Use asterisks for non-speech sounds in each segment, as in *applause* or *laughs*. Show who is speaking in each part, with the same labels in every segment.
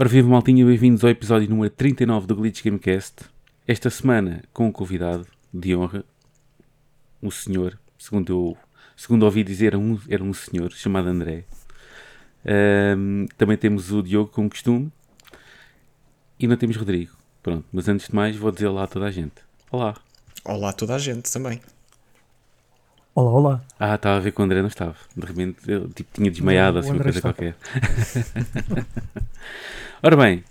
Speaker 1: Ora, viva maltinha, bem-vindos ao episódio número 39 do Glitch Gamecast. Esta semana com um convidado de honra, um senhor, segundo eu segundo ouvi dizer, era um, era um senhor chamado André. Ahm, também temos o Diogo, como costume, e não temos Rodrigo. Pronto, mas antes de mais, vou dizer olá a toda a gente. Olá.
Speaker 2: Olá a toda a gente também.
Speaker 3: Olá, olá.
Speaker 1: Ah, estava a ver que o André não estava. De repente, ele tipo, tinha desmaiado,
Speaker 3: Não,
Speaker 1: assim, uma coisa
Speaker 3: está.
Speaker 1: qualquer. *laughs* Ora bem,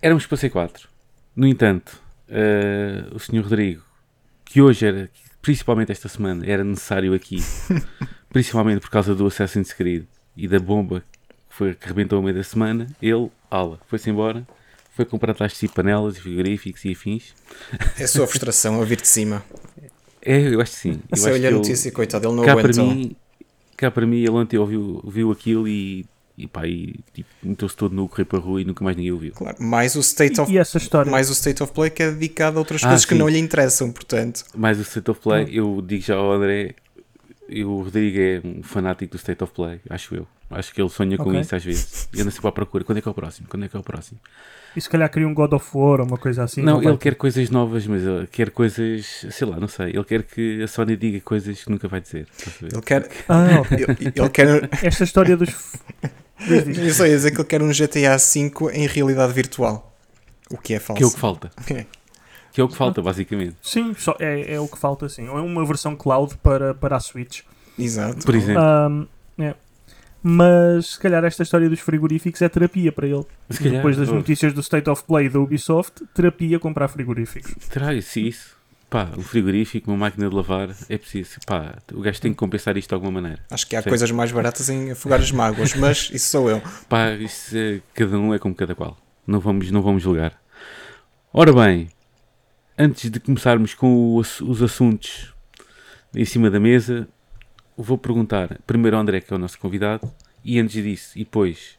Speaker 1: éramos para ser quatro. No entanto, eh, o Sr. Rodrigo, que hoje era, principalmente esta semana, era necessário aqui, *laughs* principalmente por causa do Assassin's Creed e da bomba que, foi, que rebentou ao meio da semana, ele, ala, foi-se embora, foi comprar tastas e panelas e frigoríficos e afins.
Speaker 2: É a sua frustração a vir de cima. *laughs*
Speaker 1: É, eu acho que sim. Eu
Speaker 2: Se
Speaker 1: acho que
Speaker 2: a
Speaker 1: ele-
Speaker 2: notícia, coitado, ele não
Speaker 1: cá para mim, cá para mim, ele ontem ouviu, ouviu aquilo e, e pá, e, tipo, meteu-se todo no correr para a rua e nunca mais ninguém ouviu.
Speaker 2: Claro, mais o State of
Speaker 3: E essa história?
Speaker 2: mais o State of Play que é dedicado a outras
Speaker 1: Ah,
Speaker 2: coisas que
Speaker 1: sim.
Speaker 2: não lhe interessam, portanto.
Speaker 1: Mais o State of Play, eu digo já ao André, eu, o Rodrigo é um fanático do State of Play, acho eu. Acho que ele sonha com isso às vezes. E anda sempre à procura. Quando é que é o próximo? Quando é que é o próximo?
Speaker 3: E se calhar queria um God of War ou uma coisa assim.
Speaker 1: não,
Speaker 3: vai
Speaker 1: ele
Speaker 3: ter.
Speaker 1: quer coisas novas, mas ele quer coisas, sei lá, não sei. Ele quer que a Sony diga coisas que nunca vai dizer.
Speaker 2: Ele quer.
Speaker 3: Ah, ok. *laughs*
Speaker 2: ele, ele quer.
Speaker 3: Esta história dos. *laughs*
Speaker 2: Eu só ia dizer que ele quer um GTA V em realidade virtual. O que é falso.
Speaker 1: Que é o que falta. *laughs* Que é o que falta, basicamente.
Speaker 3: Sim, só é, é o que falta, sim. Ou é uma versão cloud para, para a Switch.
Speaker 2: Exato.
Speaker 1: Por exemplo.
Speaker 3: Ahm, é. Mas se calhar esta história dos frigoríficos é terapia para ele.
Speaker 1: Se calhar,
Speaker 3: Depois das
Speaker 1: oh,
Speaker 3: notícias do State of Play da Ubisoft, terapia comprar frigoríficos.
Speaker 1: Terá isso. Pá, um frigorífico, uma máquina de lavar, é preciso. Pá, o gajo tem que compensar isto de alguma maneira.
Speaker 2: Acho que há coisas mais baratas em afogar as mágoas, mas isso sou eu.
Speaker 1: Pá, isso é- cada um é como cada qual. Não vamos, não vamos julgar. Ora bem, antes de começarmos com os assuntos em cima da mesa, vou perguntar primeiro ao André, que é o nosso convidado, e antes disso, e depois,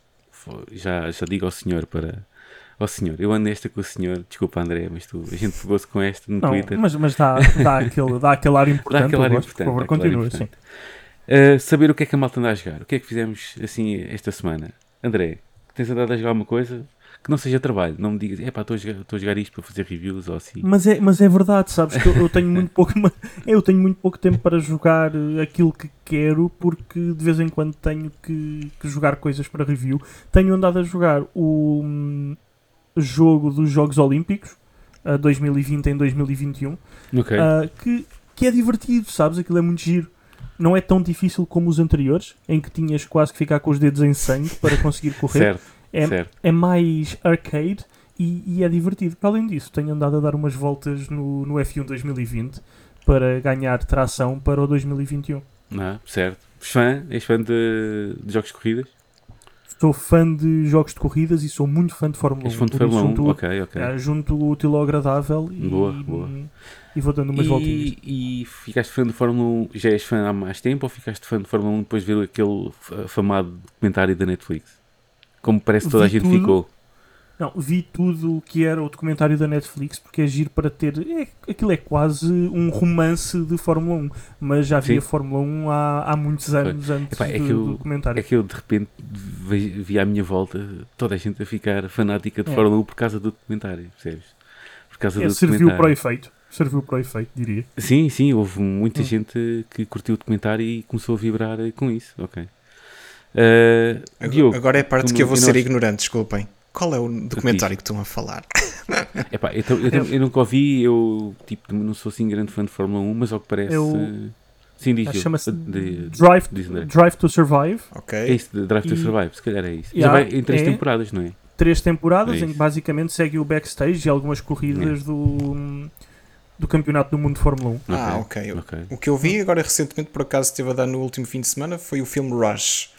Speaker 1: já, já digo ao senhor para. Ao senhor, eu ando esta com o senhor, desculpa André, mas tu, a gente pegou-se com esta no
Speaker 3: Não,
Speaker 1: Twitter.
Speaker 3: mas, mas dá, dá, aquele, dá aquele ar importante.
Speaker 1: aquele ar importante,
Speaker 3: Por favor,
Speaker 1: dá
Speaker 3: continue assim.
Speaker 1: Uh, saber o que é que a malta anda a jogar. O que é que fizemos assim esta semana? André, tens andado a jogar uma coisa que não seja trabalho. Não me digas, é pá, estou a jogar- isto para fazer reviews ou assim.
Speaker 3: Mas é, mas é verdade, sabes que eu, eu tenho muito pouco eu tenho muito pouco tempo para jogar eh, aquilo que quero porque de vez em quando tenho que, que jogar coisas para review. Tenho andado a jogar o hum, jogo dos Jogos Olímpicos a 2020 em 2021
Speaker 1: Ok,
Speaker 3: ah, que, que é divertido, sabes? Aquilo é muito giro. Não é tão difícil como os anteriores, em que tinhas quase que ficar com os dedos em sangue para conseguir correr.
Speaker 1: certo,
Speaker 3: é, é mais arcade e, e é divertido. Para além disso, tenho andado a dar umas voltas no, no F1 2020 para ganhar tração para o 2021.
Speaker 1: Não, é? certo. És fã? És fã de, de jogos de corridas?
Speaker 3: Sou fã de jogos de corridas e sou muito fã de Fórmula 1.
Speaker 1: És fã de Fórmula
Speaker 3: isso
Speaker 1: 1?
Speaker 3: junto,
Speaker 1: Ok, ok.
Speaker 3: eh, junto o útil ao agradável e,
Speaker 1: Boa, boa.
Speaker 3: e vou dando umas voltinhas.
Speaker 1: E, e ficaste fã de Fórmula 1, já és fã há mais tempo ou ficaste fã de Fórmula 1 depois de ver aquele f- afamado documentário da Netflix? Como parece que toda a gente
Speaker 3: tudo.
Speaker 1: ficou.
Speaker 3: Não, vi tudo o que era o documentário da Netflix porque é giro para ter. É, aquilo é quase um romance de Fórmula 1, mas já havia. Fórmula 1 há, há muitos anos antes
Speaker 1: Epá, é
Speaker 3: do,
Speaker 1: eu-
Speaker 3: do documentário.
Speaker 1: É que eu de repente vi, vi à minha volta toda a gente a ficar fanática de
Speaker 3: É.
Speaker 1: Fórmula 1 por causa do documentário, percebes? Por causa
Speaker 3: É,
Speaker 1: do
Speaker 3: serviu para o efeito. Serviu para o efeito, diria.
Speaker 1: Sim, sim, houve muita
Speaker 3: Hum.
Speaker 1: gente que curtiu o documentário e começou a vibrar com isso, ok. Uh,
Speaker 2: Agora,
Speaker 1: Diogo,
Speaker 2: agora é a parte que eu vou
Speaker 1: eu
Speaker 2: ser
Speaker 1: não-
Speaker 2: ignorante, desculpem. Qual é o documentário que estão a falar? *laughs*
Speaker 1: epá, eu, tam- eu, tam- eu nunca ouvi, eu tipo, não sou assim grande fã de Fórmula 1, mas ao que parece...
Speaker 3: Eu-
Speaker 1: sim, diz
Speaker 3: Ah. Chama-se
Speaker 1: De-
Speaker 3: Drive. Drive to Survive.
Speaker 2: Ok.
Speaker 1: É isso, Drive to
Speaker 3: E-
Speaker 1: Survive, se calhar é isso.
Speaker 3: Yeah,
Speaker 1: Já vai em três
Speaker 3: é.
Speaker 1: temporadas, não é?
Speaker 3: Três temporadas
Speaker 1: É
Speaker 3: em que basicamente segue o backstage e algumas corridas do, do Campeonato do Mundo de Fórmula 1.
Speaker 2: Ah, ok.
Speaker 1: ok.
Speaker 2: O que eu vi agora recentemente, por acaso, esteve a dar no último fim de semana, foi o filme Rush.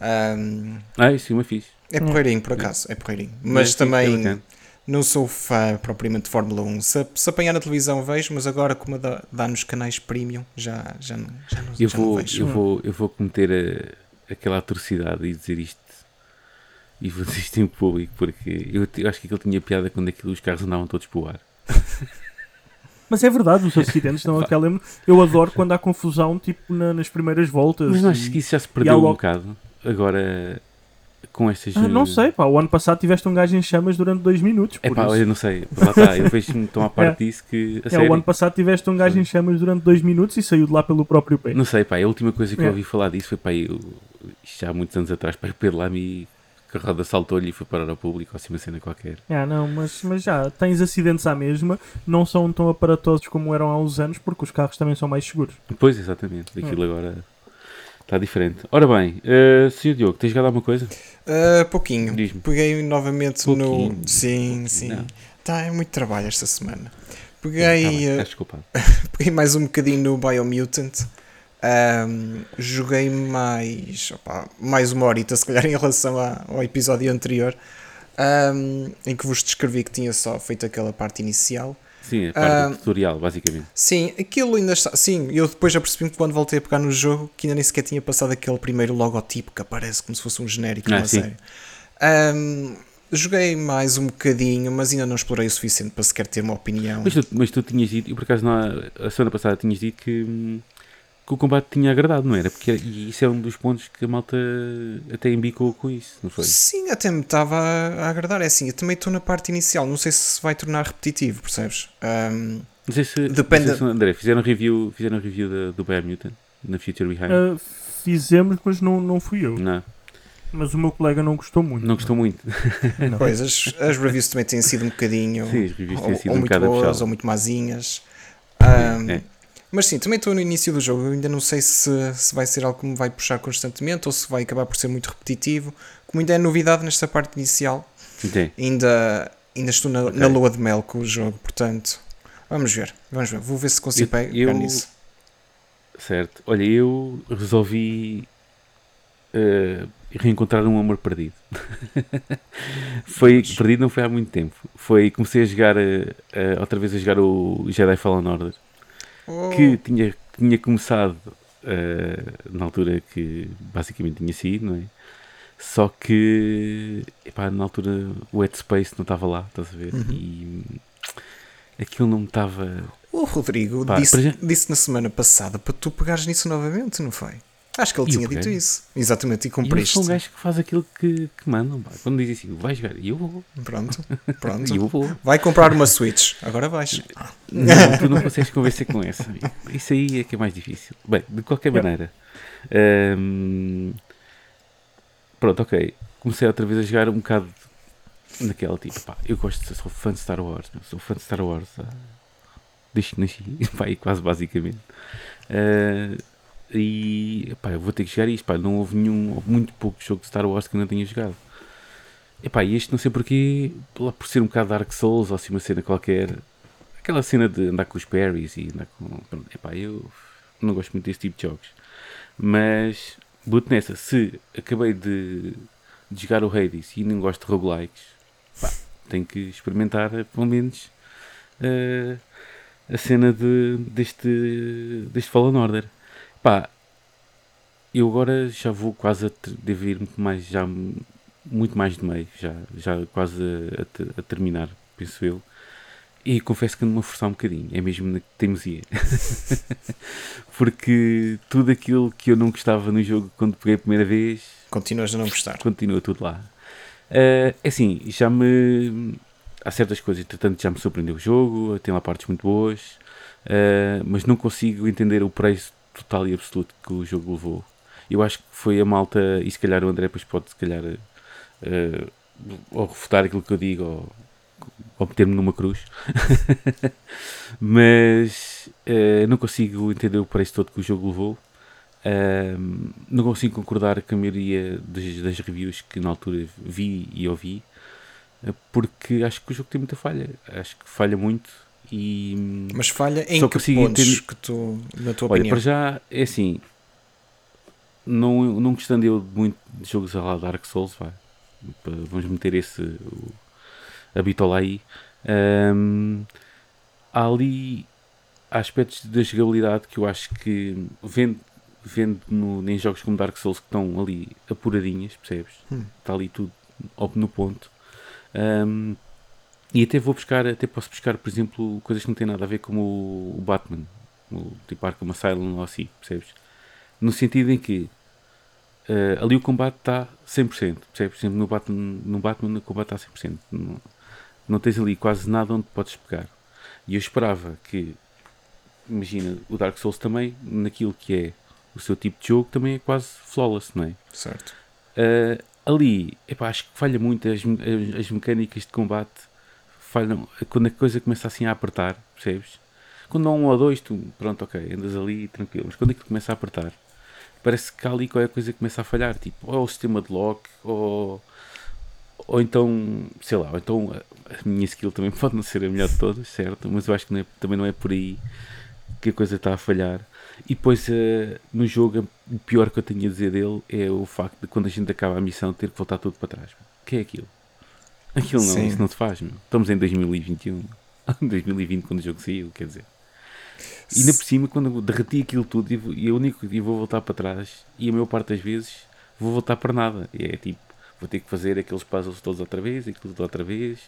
Speaker 2: Ahm,
Speaker 1: Ah, isso sim, uma fixe.
Speaker 2: é
Speaker 3: Hum.
Speaker 2: porreirinho, por acaso, é porreirinho. Mas
Speaker 1: É, é
Speaker 2: também
Speaker 1: bacana.
Speaker 2: não sou fã propriamente de Fórmula 1. Se, se apanhar na televisão vejo, mas agora como dá, dá nos canais premium, já, já, não, já, não,
Speaker 1: Eu
Speaker 2: já não
Speaker 1: vou,
Speaker 2: vejo.
Speaker 1: eu vou, eu vou cometer a- aquela atrocidade e dizer isto e vou dizer isto em público porque eu, eu acho que aquilo tinha piada quando aquilo, os carros andavam todos para o ar. *laughs*
Speaker 3: Mas é verdade, os acidentes não aquela. Eu adoro quando há confusão, tipo na- nas primeiras voltas.
Speaker 1: Mas não achas que isso já se perdeu um
Speaker 3: logo-
Speaker 1: bocado? Agora, com estas.
Speaker 3: Ah, não sei, pá. O ano passado tiveste um gajo em chamas durante dois minutos.
Speaker 1: É pá,
Speaker 3: isso.
Speaker 1: eu não sei. Lá está, eu vejo-me tão à *laughs* parte disso que.
Speaker 3: É,
Speaker 1: sério,
Speaker 3: o ano passado tiveste um gajo em chamas durante dois minutos e saiu de lá pelo próprio pé.
Speaker 1: Não sei, pá, a última coisa que eu
Speaker 3: É.
Speaker 1: ouvi falar disso foi pá, eu, já há muitos anos atrás, pá, o Pedro Lamy que a roda saltou-lhe e foi parar ao público, ou assim uma cena qualquer.
Speaker 3: Ah, não, mas, mas já, tens acidentes à mesma, não são tão aparatosos como eram há uns anos, porque os carros também são mais seguros.
Speaker 1: Pois, exatamente, aquilo agora está diferente. Ora bem, uh, Sr. Diogo, tens jogado alguma coisa?
Speaker 2: Ah, pouquinho. Peguei novamente
Speaker 1: Pouquinho.
Speaker 2: no. Sim, sim.
Speaker 1: Não.
Speaker 2: Tá, é muito trabalho esta semana. Peguei,
Speaker 1: estás desculpado. *laughs*
Speaker 2: peguei mais um bocadinho no Biomutant. Ahm, joguei mais, opá, mais uma horita, se calhar, em relação à- ao episódio anterior, ahm, em que vos descrevi que tinha só feito aquela parte inicial.
Speaker 1: Sim, a parte
Speaker 2: Ah,
Speaker 1: do tutorial, basicamente.
Speaker 2: Sim, aquilo ainda está. Sim, eu depois já percebi que quando voltei a pegar no jogo que ainda nem sequer tinha passado aquele primeiro logotipo que aparece como se fosse um genérico
Speaker 1: Ah,
Speaker 2: numa
Speaker 1: sim.
Speaker 2: série. Ahm, joguei mais um bocadinho, mas ainda não explorei o suficiente para sequer ter uma opinião.
Speaker 1: Mas tu, mas tu tinhas dito, e por acaso na, a semana passada tinhas dito que, hum, que o combate tinha agradado, não era? Porque era- e isso é um dos pontos que a malta até embicou com isso, não foi?
Speaker 2: Sim, até me estava a, agradar. É assim, eu também estou na parte inicial, não sei se se vai tornar repetitivo, percebes? Ahm,
Speaker 1: Não sei se,
Speaker 2: Depende-
Speaker 1: não sei se André, fizeram review, fizeram review da- do Biomutant na Future Behind?
Speaker 3: Ah, fizemos, mas não, não fui eu.
Speaker 1: Não,
Speaker 3: Mas o meu colega não gostou muito.
Speaker 1: não gostou muito.
Speaker 3: Não.
Speaker 2: pois, as, as reviews também têm sido um bocadinho.
Speaker 1: Sim, as reviews têm
Speaker 2: ou,
Speaker 1: sido
Speaker 2: ou
Speaker 1: um
Speaker 2: muito
Speaker 1: bocado
Speaker 2: boas ou muito mazinhas. Ahm,
Speaker 1: É.
Speaker 2: Mas sim, também estou no início do jogo. Eu ainda não sei se, se vai ser algo que me vai puxar constantemente ou se vai acabar por ser muito repetitivo. Como ainda é novidade nesta parte inicial, ainda, ainda estou na,
Speaker 1: Ok.
Speaker 2: na lua de mel com o jogo. Portanto, vamos ver. Vamos ver. Vou ver se consigo
Speaker 1: Eu-
Speaker 2: pegar
Speaker 1: eu-
Speaker 2: nisso.
Speaker 1: Certo. Olha, eu resolvi eh, reencontrar um amor perdido. *laughs* foi perdido não foi há muito tempo. Foi comecei a jogar eh, outra vez a jogar o Jedi Fallen Order,
Speaker 2: Oh,
Speaker 1: que tinha tinha começado eh, na altura que basicamente tinha saído, não é? Só que epá, na altura o Headspace não estava lá, estás a ver?
Speaker 2: Uhum.
Speaker 1: E aquilo não me estava.
Speaker 2: o Rodrigo
Speaker 1: Pá,
Speaker 2: disse,
Speaker 1: já-
Speaker 2: disse na semana passada para tu pegares nisso novamente, não foi? Acho que ele
Speaker 1: E
Speaker 2: tinha dito isso. Exatamente, e
Speaker 1: E eu
Speaker 2: cumpriste.
Speaker 1: sou um gajo que faz aquilo que, que mandam, pá. Quando dizem assim, vai jogar, e eu vou,
Speaker 2: Pronto, *laughs* pronto.
Speaker 1: eu vou.
Speaker 2: Vai comprar uma Switch. Agora vais.
Speaker 1: Não, *laughs* tu não consegues convencer com essa. Isso aí é que é mais difícil. Bem, de qualquer maneira. hum, pronto, ok. Comecei outra vez a jogar um bocado naquela tipo, pá, eu gosto, de- sou fã de Star Wars, sou fã de Star Wars. ah, desde que nasci, *laughs* pá, quase basicamente. Ah, e eu vou ter que jogar isto, pá, não houve nenhum, muito pouco jogo de Star Wars que eu não tenha jogado. Epá, e este não sei porquê, por ser um bocado Dark Souls ou assim uma cena qualquer, aquela cena de andar com os parries e andar com. Epá, eu não gosto muito desse tipo de jogos. Mas, boto nessa, se acabei de, de jogar o Hades e não gosto de roguelikes, pá, tenho que experimentar eh, pelo menos eh, a cena de, deste, deste Fallen Order. Pá, eu agora já vou quase a ter- devo ir muito mais, já muito mais de meio, já, já quase a, a te- a terminar, penso eu. E confesso que ando-me a forçar um bocadinho, é mesmo na teimosia. *laughs* Porque tudo aquilo que eu não gostava no jogo quando peguei a primeira vez,
Speaker 2: Continuas a não gostar.
Speaker 1: continua tudo lá. Eh, é assim, já me. Há certas coisas, entretanto, já me surpreendeu o jogo, tem lá partes muito boas, eh, mas não consigo entender o preço total e absoluto que o jogo levou. Eu acho que foi a malta, e se calhar o André depois pode, se calhar, eh, ou refutar aquilo que eu digo, ou, ou meter-me numa cruz. *laughs* mas eh, não consigo entender o preço todo que o jogo levou. Ahm, não consigo concordar com a maioria das, das reviews que na altura vi e ouvi, eh, porque acho que o jogo tem muita falha. Acho que falha muito e.
Speaker 2: Mas falha em que pontos
Speaker 1: entender-
Speaker 2: que tu, na tua
Speaker 1: Olha,
Speaker 2: opinião?
Speaker 1: para já é assim. Não, não gostando eu muito de jogos a lá Dark Souls, pa- vamos meter esse o, a bitola aí. Ahm, há ali aspectos da jogabilidade que eu acho que vendo, vendo no, em jogos como Dark Souls que estão ali apuradinhas, percebes?
Speaker 2: Hum.
Speaker 1: Está ali tudo no ponto. Ahm, e até vou buscar, até posso buscar, por exemplo, coisas que não têm nada a ver com o, Batman, o tipo Arkham Asylum ou assim, percebes? No sentido em que uh, ali o combate está 100%. Percebes? Por exemplo, no Batman, no Batman o combate está 100%. Não, não tens ali quase nada onde podes pegar. E eu esperava que, imagina, o Dark Souls também, naquilo que é o seu tipo de jogo, também é quase flawless, não é?
Speaker 2: Certo.
Speaker 1: Uh, ali, epá, acho que falha muito as, as, as, mecânicas de combate. Falham quando a coisa começa assim a apertar, percebes? Quando há um ou dois, tu, pronto, ok, andas ali tranquilo. Mas quando é que começa a apertar, parece que ali qualquer coisa começa a falhar. Tipo, ou é o sistema de lock, ou, ou então, sei lá, ou então a, a minha skill também *laughs* pode não ser a melhor de todas, certo? Mas eu acho que não é, também não é por aí que a coisa está a falhar. E depois uh, no jogo o pior que eu tenho a dizer dele é o facto de quando a gente acaba a missão ter que voltar tudo para trás. O que é aquilo? Aquilo não, Sim. isso não se faz. Meu. Estamos em 2021. 2020 *laughs* quando o jogo saiu, quer dizer. E ainda por cima, quando derreti aquilo tudo e, e o único e vou voltar para trás, e a maior parte das vezes vou voltar para nada. E é tipo, vou ter que fazer aqueles puzzles todos outra vez, aquilo tudo outra vez,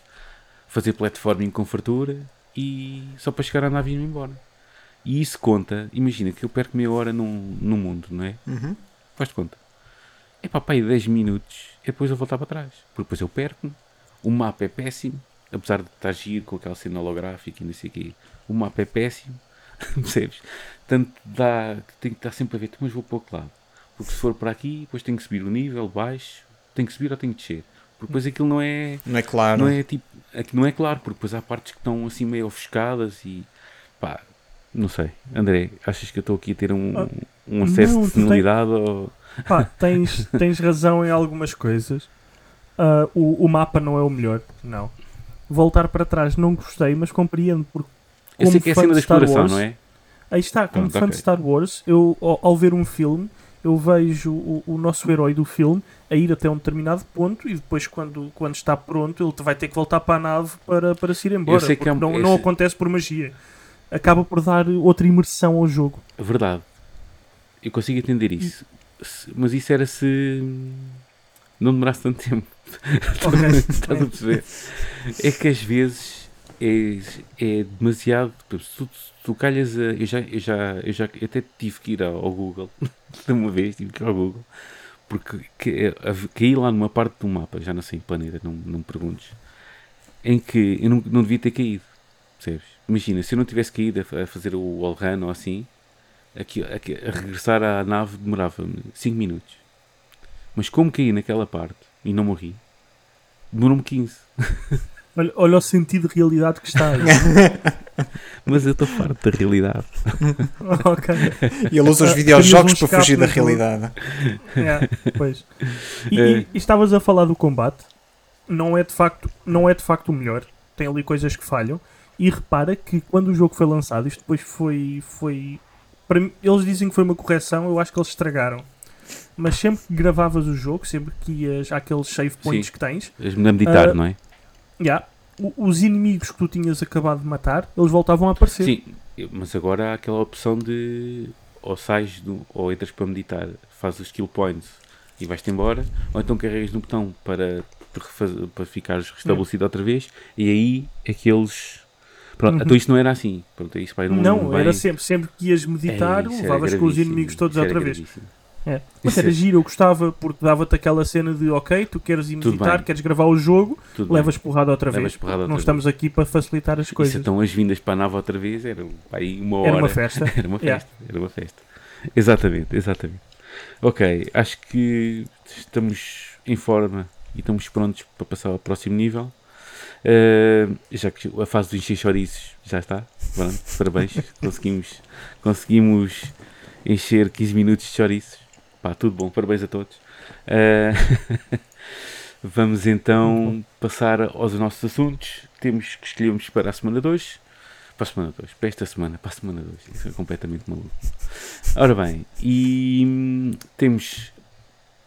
Speaker 1: fazer platforming com fartura e só para chegar à nave e ir embora. E isso conta, imagina que eu perco meia hora num, num mundo, não é?
Speaker 2: Uhum.
Speaker 1: Faz conta. É para pai 10 minutos e depois eu voltar para trás. Porque depois eu perco o mapa é péssimo, apesar de estar giro com aquela cena holográfica e não sei o quê. O mapa é péssimo, *laughs* percebes? Tanto dá que tenho que estar sempre a ver, mas vou para o outro lado. Porque se for para aqui, depois tenho que subir o nível, baixo, tenho que subir ou tenho que descer. Porque depois aquilo não é.
Speaker 2: Não é claro.
Speaker 1: Não é tipo. Aqui não é claro, porque depois há partes que estão assim meio ofuscadas e. pá, não sei. André, achas que eu estou aqui a ter um, ah, um acesso não, de senilidade? Tem... Ou...
Speaker 3: Pá, tens, *laughs* tens razão em algumas coisas. Uh, o, o mapa não é o melhor, não. Voltar para trás não gostei, mas compreendo porque.
Speaker 1: Eu sei que é a cena da exploração, Wars, não é?
Speaker 3: Aí está, como Pronto, fã okay. de Star Wars, eu ao, ao, ver um filme, eu vejo o, o, nosso herói do filme a ir até um determinado ponto e depois, quando, quando está pronto, ele vai ter que voltar para a nave para, para se ir embora. Eu sei que é um, não, esse... não acontece por magia acaba por dar outra imersão ao jogo.
Speaker 1: Verdade. Eu consigo entender isso. Mas isso era se não demorasse tanto tempo. *laughs* Estás a perceber? É que às vezes é, é demasiado. Se tu, tu calhas a. Eu já, eu já, eu já até tive que ir ao, Google, *laughs* de uma vez, tive que ir ao Google, porque que, caí lá numa parte do mapa, já não sei em planeta, não, não me perguntes, em que eu não, não devia ter caído. Percebes? Imagina, se eu não tivesse caído a, fazer o wall run ou assim, aqui, aqui, a regressar à nave demorava-me 5 minutos. Mas como caí naquela parte e não morri, demorou-me 15. *laughs*
Speaker 3: Olha, olha o sentido de realidade que está aí. *laughs*
Speaker 1: Mas eu estou farto da realidade. *laughs*
Speaker 3: ok.
Speaker 2: E ele usa os videojogos para fugir da realidade.
Speaker 3: É, pois. E, é. e, e estavas a falar do combate. Não é de facto, não é de facto o melhor. Tem ali coisas que falham. E repara que quando o jogo foi lançado, isto depois foi. foi para mim, eles dizem que foi uma correção, eu acho que eles estragaram. Mas sempre que gravavas o jogo, sempre que ias àqueles save points Sim, que tens.
Speaker 1: a meditar, uh, não é?
Speaker 3: Yeah, os inimigos que tu tinhas acabado de matar, eles voltavam a aparecer.
Speaker 1: Sim, mas agora há aquela opção de ou sais do, ou entras para meditar, fazes os skill points e vais-te embora, ou então carregas no botão para, para ficares restabelecido outra vez e aí é que eles Pronto, uhum. então isto não era assim. Pronto, isto vai
Speaker 3: não, bem... era sempre, sempre que ias meditar, é, levavas com os inimigos todos outra vez. É. Mas era é. giro, eu gostava porque dava-te aquela cena de ok, tu queres ir meditar, queres gravar o jogo, Tudo levas bem. porrada outra vez. Porrada outra não vez. estamos aqui para facilitar as coisas.
Speaker 1: então as vindas para a nave outra vez eram aí uma hora.
Speaker 3: Era uma festa. *laughs*
Speaker 1: era uma festa, yeah. era uma festa. Exatamente, exatamente. Ok, acho que estamos em forma e estamos prontos para passar ao próximo nível. Uh, já que a fase dos encher chouriços já está. Pronto, parabéns. *laughs* conseguimos, conseguimos encher 15 minutos de chouriços. Pá, tudo bom, parabéns a todos. Uh, *laughs* vamos então passar aos nossos assuntos. Temos que escolhermos para a semana 2. Para a semana 2, para esta semana, para a semana 2. Isso é completamente maluco. Ora bem, e hum, temos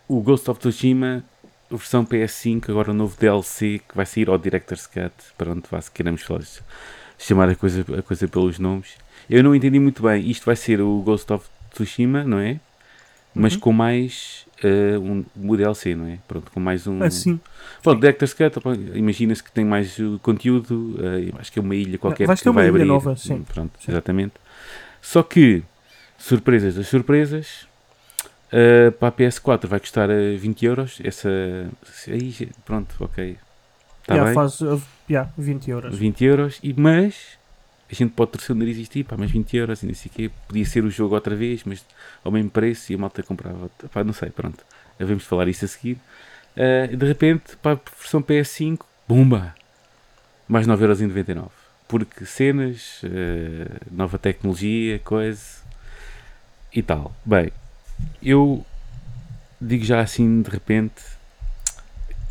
Speaker 1: o Ghost of Tsushima versão PS5, agora o novo DLC que vai sair ao Director's Cut, para onde vá, se queremos falar, chamar a coisa, a coisa pelos nomes. Eu não entendi muito bem, isto vai ser o Ghost of Tsushima, não é? Mas uhum. com mais uh, um, um DLC, não é? Pronto, com mais um.
Speaker 3: Assim.
Speaker 1: Pronto, Director's Cut, imagina-se que tem mais conteúdo, uh, acho que é uma ilha qualquer
Speaker 3: vai
Speaker 1: que
Speaker 3: vai
Speaker 1: abrir.
Speaker 3: Nova, sim.
Speaker 1: Pronto,
Speaker 3: sim.
Speaker 1: exatamente. Só que, surpresas das surpresas, Uh, para a PS4 vai custar uh, 20 euros. Essa. Aí, pronto, ok. Está
Speaker 3: yeah,
Speaker 1: bem.
Speaker 3: faz uh, yeah, 20 euros.
Speaker 1: 20 euros. E, mas a gente pode torcer o nariz isto, pá, mais 20 euros e não sei o quê. Podia ser o jogo outra vez, mas ao mesmo preço e a malta comprava. Pá, não sei, pronto. Havemos falar isso a seguir. Uh, de repente, a versão PS5, bumba! Mais 9,99€. Porque cenas, uh, nova tecnologia, coisa e tal. Bem, eu digo já assim de repente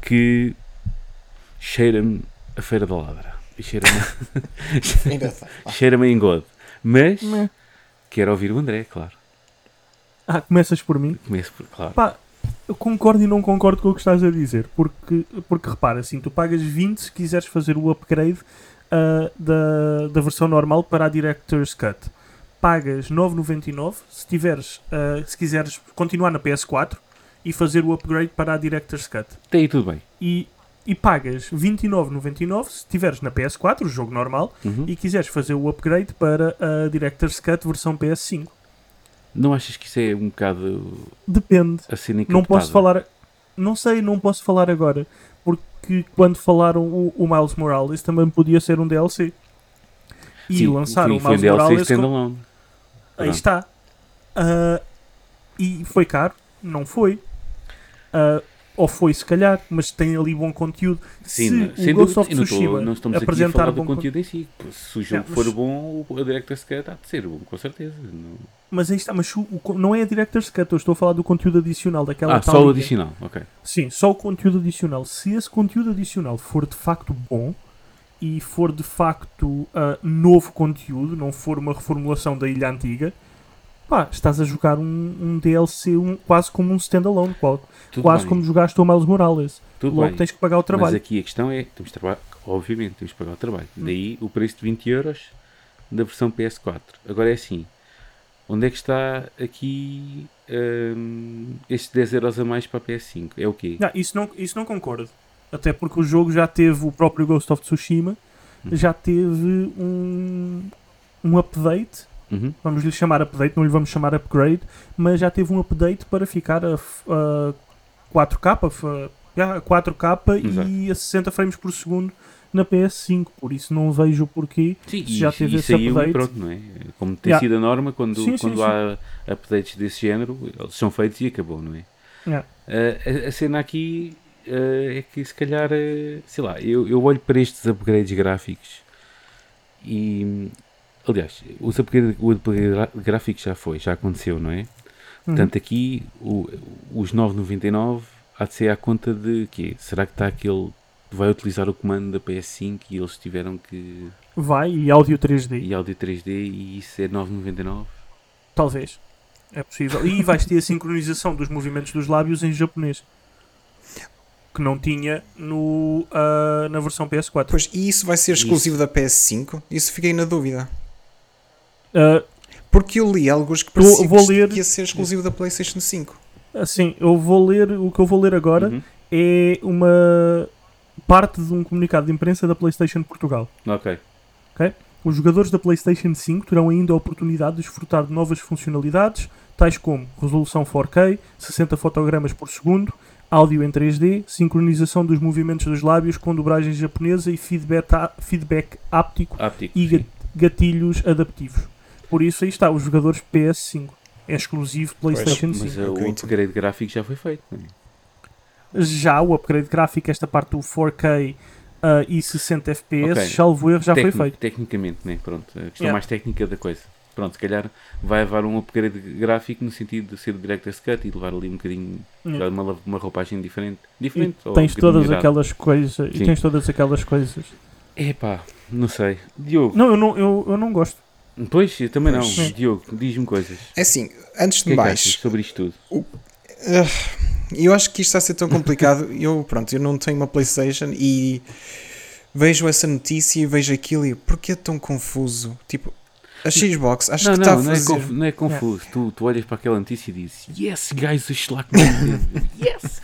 Speaker 1: que cheira-me a Feira da Ladra. Cheira-me *laughs* *laughs* cheira-me a engode. Mas quero ouvir o André, claro.
Speaker 3: Ah, começas por mim?
Speaker 1: Começo por, claro.
Speaker 3: Pá, eu concordo e não concordo com o que estás a dizer. Porque, porque repara, assim, tu pagas 20 se quiseres fazer o upgrade ah, da, da versão normal para a Director's Cut. Pagas 9,99 se, tiveres, ah, se quiseres continuar na PS4 e fazer o upgrade para a Director's Cut.
Speaker 1: Aí tudo bem.
Speaker 3: E, e pagas 29,99 se tiveres na PS4, o jogo normal,
Speaker 1: Uhum.
Speaker 3: e quiseres fazer o upgrade para a Director's Cut versão PS5.
Speaker 1: Não achas que isso é um bocado
Speaker 3: Depende.
Speaker 1: a cena
Speaker 3: Não posso falar. Não sei, não posso falar agora. Porque quando falaram o, o Miles Morales também podia ser um DLC. E
Speaker 1: Sim,
Speaker 3: lançaram o Miles
Speaker 1: DLC
Speaker 3: Morales. com-
Speaker 1: standalone.
Speaker 3: Aí
Speaker 1: Pronto.
Speaker 3: está. Ah, e foi caro? Não foi. Ah, ou foi se calhar, mas tem ali bom conteúdo.
Speaker 1: Sim,
Speaker 3: se
Speaker 1: não-
Speaker 3: o Ghost
Speaker 1: dúvida.
Speaker 3: of
Speaker 1: E não, estou-
Speaker 3: Tsushima
Speaker 1: não a
Speaker 3: apresentar bom con-
Speaker 1: conteúdo em si. Se o jogo
Speaker 3: mas-
Speaker 1: for bom, o Director's Cut há de ser bom, com certeza. Não-
Speaker 3: Mas aí está, mas o- o- não é a Director's Cut, eu estou a falar do conteúdo adicional daquela
Speaker 1: Ah,
Speaker 3: tal
Speaker 1: só o adicional, ok.
Speaker 3: Sim, só o conteúdo adicional. Se esse conteúdo adicional for de facto bom e for de facto ah, novo conteúdo, não for uma reformulação da ilha antiga, pá, estás a jogar um, um DLC um- quase como um standalone, quase
Speaker 1: bem,
Speaker 3: como jogaste o Miles Morales.
Speaker 1: tudo
Speaker 3: Logo
Speaker 1: bem.
Speaker 3: tens que pagar o
Speaker 1: Mas
Speaker 3: trabalho.
Speaker 1: aqui a questão é, temos obviamente, temos que pagar o trabalho.
Speaker 3: Hum.
Speaker 1: Daí o preço de 20 euros da versão PS4. Agora é assim, onde é que está aqui hum, estes 10 euros a mais para a PS5? É o quê?
Speaker 3: Não, isso, não, isso não concordo. Até porque o jogo já teve o próprio Ghost of Tsushima,
Speaker 1: Hum.
Speaker 3: já teve um, um update
Speaker 1: Uhum.
Speaker 3: vamos lhe chamar update, não lhe vamos chamar upgrade, mas já teve um update para ficar a, a 4K, f- já, a 4K
Speaker 1: Exato.
Speaker 3: e a 60 frames por segundo na PS5, por isso não vejo o porquê.
Speaker 1: Sim,
Speaker 3: Se já teve esse
Speaker 1: saiu
Speaker 3: update.
Speaker 1: pronto, não é? Como tem
Speaker 3: Yeah.
Speaker 1: sido a norma, quando,
Speaker 3: Sim, sim,
Speaker 1: quando
Speaker 3: sim.
Speaker 1: há updates desse género, eles são feitos e acabou, não é?
Speaker 3: Yeah.
Speaker 1: Uh, a, a cena aqui uh, é que se calhar, uh, sei lá, eu, eu olho para estes upgrades gráficos e, aliás, os upgrade, o upgrade gra- gráfico já foi, já aconteceu, não é?
Speaker 3: Uhum.
Speaker 1: Portanto, aqui o, os 9,99 há de ser à conta de quê? Será que está aquele vai utilizar o comando da PS5 e eles tiveram que
Speaker 3: Vai e áudio 3D,
Speaker 1: e áudio 3D e isso é 9,99?
Speaker 3: talvez. É possível. E vais ter a *laughs* sincronização dos movimentos dos lábios em japonês. Que não tinha no, ah, na versão PS4.
Speaker 2: Pois, e isso vai ser exclusivo da PS5? Isso fiquei na dúvida.
Speaker 3: Ah,
Speaker 2: Porque eu li alguns que parecia
Speaker 3: vou
Speaker 2: que
Speaker 3: ler-
Speaker 2: ia ser exclusivo da PlayStation 5.
Speaker 3: assim, eu vou ler, o que eu vou ler agora
Speaker 1: Uhum.
Speaker 3: é uma parte de um comunicado de imprensa da PlayStation Portugal.
Speaker 1: Ok.
Speaker 3: Os jogadores da PlayStation 5 terão ainda a oportunidade de desfrutar de novas funcionalidades, tais como resolução 4K, 60 fotogramas por segundo, áudio em 3D, sincronização dos movimentos dos lábios com dobragem japonesa e feedback, feedback áptico
Speaker 1: Áptico.
Speaker 3: e
Speaker 1: sim.
Speaker 3: ga- gatilhos adaptivos. Por isso aí está, os jogadores PS5. É exclusivo PlayStation
Speaker 1: Mas
Speaker 3: 5.
Speaker 1: uh,
Speaker 2: Ok,
Speaker 1: o upgrade gráfico já foi feito. é?
Speaker 3: Já o upgrade gráfico, esta parte do 4K ah, e 60 FPS,
Speaker 1: Ok.
Speaker 3: salvo erro, já
Speaker 1: Tecni-
Speaker 3: foi feito.
Speaker 1: Tecnicamente, né? Pronto, a questão
Speaker 3: Yeah.
Speaker 1: mais técnica da coisa. Pronto, se calhar vai levar um upgrade gráfico no sentido de ser Director's Cut e levar ali um bocadinho
Speaker 3: Yeah.
Speaker 1: uma, uma roupagem diferente.
Speaker 3: E
Speaker 1: Diferente. ou um
Speaker 3: tens
Speaker 1: bocadinho
Speaker 3: todas aquelas coisas. E
Speaker 1: Sim.
Speaker 3: tens todas aquelas coisas.
Speaker 1: Epá, não sei. Diogo,
Speaker 3: Não, eu não, eu, eu não gosto.
Speaker 1: Pois, eu também não.
Speaker 2: Pois.
Speaker 1: Diogo, diz-me coisas.
Speaker 2: É assim, antes
Speaker 1: O
Speaker 2: de
Speaker 1: é que
Speaker 2: mais,
Speaker 1: achas sobre isto tudo?
Speaker 2: eu acho que isto está a ser tão complicado. *laughs* eu, pronto, eu não tenho uma PlayStation e vejo essa notícia e vejo aquilo e porquê é tão confuso? Tipo, a Xbox, acho
Speaker 1: Não,
Speaker 2: que está
Speaker 1: não,
Speaker 2: a
Speaker 1: não é,
Speaker 2: fazer.
Speaker 1: não é confuso. Tu, tu olhas para aquela notícia e dizes Yes, guys, a schlag *laughs* Yes!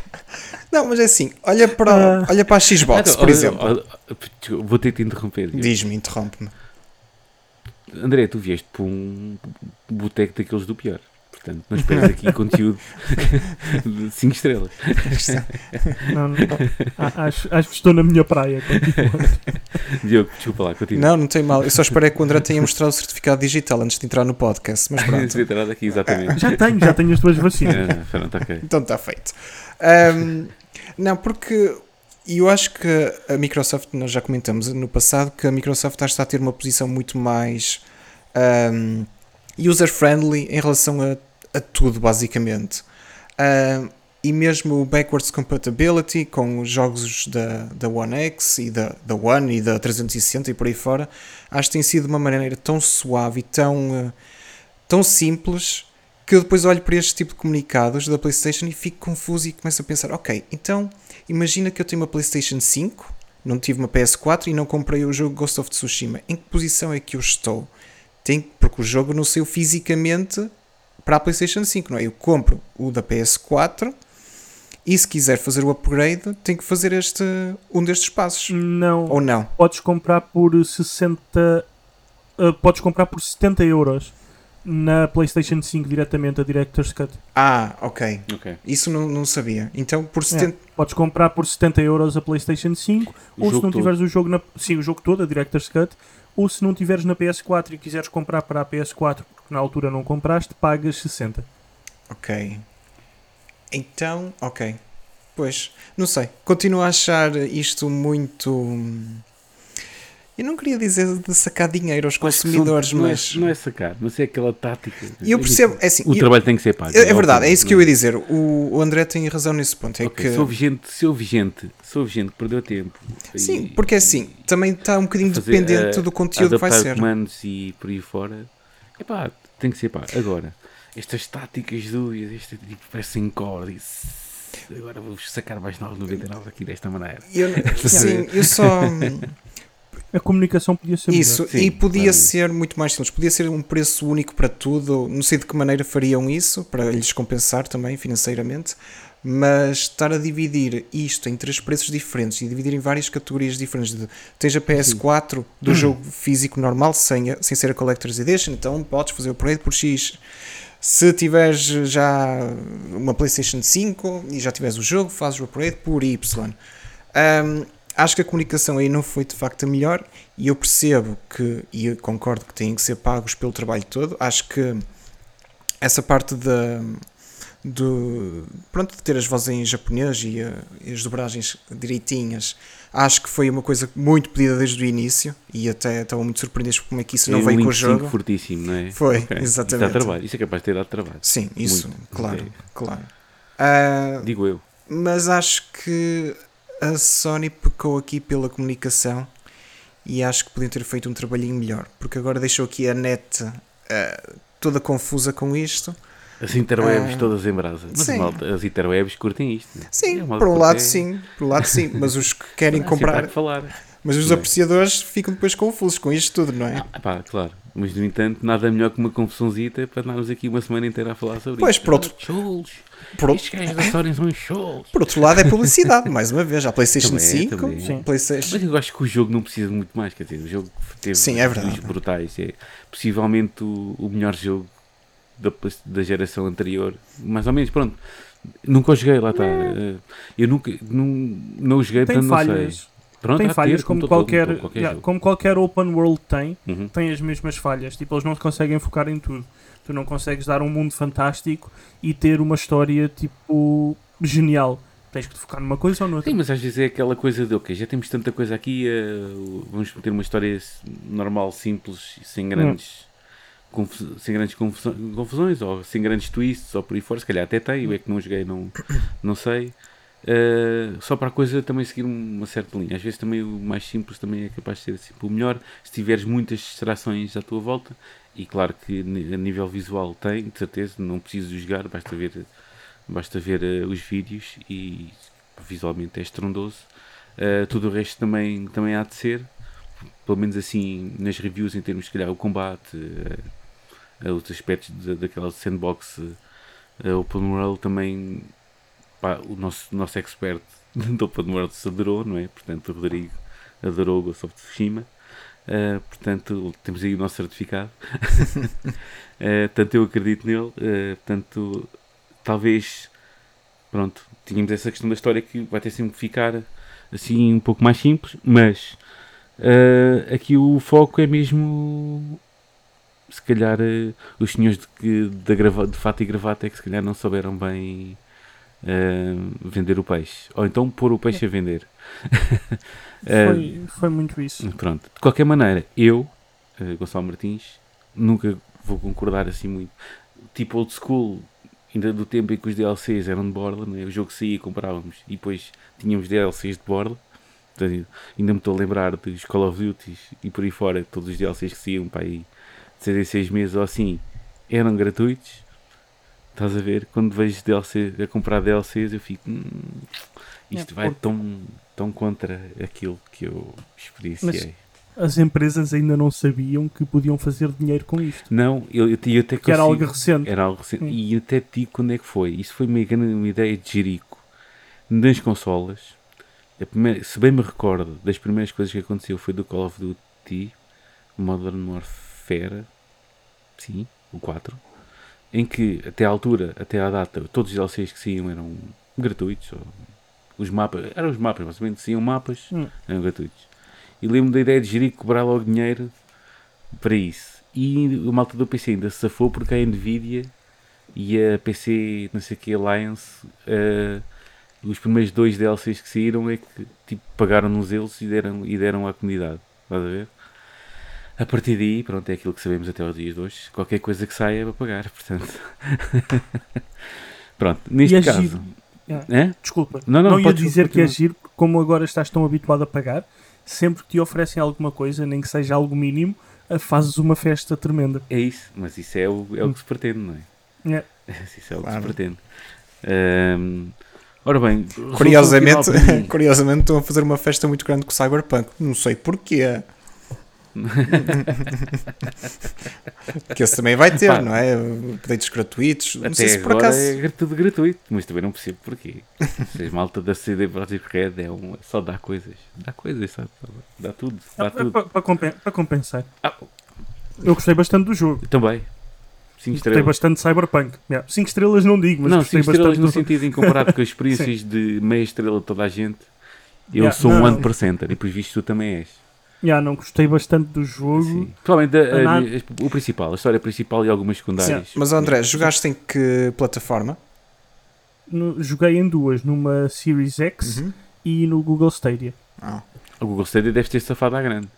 Speaker 1: *laughs*
Speaker 2: Não, mas é assim, olha para,
Speaker 3: Ah.
Speaker 2: olha para a Xbox,
Speaker 1: Então,
Speaker 2: por exemplo.
Speaker 1: Vou ter que te interromper.
Speaker 2: Diz-me, interrompe-me.
Speaker 1: André, tu vieste para um boteco daqueles do pior. Portanto, não esperes aqui *laughs* conteúdo de 5 estrelas.
Speaker 3: Não, não. Acho, acho que estou na minha praia. *laughs*
Speaker 1: Diogo, desculpa lá, continua.
Speaker 2: Não, não tem mal. Eu só esperei que o André tenha mostrado o certificado digital antes de entrar no podcast. Mas pronto. *laughs*
Speaker 1: Devia aqui, exatamente.
Speaker 3: Já tenho, já tenho as duas vacinas.
Speaker 1: Ah, pronto, ok.
Speaker 2: Então está feito. Ahm, não, porque eu acho que a Microsoft, nós já comentamos no passado, que a Microsoft está a ter uma posição muito mais ahm, user-friendly em relação a, a tudo, basicamente. Ahm, e mesmo o backwards compatibility com os jogos da, da One X e da, da One e da 360 e por aí fora, acho que tem sido de uma maneira tão suave e tão, eh, tão simples que eu depois olho para este tipo de comunicados da PlayStation e fico confuso e começo a pensar: ok, então imagina que eu tenho uma PlayStation 5, não tive uma PS4 e não comprei o jogo Ghost of Tsushima. Em que posição é que eu estou? Tem, porque o jogo não saiu fisicamente para a PlayStation 5, não é? Eu compro o da PS4 e se quiser fazer o upgrade, tem que fazer este, um destes passos.
Speaker 3: Não,
Speaker 2: Ou não?
Speaker 3: podes comprar por 60. uh, podes comprar por 70 euros na PlayStation 5 diretamente a Director's Cut.
Speaker 2: Ah, ok.
Speaker 1: Ok.
Speaker 2: Isso não, não sabia. Então, por 70.
Speaker 3: Podes comprar por 70 euros a PlayStation 5,
Speaker 1: O
Speaker 3: ou se não
Speaker 1: todo.
Speaker 3: tiveres o jogo na. Sim, o jogo todo, a Director's Cut, ou se não tiveres na PS4 e quiseres comprar para a PS4 porque na altura não compraste, pagas 60.
Speaker 2: Ok. Então, ok. Pois, não sei. Continuo a achar isto muito. Eu não queria dizer de sacar dinheiro aos
Speaker 1: Acho que são-
Speaker 2: consumidores,
Speaker 1: não é-
Speaker 2: mas.
Speaker 1: Não é sacar, mas é aquela tática.
Speaker 2: E eu percebo. É assim,
Speaker 1: O
Speaker 2: eu-
Speaker 1: trabalho tem que ser pago.
Speaker 2: é, é verdade, é isso que eu ia dizer. O, o André tem razão nesse ponto. É
Speaker 1: Ok,
Speaker 2: que.
Speaker 1: Se houve gente, se houve gente, se houve gente que perdeu tempo.
Speaker 2: Sim,
Speaker 1: e-
Speaker 2: porque é assim, também está um bocadinho
Speaker 1: fazer,
Speaker 2: dependente
Speaker 1: eh,
Speaker 2: do conteúdo que vai ser.
Speaker 1: comandos e por aí fora. Epá, tem que ser pá. Agora, estas táticas dúvidas, este tipo parecem corda. Agora vou sacar mais 9,99 aqui desta maneira.
Speaker 2: Eu, *laughs* sim, eu só.
Speaker 3: A comunicação podia ser melhor.
Speaker 2: Isso,
Speaker 1: Sim,
Speaker 2: e podia
Speaker 1: claramente.
Speaker 2: ser muito mais simples. Podia ser um preço único para tudo. Não sei de que maneira fariam isso, para lhes compensar também financeiramente. Mas estar a dividir isto em três preços diferentes e dividir em várias categorias diferentes. De, tens a PS4 do jogo físico normal, sem, a- sem ser a Collector's Edition, então podes fazer o upgrade por X. Se tiveres já uma PlayStation 5 e já tiveres o jogo, fazes o upgrade por Y. Um, acho que a comunicação aí não foi de facto a melhor e eu percebo que, e eu concordo que têm que ser pagos pelo trabalho todo. Acho que essa parte da do, pronto, de ter as vozes em japonês e, eh, e as dobragens direitinhas, acho que foi uma coisa muito pedida desde o início e até estava muito surpreendido como é que isso não
Speaker 1: um
Speaker 2: veio com o jogo.
Speaker 1: fortíssimo, não é?
Speaker 2: Foi,
Speaker 1: Ok.
Speaker 2: exatamente.
Speaker 1: Isso trabalho. Isso é capaz de ter dado trabalho.
Speaker 2: Sim, isso,
Speaker 1: Muito.
Speaker 2: claro,
Speaker 1: Ok.
Speaker 2: claro. Ah,
Speaker 1: Digo eu.
Speaker 2: mas acho que a Sony pecou aqui pela comunicação e acho que podiam ter feito um trabalhinho melhor, porque agora deixou aqui a net ah, toda confusa com isto.
Speaker 1: As interwebs
Speaker 2: Ah,
Speaker 1: todas em brasa. Mas malta, as interwebs curtem isto. né?
Speaker 2: Sim,
Speaker 1: É
Speaker 2: por um lado
Speaker 1: é-
Speaker 2: sim, por um lado sim, mas os que querem comprar,
Speaker 1: que falar.
Speaker 2: mas os
Speaker 1: é?
Speaker 2: apreciadores ficam depois confusos com isto tudo, não é?
Speaker 1: Ah, pá, claro. Mas, no entanto, nada melhor que uma confusãozita para andarmos aqui uma semana inteira a falar sobre
Speaker 2: Pois,
Speaker 1: isto.
Speaker 2: por outro-
Speaker 1: Ah, Cholos.
Speaker 2: Por, outro-
Speaker 1: Estes gajos da Sony são cholos.
Speaker 2: por outro lado é publicidade, *laughs* mais uma vez, a PlayStation
Speaker 1: Também é,
Speaker 2: 5,
Speaker 1: também é.
Speaker 3: Sim.
Speaker 2: PlayStation
Speaker 1: Mas eu acho que o jogo não precisa de muito mais. Quer dizer, o jogo teve
Speaker 2: Sim, é verdade.
Speaker 1: brutais. É possivelmente o, o melhor jogo da, da geração anterior. Mais ou menos, pronto. Nunca o joguei, lá está. Eh, Eu nunca não, não o joguei,
Speaker 3: Tem
Speaker 1: portanto não
Speaker 3: falhas.
Speaker 1: sei. Pronto,
Speaker 3: tem falhas
Speaker 1: ter,
Speaker 3: como,
Speaker 1: todo-
Speaker 3: qualquer,
Speaker 1: todo- qualquer
Speaker 3: yeah, como qualquer open world tem,
Speaker 1: Uhum.
Speaker 3: tem as mesmas falhas. Tipo, eles não conseguem focar em tudo. Tu não consegues dar um mundo fantástico e ter uma história tipo genial. Tens que te focar numa coisa ou noutra.
Speaker 1: Sim, mas às vezes é aquela coisa de, ok, já temos tanta coisa aqui, eh, vamos ter uma história normal, simples, sem grandes, confu- sem grandes confuso- confusões, ou sem grandes twists, ou por aí fora, se calhar até tem, eu é que não joguei, não, não sei. Eh, só para a coisa também seguir uma certa linha. Às vezes também o mais simples também é capaz de ser assim, o melhor se tiveres muitas distrações à tua volta. E claro que a nível visual tem, de certeza, não preciso jogar, basta ver, basta ver eh, os vídeos e visualmente é estrondoso. Uh, tudo o resto também, também há de ser, pelo menos assim nas reviews, em termos, se calhar, o combate, uh, uh, os aspectos da- daquela sandbox uh, Open World também. Pá, o nosso, nosso expert do Open World se adorou, não é? Portanto, o Rodrigo adorou o Ghost of Tsushima. Uh, portanto, temos aí o nosso certificado. *laughs* uh, eu acredito nele. Uh, portanto, talvez, pronto, tínhamos essa questão da história que vai ter sempre que ficar assim um pouco mais simples, mas aqui o foco é mesmo se calhar os senhores de, de, grava, de fato e gravata é que se calhar não souberam bem vender o peixe. Ou então pôr o peixe a vender. *laughs*
Speaker 3: Foi, foi muito isso.
Speaker 1: Pronto. De qualquer maneira, eu, uh, Gonçalo Martins, nunca vou concordar assim muito. Tipo old school, ainda do tempo em que os DLCs eram de borla, né? o jogo saía e comprávamos e depois tínhamos DLCs de borla. Portanto, ainda me estou a lembrar dos Call of Duty e por aí fora, todos os DLCs que saíam para aí de 6 em 6 meses ou assim eram gratuitos. Estás a ver? Quando vejo DLC, a comprar DLCs, eu fico. Hum, isto é, vai tão tão contra aquilo que eu experienciei.
Speaker 3: Mas as empresas ainda não sabiam que podiam fazer dinheiro com isto.
Speaker 1: Não, eu, eu, eu até
Speaker 3: que era algo recente.
Speaker 1: Era algo recente. Hum. E até te digo quando é que foi. Isso foi uma, uma ideia de Jerico. Nas consolas, primeira, se bem me recordo, das primeiras coisas que aconteceu foi do Call of Duty Modern Warfare, sim, o 4, em que até à altura, até à data, todos os DLCs que saíam eram gratuitos, ou os mapas, eram os mapas, basicamente, iam mapas, hum. eram gratuitos. E lembro da ideia de gerir cobrar logo dinheiro para isso. E o malta do PC ainda se safou porque a Nvidia e a PC, não sei o que, Alliance, uh, os primeiros dois DLCs que saíram é que tipo, pagaram-nos eles e deram, e deram à comunidade. Estás a ver? A partir daí, pronto, é aquilo que sabemos até os dias de hoje. Qualquer coisa que saia é para pagar, portanto. *laughs* pronto, neste caso.
Speaker 3: É? Desculpa, não, não, não ia dizer que é giro, como agora estás tão habituado a pagar, sempre que te oferecem alguma coisa, nem que seja algo mínimo, fazes uma festa tremenda.
Speaker 1: É isso, mas isso é o, é o que se pretende, não é?
Speaker 3: é. *laughs*
Speaker 1: Isso é o que claro. se pretende. Um, ora bem,
Speaker 2: curiosamente, *laughs* curiosamente estão a fazer uma festa muito grande com o Cyberpunk. Não sei porquê. *laughs* que esse também vai ter, Pá, não é? Updates gratuitos. Não sei se por acaso.
Speaker 1: É tudo gratuito, mas também não percebo porquê. Se as malta da CD Projekt Red é um, só dá coisas. Dá coisas, sabe? Dá tudo. Dá
Speaker 3: ah,
Speaker 1: tudo.
Speaker 3: Para, para compensar. Ah. Eu gostei bastante do jogo.
Speaker 1: Eu também.
Speaker 3: 5 estrelas. Gostei bastante de Cyberpunk. 5 yeah. estrelas não digo, mas
Speaker 1: não,
Speaker 3: gostei
Speaker 1: bastante.
Speaker 3: estrelas
Speaker 1: no do... sentido em comparado com as *laughs* experiências de meia estrela de toda a gente. Eu yeah, sou não, um 1% e depois visto tu também és.
Speaker 3: Já, não gostei bastante do jogo.
Speaker 1: Sim. Provavelmente a, a, o principal, a história principal e algumas secundárias. Sim.
Speaker 2: Mas André, jogaste em que plataforma?
Speaker 3: No, joguei em duas, numa Series X uhum. e no Google Stadia.
Speaker 1: Ah. O Google Stadia deve ter safado à grande.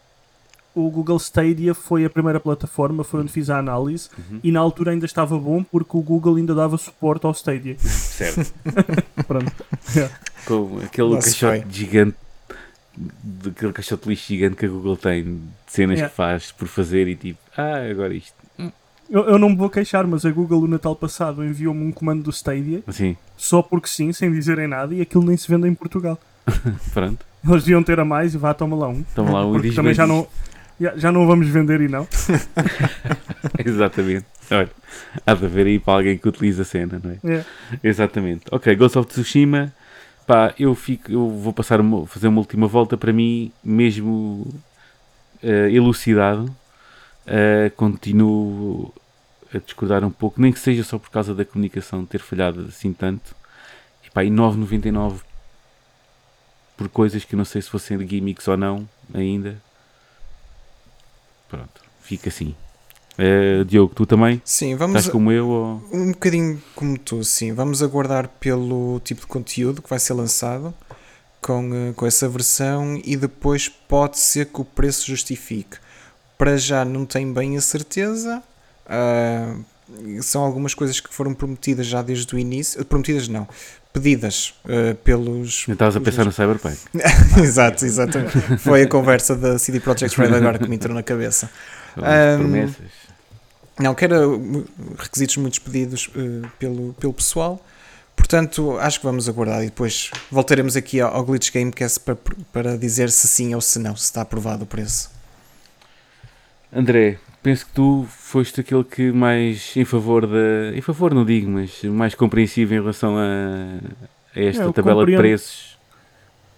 Speaker 3: O Google Stadia foi a primeira plataforma, foi onde fiz a análise uhum. e na altura ainda estava bom porque o Google ainda dava suporte ao Stadia.
Speaker 1: Certo. *laughs*
Speaker 3: Pronto.
Speaker 1: Com aquele Nossa, caixote gigante daquele caixote lixo gigante que a Google tem de cenas yeah. que faz por fazer e tipo, ah, agora isto.
Speaker 3: Eu, eu não me vou queixar, mas a Google no Natal passado enviou-me um comando do Stadia
Speaker 1: sim.
Speaker 3: só porque sim, sem dizerem nada, e aquilo nem se vende em Portugal. *laughs*
Speaker 1: Pronto.
Speaker 3: Eles deviam ter a mais e vá, toma lá um.
Speaker 1: Toma lá um
Speaker 3: porque também já não, já, já não vamos vender e não. *laughs*
Speaker 1: Exatamente. Olha, há de haver aí para alguém que utiliza a cena, não é?
Speaker 3: Yeah.
Speaker 1: Exatamente. Ok, Ghost of Tsushima pá, eu, fico, eu vou passar fazer uma última volta para mim, mesmo uh, elucidado, uh, continuo a discordar um pouco, nem que seja só por causa da comunicação ter falhado assim tanto. E pá, e 9,99 por coisas que eu não sei se fossem gimmicks ou não ainda. Pronto, fica assim. Uh, Diogo, tu também?
Speaker 2: Sim, vamos.
Speaker 1: Estás como eu? Ou...
Speaker 2: Um bocadinho como tu, sim. Vamos aguardar pelo tipo de conteúdo que vai ser lançado com, uh, com essa versão e depois pode ser que o preço justifique. Para já não tenho bem a certeza. Uh, são algumas coisas que foram prometidas já desde o início. Prometidas não, pedidas uh, pelos.
Speaker 1: Estavas a pensar no Cyberpunk. *laughs*
Speaker 2: Exato, exatamente. Foi a conversa da CD Projekt Red agora que me entrou na cabeça.
Speaker 1: Um, promessas.
Speaker 2: Não, que era requisitos muito pedidos uh, pelo, pelo pessoal. Portanto, acho que vamos aguardar e depois voltaremos aqui ao, ao Glitch Gamecast para, para dizer se sim ou se não, se está aprovado o preço.
Speaker 1: André, penso que tu foste aquele que mais em favor da. Em favor, não digo, mas mais compreensivo em relação a, a esta tabela de preços.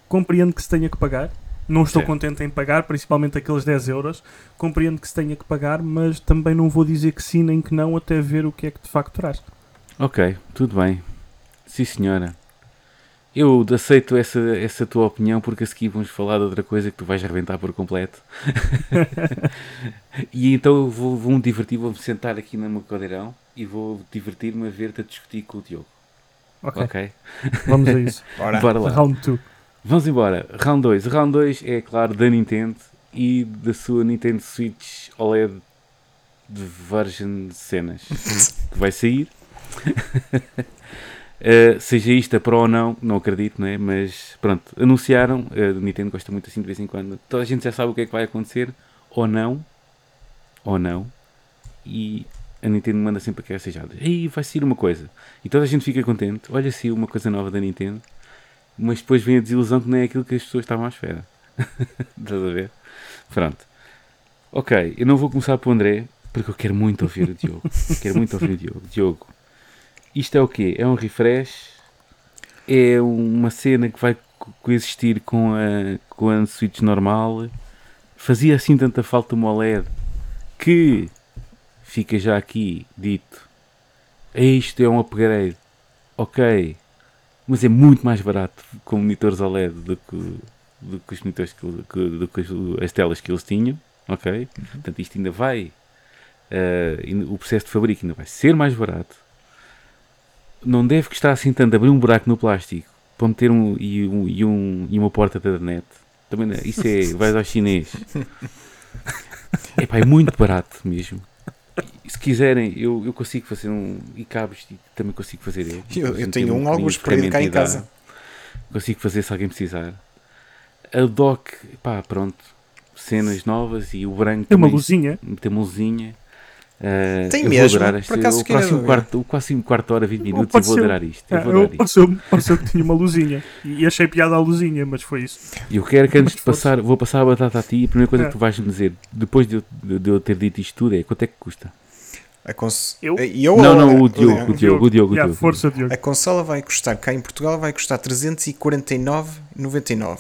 Speaker 3: Compreendo que se tenha que pagar, Não estou
Speaker 1: Certo.
Speaker 3: contente em pagar, principalmente aqueles 10 euros. Compreendo que se tenha que pagar, mas também não vou dizer que sim nem que não até ver o que é que de facto traz.
Speaker 1: Ok, tudo bem. Sim, senhora. Eu aceito essa, essa tua opinião porque a seguir vamos falar de outra coisa que tu vais arrebentar por completo. *laughs* e então vou, vou me divertir, vou-me sentar aqui no meu cadeirão e vou divertir-me a ver-te a discutir com o Diogo.
Speaker 3: Ok,
Speaker 1: Ok?
Speaker 3: vamos a isso.
Speaker 2: Bora. *laughs*
Speaker 1: Bora lá.
Speaker 3: Round 2.
Speaker 1: Vamos embora. Round 2. Round 2 é, claro, da Nintendo e da sua Nintendo Switch OLED de version cenas *laughs* que vai sair. Uh, *laughs* seja isto a Pro ou não, não acredito, não é? Mas pronto, anunciaram. A Nintendo gosta muito assim de vez em quando. Toda a gente já sabe o que é que vai acontecer, ou não, ou não. E a Nintendo manda sempre aquelas sejadas. Ei, vai sair uma coisa. E toda a gente fica contente. Olha, saiu uma coisa nova da Nintendo. Mas depois vem a desilusão que não é aquilo que as pessoas estavam à espera. *laughs* Estás a ver? Pronto. Ok, eu não vou começar pelo André, porque eu quero muito ouvir o Diogo. quero muito ouvir o Diogo. Diogo, isto é o quê? É um refresh? É uma cena que vai co- coexistir com a, com a Switch normal? Fazia assim tanta falta uma OLED que fica já aqui dito. Isto é um upgrade. Ok. Mas é muito mais barato com monitores OLED do que, do que os monitores que, do que as- as telas que eles tinham. Ok. Portanto, isto ainda vai. ainda- o processo de fabrico ainda vai ser mais barato. Não deve custar assim tanto abrir um buraco no plástico para meter um e, um, e, um, e uma porta da net. Também, não- isso é. *laughs* Vais ao chinês. Epá, é muito barato mesmo. Se quiserem, eu, eu consigo fazer um. E cabos e também consigo fazer. Eu,
Speaker 2: Eu, eu
Speaker 1: Tenho
Speaker 2: um
Speaker 1: pequenino
Speaker 2: alguns perdido cá em casa.
Speaker 1: Consigo fazer se alguém precisar. A dock, pá, pronto. Cenas novas e o branco.
Speaker 3: Tem uma luzinha.
Speaker 1: Tem uma luzinha. Ah,
Speaker 2: Tem
Speaker 1: eu
Speaker 2: mesmo?
Speaker 1: Vou adorar
Speaker 2: Por
Speaker 1: este,
Speaker 2: acaso
Speaker 1: o próximo quarto, o próximo quarto de hora, 20 minutos, eu vou adorar isto. Eu
Speaker 3: Ah,
Speaker 1: vou
Speaker 3: eu, pareceu, pareceu que tinha uma luzinha. E achei piada a luzinha, mas foi isso.
Speaker 1: E eu quero que antes de
Speaker 3: Mas
Speaker 1: passar, vou passar a batata a ti. A primeira coisa
Speaker 3: É.
Speaker 1: que tu vais me dizer, depois de eu, de- eu ter dito isto tudo, é quanto é que custa?
Speaker 2: A cons...
Speaker 3: Eu?
Speaker 2: E eu
Speaker 1: não, não, o Diogo, o Diogo, o Diogo. o
Speaker 3: Yeah,
Speaker 1: Diogo.
Speaker 3: força, Diogo.
Speaker 2: A consola vai custar, cá em Portugal, vai custar 349,99.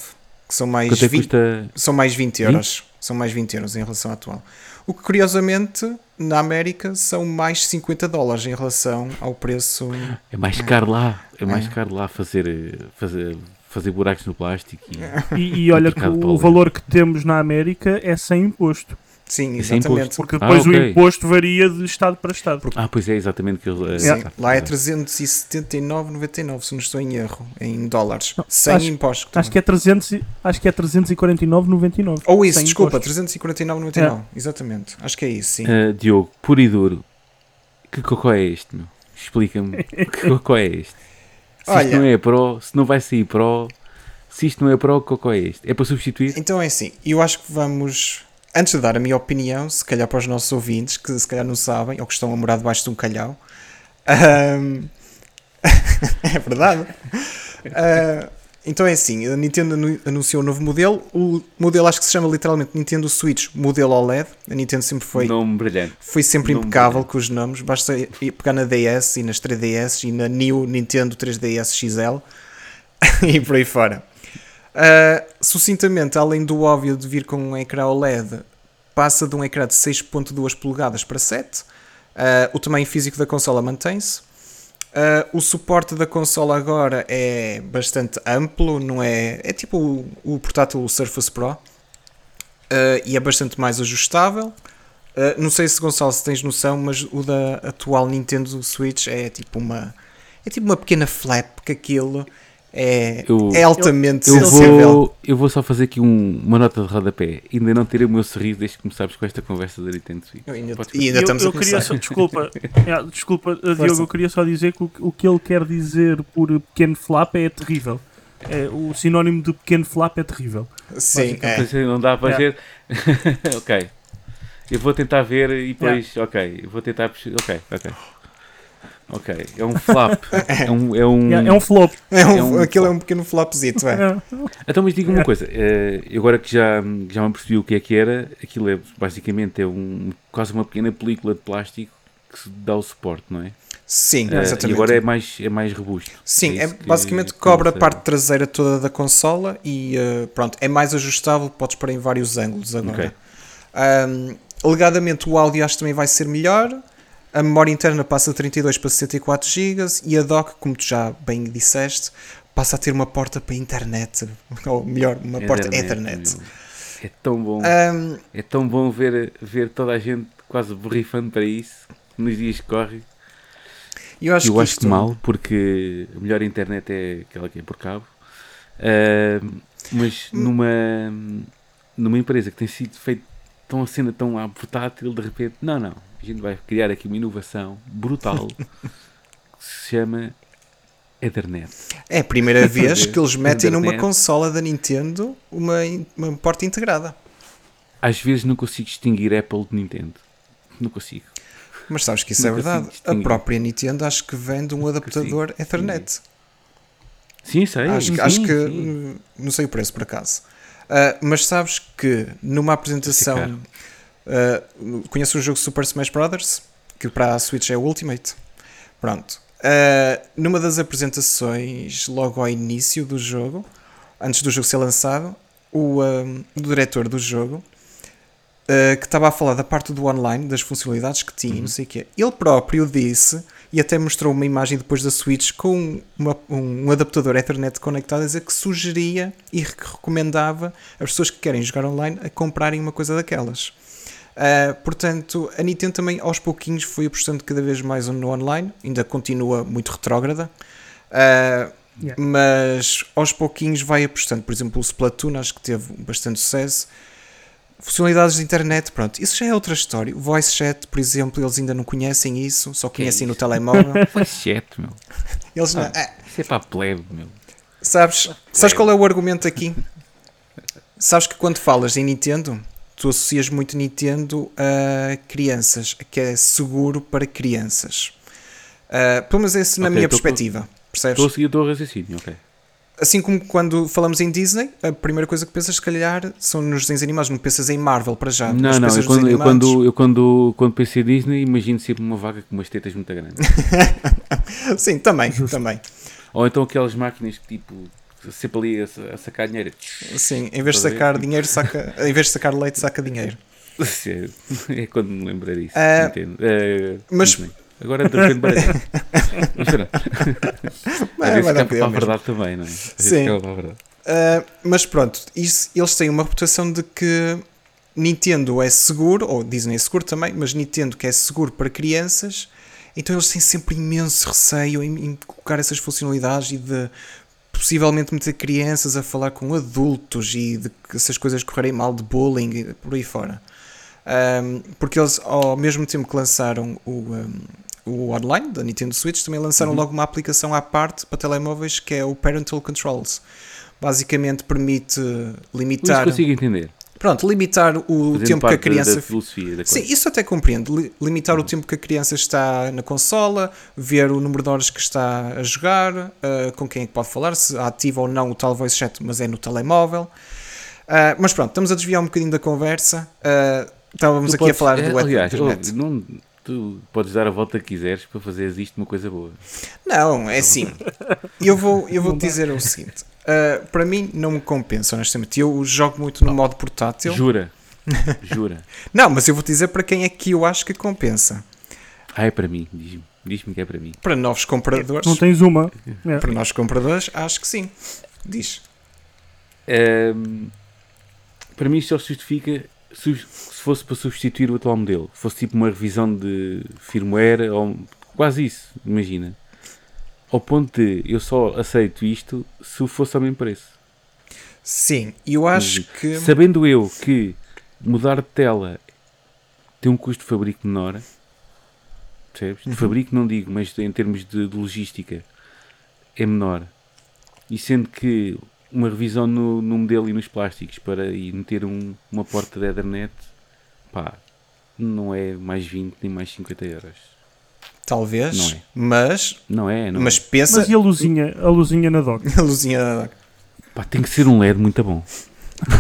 Speaker 2: Que são mais,
Speaker 1: Quanto é que
Speaker 2: 20,
Speaker 1: custa?
Speaker 2: são mais 20 euros. São mais 20 euros em relação à atual. O que curiosamente na América são mais 50 dólares em relação ao preço.
Speaker 1: É mais caro lá. É mais
Speaker 2: É.
Speaker 1: caro lá fazer, fazer, fazer buracos no plástico. E...
Speaker 3: E, e olha que o valor que temos na América é sem imposto.
Speaker 2: Sim,
Speaker 1: é
Speaker 2: exatamente.
Speaker 1: imposto.
Speaker 3: Porque
Speaker 1: Ah,
Speaker 3: depois
Speaker 1: ok.
Speaker 3: o imposto varia de estado para estado.
Speaker 1: Ah, pois é, exatamente. Que eles,
Speaker 2: Sim,
Speaker 1: eh,
Speaker 2: lá é
Speaker 1: exato.
Speaker 2: 379,99 se não estou em erro, em dólares, sem
Speaker 3: acho-
Speaker 2: impostos.
Speaker 3: Acho que é 300, e- acho que é 349,99.
Speaker 2: Ou isso, desculpa,
Speaker 3: impostos.
Speaker 2: 349,99, exatamente. Acho que é isso, sim.
Speaker 1: Ah, Diogo, puro e duro. Que cocó é este, meu? Explica-me. que cocó é este? Se
Speaker 2: Olha-
Speaker 1: isto não é Pro, se não vai sair Pro, se isto não é Pro, que cocó é este? É para substituir?
Speaker 2: Então é assim, eu acho que vamos. Antes de dar a minha opinião, se calhar para os nossos ouvintes, que se calhar não sabem, ou que estão a morar debaixo de um calhau. ahm, *laughs* é verdade. Ah, então é assim, a Nintendo anu- anunciou um novo modelo. O modelo acho que se chama literalmente Nintendo Switch Modelo OLED. A Nintendo sempre foi,
Speaker 1: Nome brilhante.
Speaker 2: foi sempre
Speaker 1: nome
Speaker 2: impecável
Speaker 1: brilhante.
Speaker 2: com os nomes. Basta pegar na DS e nas 3DS e na New Nintendo 3DS XL *laughs* e por aí fora. Uh, sucintamente, além do óbvio de vir com um ecrã OLED, passa de um ecrã de 6.2 polegadas para 7. Uh, o tamanho físico da consola mantém-se. Uh, o suporte da consola agora é bastante amplo, não é? É tipo o, o portátil Surface Pro e é bastante mais ajustável. Não sei se Gonçalo se tens noção, mas o da atual Nintendo Switch é tipo uma é tipo uma pequena flap que aquilo é,
Speaker 1: Eu-
Speaker 2: é altamente
Speaker 1: Eu
Speaker 2: sensível.
Speaker 1: vou, eu vou só fazer aqui um- uma nota de rodapé. Ainda não tirei o meu sorriso desde que começares com esta conversa da Nintendo Switch.
Speaker 2: Eu ainda- e ainda
Speaker 3: eu,
Speaker 2: estamos
Speaker 3: eu
Speaker 2: a
Speaker 3: queria
Speaker 2: começar.
Speaker 3: só, desculpa, yeah, *laughs* desculpa, Diogo, eu queria só dizer que o, o que ele quer dizer por pequeno flap é terrível. É, o sinónimo de pequeno flap é terrível.
Speaker 2: Sim, é.
Speaker 1: É, Não dá para
Speaker 3: É.
Speaker 1: ver. *laughs* ok. Eu vou tentar ver e depois. Ok. Eu vou tentar. Ok, ok. Ok. É um flap. *laughs* é um. É um...
Speaker 3: Yeah, é um flop.
Speaker 2: É um,
Speaker 1: É um
Speaker 2: aquilo é
Speaker 1: flop.
Speaker 2: um pequeno flopzito, é.
Speaker 3: É.
Speaker 1: Então, mas diga-me
Speaker 3: É.
Speaker 1: uma coisa. eh, agora que já, já me percebi o que é que era, aquilo é basicamente é um, quase uma pequena película de plástico que dá o suporte, não é?
Speaker 2: Sim,
Speaker 1: Eh,
Speaker 2: exatamente.
Speaker 1: e agora é mais, é mais robusto.
Speaker 2: Sim, é,
Speaker 1: que-
Speaker 2: basicamente
Speaker 1: que
Speaker 2: cobre a parte traseira toda da consola e eh, pronto, é mais ajustável, podes pôr em vários ângulos agora.
Speaker 1: Ok.
Speaker 2: Ahm, alegadamente o áudio acho que também vai ser melhor, a memória interna passa de 32 para 64 GB e a dock, como tu já bem disseste, passa a ter uma porta para a internet, *laughs* ou melhor, uma porta Ethernet.
Speaker 1: É tão bom.
Speaker 2: Ahm,
Speaker 1: É tão bom ver, ver toda a gente quase borrifando para isso nos dias que correm.
Speaker 2: eu acho
Speaker 1: eu
Speaker 2: que
Speaker 1: acho
Speaker 2: isto,
Speaker 1: que mal, porque a melhor internet é aquela que é por cabo. Ah, mas
Speaker 2: Hum.
Speaker 1: numa, numa empresa que tem sido feita tão a cena tão à portátil, de repente, não, não, a gente vai criar aqui uma inovação brutal *laughs* que se chama Ethernet.
Speaker 2: é a primeira vez que eles metem numa
Speaker 1: internet.
Speaker 2: consola da Nintendo uma, uma porta integrada.
Speaker 1: Às vezes não consigo distinguir Apple de Nintendo. Não consigo.
Speaker 2: Mas sabes que isso é
Speaker 1: Não consigo
Speaker 2: verdade. A própria Nintendo acho que vende um adaptador
Speaker 1: consigo
Speaker 2: Ethernet.
Speaker 1: Sim, sei.
Speaker 2: acho, que-
Speaker 1: sim,
Speaker 2: acho que
Speaker 1: sim.
Speaker 2: não sei o preço por acaso. Ah, mas sabes que numa apresentação ah, conheço o jogo Super Smash Brothers, que para a Switch é o Ultimate. Pronto. Ah, numa das apresentações, logo ao início do jogo, antes do jogo ser lançado, o, ah, o diretor do jogo ah, que estava a falar da parte do online, das funcionalidades que tinha, e não sei o quê. Ele próprio disse, e até mostrou uma imagem depois da Switch com uma- um, adaptador Ethernet conectado a dizer que sugeria e que recomendava as pessoas que querem jogar online a comprarem uma coisa daquelas. Ah, portanto, a Nintendo também aos pouquinhos foi apostando cada vez mais no online, ainda continua muito retrógrada. Ah,
Speaker 3: Yeah.
Speaker 2: mas aos pouquinhos vai apostando. Por exemplo, o Splatoon acho que teve bastante sucesso. Funcionalidades de internet, pronto, isso já é outra história. O voice chat, por exemplo, eles ainda não conhecem isso, só
Speaker 1: Que é
Speaker 2: conhecem no telemóvel. *laughs*
Speaker 1: Foi chat, meu.
Speaker 2: Eles não,
Speaker 1: Ah.
Speaker 2: ah,
Speaker 1: Isso é para a plebe, meu.
Speaker 2: sabes, sabes qual é o argumento aqui? Sabes que quando falas em Nintendo, tu associas muito Nintendo a crianças, que é seguro para crianças. Ah, pelo menos esse na minha perspectiva, percebes?
Speaker 1: Estou a seguir o teu raciocínio, ok.
Speaker 2: Assim como quando falamos em Disney, a primeira coisa que pensas, se calhar, são nos desenhos animados. Não pensas em Marvel para já.
Speaker 1: Não, não, eu quando, eu, quando, eu quando, quando pensei em Disney, imagino sempre uma vaca com umas tetas muito grandes. *laughs*
Speaker 2: Sim, também, também.
Speaker 1: Ou então aquelas máquinas que tipo, sempre ali a, a sacar dinheiro.
Speaker 2: Sim, em vez de sacar dinheiro, saca. Em vez de sacar leite, saca dinheiro.
Speaker 1: É, é quando me lembrar disso.
Speaker 2: Ah,
Speaker 1: entendo. Ah,
Speaker 2: mas-.
Speaker 1: Agora de repente. *laughs* Mas pronto. Às vezes escapa
Speaker 2: para
Speaker 1: a verdade também, não é?
Speaker 2: Sim. Uh, mas pronto, isso- eles têm uma reputação de que Nintendo é seguro, ou Disney é seguro também, mas Nintendo que é seguro para crianças, então eles têm sempre imenso receio em, em colocar essas funcionalidades e de possivelmente meter crianças a falar com adultos e de que essas coisas correrem mal de bullying por aí fora. Um, porque eles, ao mesmo tempo que lançaram o, um, o online da Nintendo Switch, também lançaram
Speaker 1: Uhum.
Speaker 2: logo uma aplicação à parte para telemóveis que é o Parental Controls. Basicamente permite limitar,
Speaker 1: consigo entender.
Speaker 2: Pronto, limitar o
Speaker 1: Fazendo
Speaker 2: tempo que a criança
Speaker 1: Da filosofia da
Speaker 2: Sim, isso até compreendo. Li- Limitar o tempo que a criança está na consola, ver o número de horas que está a jogar, ah, com quem é que pode falar, se ativa ou não o tal voice chat, mas é no telemóvel. Ah, mas pronto, estamos a desviar um bocadinho da conversa. Ah, estávamos
Speaker 1: Tu
Speaker 2: aqui a
Speaker 1: podes-
Speaker 2: falar
Speaker 1: é,
Speaker 2: do
Speaker 1: aliás,
Speaker 2: internet.
Speaker 1: oh, não, tu podes dar a volta que quiseres para fazeres isto uma coisa boa.
Speaker 2: Não, é assim. Eu vou, eu vou te dizer o seguinte: ah, para mim não me compensa, honestamente. Eu jogo muito no modo portátil.
Speaker 1: Jura? *laughs* Jura?
Speaker 2: Não, mas eu vou te dizer para quem é que eu acho que compensa.
Speaker 1: Ah, é para mim. Diz-me diz-me que é para mim.
Speaker 2: Para novos compradores,
Speaker 3: Não tens uma. É.
Speaker 2: para novos compradores, acho que sim. Diz.
Speaker 1: Ahm, para mim isto só se justifica se, se fosse para substituir o atual modelo. Fosse tipo uma revisão de firmware ou quase isso, imagina. Ao ponto de eu só aceito isto se fosse ao mesmo preço.
Speaker 2: Sim, eu acho que.
Speaker 1: Sabendo eu que mudar de tela tem um custo de fabrico menor, percebes?
Speaker 2: Uhum.
Speaker 1: De fabrico não digo, mas em termos de, de logística é menor. E sendo que uma revisão no, no modelo e nos plásticos para ir meter um- uma porta de Ethernet, pá, não é mais 20 nem mais 50 euros.
Speaker 2: Talvez,
Speaker 1: Não é.
Speaker 2: mas,
Speaker 1: Não é, não
Speaker 2: mas
Speaker 1: é.
Speaker 2: pensa.
Speaker 3: Mas e a luzinha, a luzinha na dock? *laughs*
Speaker 2: a luzinha da dock.
Speaker 1: Pá, tem que ser um LED muito bom. *laughs*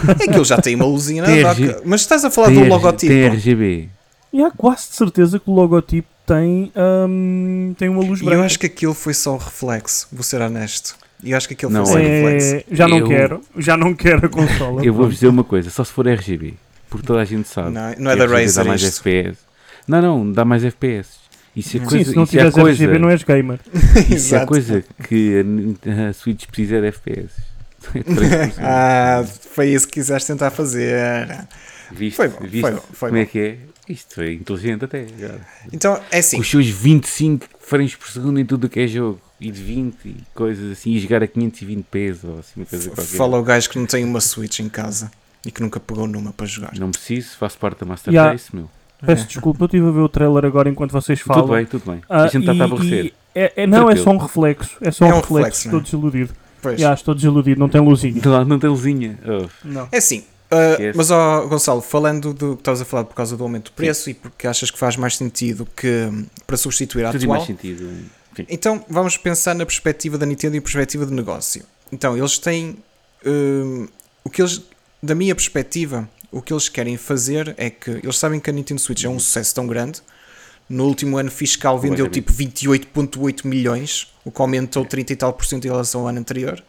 Speaker 2: É que ele já tem uma luzinha na
Speaker 1: Tem
Speaker 2: dock. Mas estás a falar
Speaker 1: Tem,
Speaker 2: do logotipo.
Speaker 1: tem RGB.
Speaker 3: E há quase de certeza que o logotipo tem, hum, tem uma luz branca.
Speaker 2: eu acho que aquilo foi só um reflexo, vou ser honesto. Eu acho que aquilo
Speaker 1: Não,
Speaker 2: foi só um
Speaker 3: É,
Speaker 2: reflexo.
Speaker 3: já não
Speaker 1: Eu-
Speaker 3: quero, já não quero a consola.
Speaker 1: Eu vou-vos dizer uma coisa, só se for RGB, porque toda a gente sabe.
Speaker 2: Não, não é da Razer
Speaker 1: dá mais
Speaker 2: isto.
Speaker 1: FPS. Não, não, dá mais FPS. Isso é
Speaker 2: Sim,
Speaker 1: coisa,
Speaker 3: Sim, se não
Speaker 1: é a
Speaker 3: tiveres
Speaker 1: coisa,
Speaker 3: RGB não és gamer. *laughs*
Speaker 1: isso é a coisa que a a, Switch precisa é de FPS. É 3%.
Speaker 2: ah, foi isso que quiseste tentar fazer.
Speaker 1: Viste,
Speaker 2: Foi bom,
Speaker 1: viste
Speaker 2: foi bom, foi
Speaker 1: como é
Speaker 2: bom.
Speaker 1: que é? Isto é inteligente até.
Speaker 2: Então, é assim.
Speaker 1: Com os seus 25 frames por segundo em tudo o que é jogo. E de 20 e coisas assim. E jogar a 520 pesos ou assim uma coisa qualquer.
Speaker 2: Fala o gajo que não tem uma Switch em casa e que nunca pegou numa para jogar.
Speaker 1: Não preciso, faço parte da Master
Speaker 3: Ya.
Speaker 1: Race, meu.
Speaker 3: Peço desculpa, eu estive a ver o trailer agora enquanto vocês falam.
Speaker 1: Tudo bem, tudo bem.
Speaker 3: Ah,
Speaker 1: a gente está a aborrecer.
Speaker 3: é, é- não, é só um reflexo. É só
Speaker 2: É
Speaker 3: um
Speaker 2: um
Speaker 3: reflexo.
Speaker 2: reflexo,
Speaker 3: estou
Speaker 2: é?
Speaker 3: desiludido.
Speaker 2: Pois.
Speaker 3: Já, estou desiludido, não tem luzinha.
Speaker 1: Não, não tem luzinha. Oh.
Speaker 3: Não.
Speaker 2: É assim. uh, mas, ó, Gonçalo, falando do que estavas a falar por causa do aumento do preço e porque achas que faz mais sentido que hum, para substituir a
Speaker 1: Tudo
Speaker 2: atual,
Speaker 1: mais sentido. Enfim.
Speaker 2: Então vamos pensar na perspectiva da Nintendo e perspectiva de negócio. Então eles têm hum, o que eles, da minha perspectiva, o que eles querem fazer é que eles sabem que a Nintendo Switch é um sucesso tão grande. No último ano fiscal vendeu tipo 28,8 milhões, o que aumentou 30 e tal por cento em relação ao ano anterior.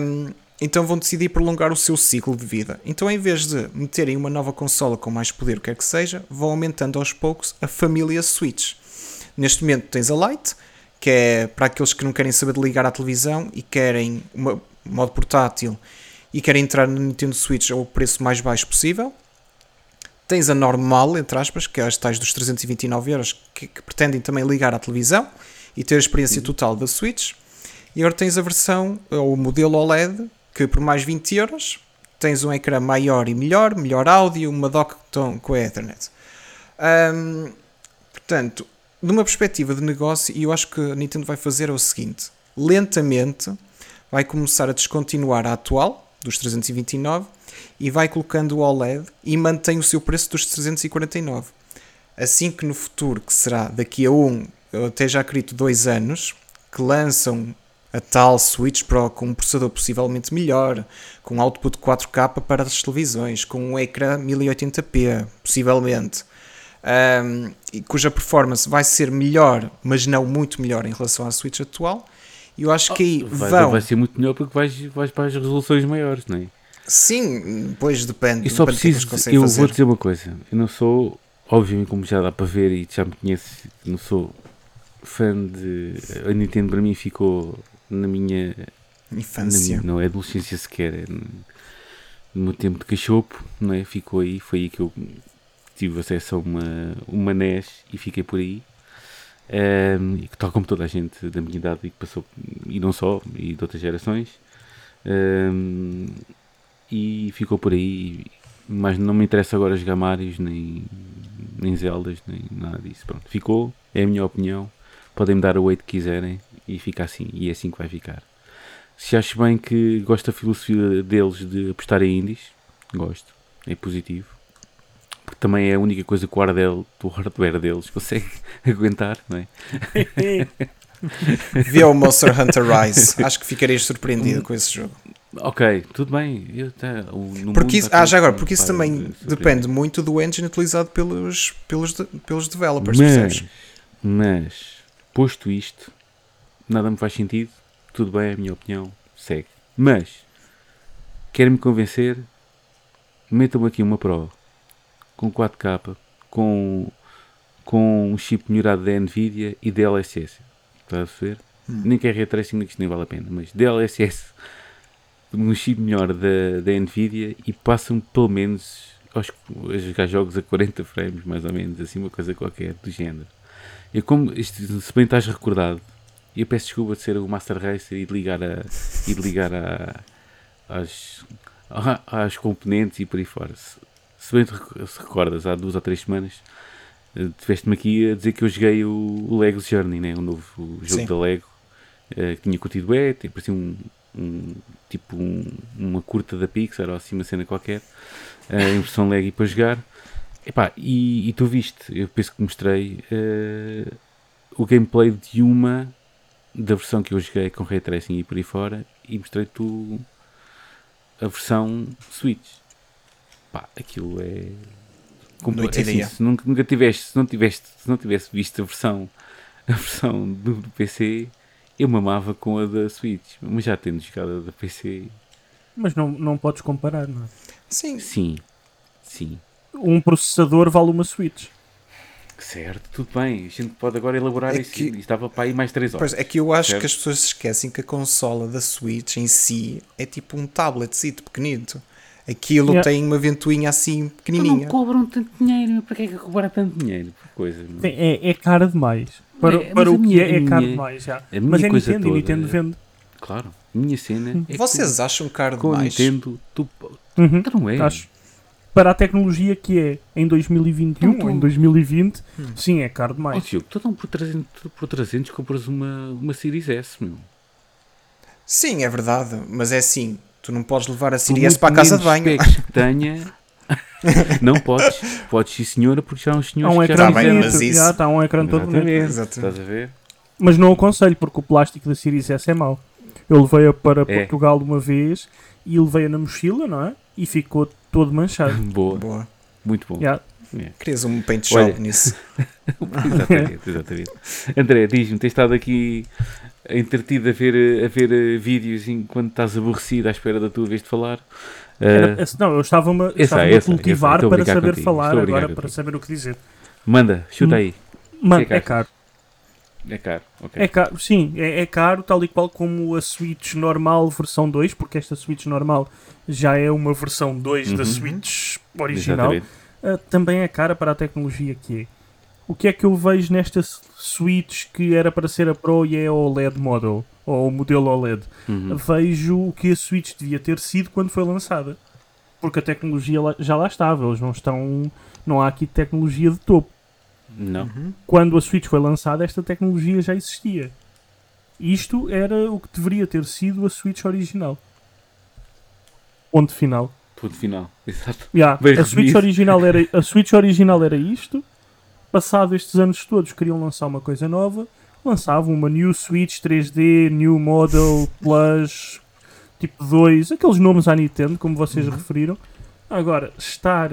Speaker 2: Hum, então vão decidir prolongar o seu ciclo de vida. Então, em vez de meterem uma nova consola com mais poder, o que quer que seja, vão aumentando aos poucos a família Switch. Neste momento tens a Lite, que é para aqueles que não querem saber de ligar à televisão e querem uma, modo portátil e querem entrar no Nintendo Switch ao preço mais baixo possível. Tens a normal, entre aspas, que é as tais dos 329 euros, que, que pretendem também ligar à televisão e ter a experiência total da Switch. E agora tens a versão, ou o modelo OLED, que por mais 20 euros tens um ecrã maior e melhor, melhor áudio, uma dock com a Ethernet. Ahm, portanto, numa perspectiva de negócio, e eu acho que a Nintendo vai fazer é o seguinte: lentamente vai começar a descontinuar a atual dos 329 e vai colocando o OLED e mantém o seu preço dos 349. Assim que no futuro, que será daqui a um, até já acredito dois anos, que lançam a tal Switch Pro com um processador possivelmente melhor, com output 4K para as televisões, com um ecrã 1080p, possivelmente, um, cuja performance vai ser melhor, mas não muito melhor em relação à Switch atual. Eu acho que aí
Speaker 1: Vai,
Speaker 2: vão.
Speaker 1: vai ser muito melhor porque vais, vais para as resoluções maiores, não é?
Speaker 2: Sim, depois depende.
Speaker 1: E só
Speaker 2: depende eles
Speaker 1: preciso. Eu
Speaker 2: fazer.
Speaker 1: vou dizer uma coisa. Eu não sou, obviamente, como já dá para ver e já me conhece, não sou fã de. A Nintendo para mim ficou na minha. na
Speaker 2: Infância.
Speaker 1: minha- não é adolescência sequer. É no, no meu tempo de cachopo, não é? Ficou aí. Foi aí que eu tive acesso a uma, uma NES e fiquei por aí. E que tal como toda a gente da minha idade e que passou, e não só, e de outras gerações. Ehm, e ficou por aí. Mas não me interessa agora jogar Marios, nem, nem Zeldas, nem nada disso. Pronto, ficou, é a minha opinião. Podem-me dar o weight que quiserem e fica assim, e é assim que vai ficar. Se acho bem que gosto da filosofia deles de apostar em indies, gosto, é positivo. Porque também é a única coisa que o hardware, o hardware deles consegue *laughs* aguentar, não é? *laughs*
Speaker 2: Vê o Monster Hunter Rise. Acho que ficarias surpreendido com esse jogo.
Speaker 1: Ok, tudo bem. Eu, mundo
Speaker 2: Porque isso, ah, já agora, porque isso também depende muito do engine utilizado pelos, pelos, pelos developers,
Speaker 1: Mas,
Speaker 2: percebes?
Speaker 1: mas, posto isto, nada me faz sentido. Tudo bem, é a minha opinião. Segue. Mas, quer-me convencer? Metam aqui uma Pro com 4K, com, com um chip melhorado da Nvidia e DLSS. Está a ver?
Speaker 2: Hum.
Speaker 1: Nem quer ray tracing, que isto nem vale a pena, mas DLSS um chip melhor da, da Nvidia e passam pelo menos aos, a jogar jogos a 40 frames, mais ou menos, assim, uma coisa qualquer do género. Eu, como, isto, se bem estás recordado, eu peço desculpa de ser o Master Racer e de ligar, a, e de ligar a, às, às componentes e por aí fora. Se, bem se recordas, há duas ou três semanas, eh, tiveste-me aqui a dizer que eu joguei o, Lego Journey, né? o novo jogo
Speaker 2: Sim.
Speaker 1: da Lego, eh, que tinha curtido tem parecia um, um tipo um- uma curta da Pixar ou assim uma cena qualquer, eh, em versão Lego e para jogar. Epá, e, e tu viste, eu penso que mostrei eh, o gameplay de uma da versão que eu joguei com Ray Tracing e por aí fora e mostrei-te a versão Switch. Pá, aquilo é Compa-
Speaker 2: Noite e
Speaker 1: assim,
Speaker 2: dia.
Speaker 1: se nunca, nunca tiveste, se não tiveste, se não tivesse visto a versão, *laughs* a versão do, do PC, eu mamava com a da Switch. Mas já tendo jogado a da PC,
Speaker 3: Mas não, não podes comparar, não é?
Speaker 2: Sim,
Speaker 1: sim, sim.
Speaker 3: Um processador vale uma Switch.
Speaker 1: Certo, tudo bem. A gente pode agora elaborar
Speaker 2: É
Speaker 1: isso.
Speaker 2: que-
Speaker 1: Isto estava para aí mais 3 horas.
Speaker 2: Pois é que eu acho
Speaker 1: Certo.
Speaker 2: que as pessoas se esquecem que a consola da Switch em si é tipo um tabletcito pequenito. Aquilo
Speaker 3: Yeah.
Speaker 2: tem uma ventoinha assim
Speaker 1: Então não
Speaker 2: pequenininha.
Speaker 1: cobram tanto dinheiro. Para que é que cobrar tanto dinheiro por coisa?
Speaker 3: Tem- É, é cara demais. Para,
Speaker 1: É,
Speaker 3: para o que
Speaker 1: minha-
Speaker 3: é, é caro
Speaker 1: minha-
Speaker 3: demais. Já. Mas é
Speaker 1: coisa
Speaker 3: Nintendo
Speaker 1: toda
Speaker 3: e Nintendo
Speaker 1: é-
Speaker 3: vende.
Speaker 1: Claro, minha cena é que
Speaker 2: Vocês acham caro
Speaker 1: com
Speaker 2: demais?
Speaker 1: Nintendo, tu,
Speaker 3: Uhum.
Speaker 1: tu não é.
Speaker 3: Acho. Para a tecnologia que é em 2021
Speaker 1: Não, tu-
Speaker 3: ou em 2020,
Speaker 2: Hum.
Speaker 3: sim, é caro demais.
Speaker 1: Diogo, tu não por 300, tu por 300 compras uma, uma Series S, meu.
Speaker 2: Sim, é verdade, mas é assim, tu não podes levar a
Speaker 1: muito
Speaker 2: para a casa de banho.
Speaker 1: que tenha, *laughs* não podes. Podes sim senhora, porque já há uns
Speaker 3: Há
Speaker 1: senhores
Speaker 3: um
Speaker 1: que já
Speaker 2: Tá
Speaker 3: ecrã
Speaker 2: bem, mas isso-
Speaker 3: já está um ecrã todo bonito.
Speaker 1: Estás a ver?
Speaker 3: Mas não aconselho, porque o plástico da Series S é mau. Eu levei-a para
Speaker 1: É.
Speaker 3: Portugal uma vez e levei-a na mochila, não é? E ficou todo manchado. *laughs*
Speaker 1: Boa,
Speaker 2: Boa.
Speaker 1: muito bom.
Speaker 3: Já.
Speaker 1: É.
Speaker 2: Querias um paint nisso. *laughs*
Speaker 1: exatamente, exatamente. André, diz-me, tens estado aqui entretido a ver, a ver eh, vídeos enquanto estás aborrecido à espera da tua vez de falar?
Speaker 3: Era-
Speaker 1: Eh,
Speaker 3: esse- não, eu estava-me
Speaker 1: essa,
Speaker 3: a cultivar
Speaker 1: essa,
Speaker 3: para saber
Speaker 1: contigo,
Speaker 3: falar, agora para
Speaker 1: contigo.
Speaker 3: saber o que dizer.
Speaker 1: manda, chuta
Speaker 3: Hum.
Speaker 1: aí.
Speaker 3: Mano,
Speaker 1: É caro.
Speaker 3: é caro.
Speaker 1: É caro, ok.
Speaker 3: É caro, sim, é, é caro, tal e qual como a Switch normal versão 2, porque esta Switch normal já é uma versão 2 da
Speaker 1: Uhum.
Speaker 3: Switch original. Uh, também é cara para a tecnologia que é. O que é que eu vejo nesta Switch que era para ser a Pro e é a OLED model, ou o modelo OLED?
Speaker 1: Uhum.
Speaker 3: Vejo o que a Switch devia ter sido quando foi lançada. Porque a tecnologia já lá estava, eles não estão. Não há aqui tecnologia de topo.
Speaker 1: Não.
Speaker 2: Uhum.
Speaker 3: Quando a Switch foi lançada, esta tecnologia já existia. Isto era o que deveria ter sido a Switch original. Ponto final.
Speaker 1: Ponto final. *laughs* Exato.
Speaker 3: Yeah, a, Switch original era, a Switch original era isto. Passado estes anos todos, queriam lançar uma coisa nova. Lançavam uma New Switch 3D, New Model Plus, tipo 2, aqueles nomes à Nintendo, como vocês
Speaker 2: Uhum.
Speaker 3: referiram. Agora, estar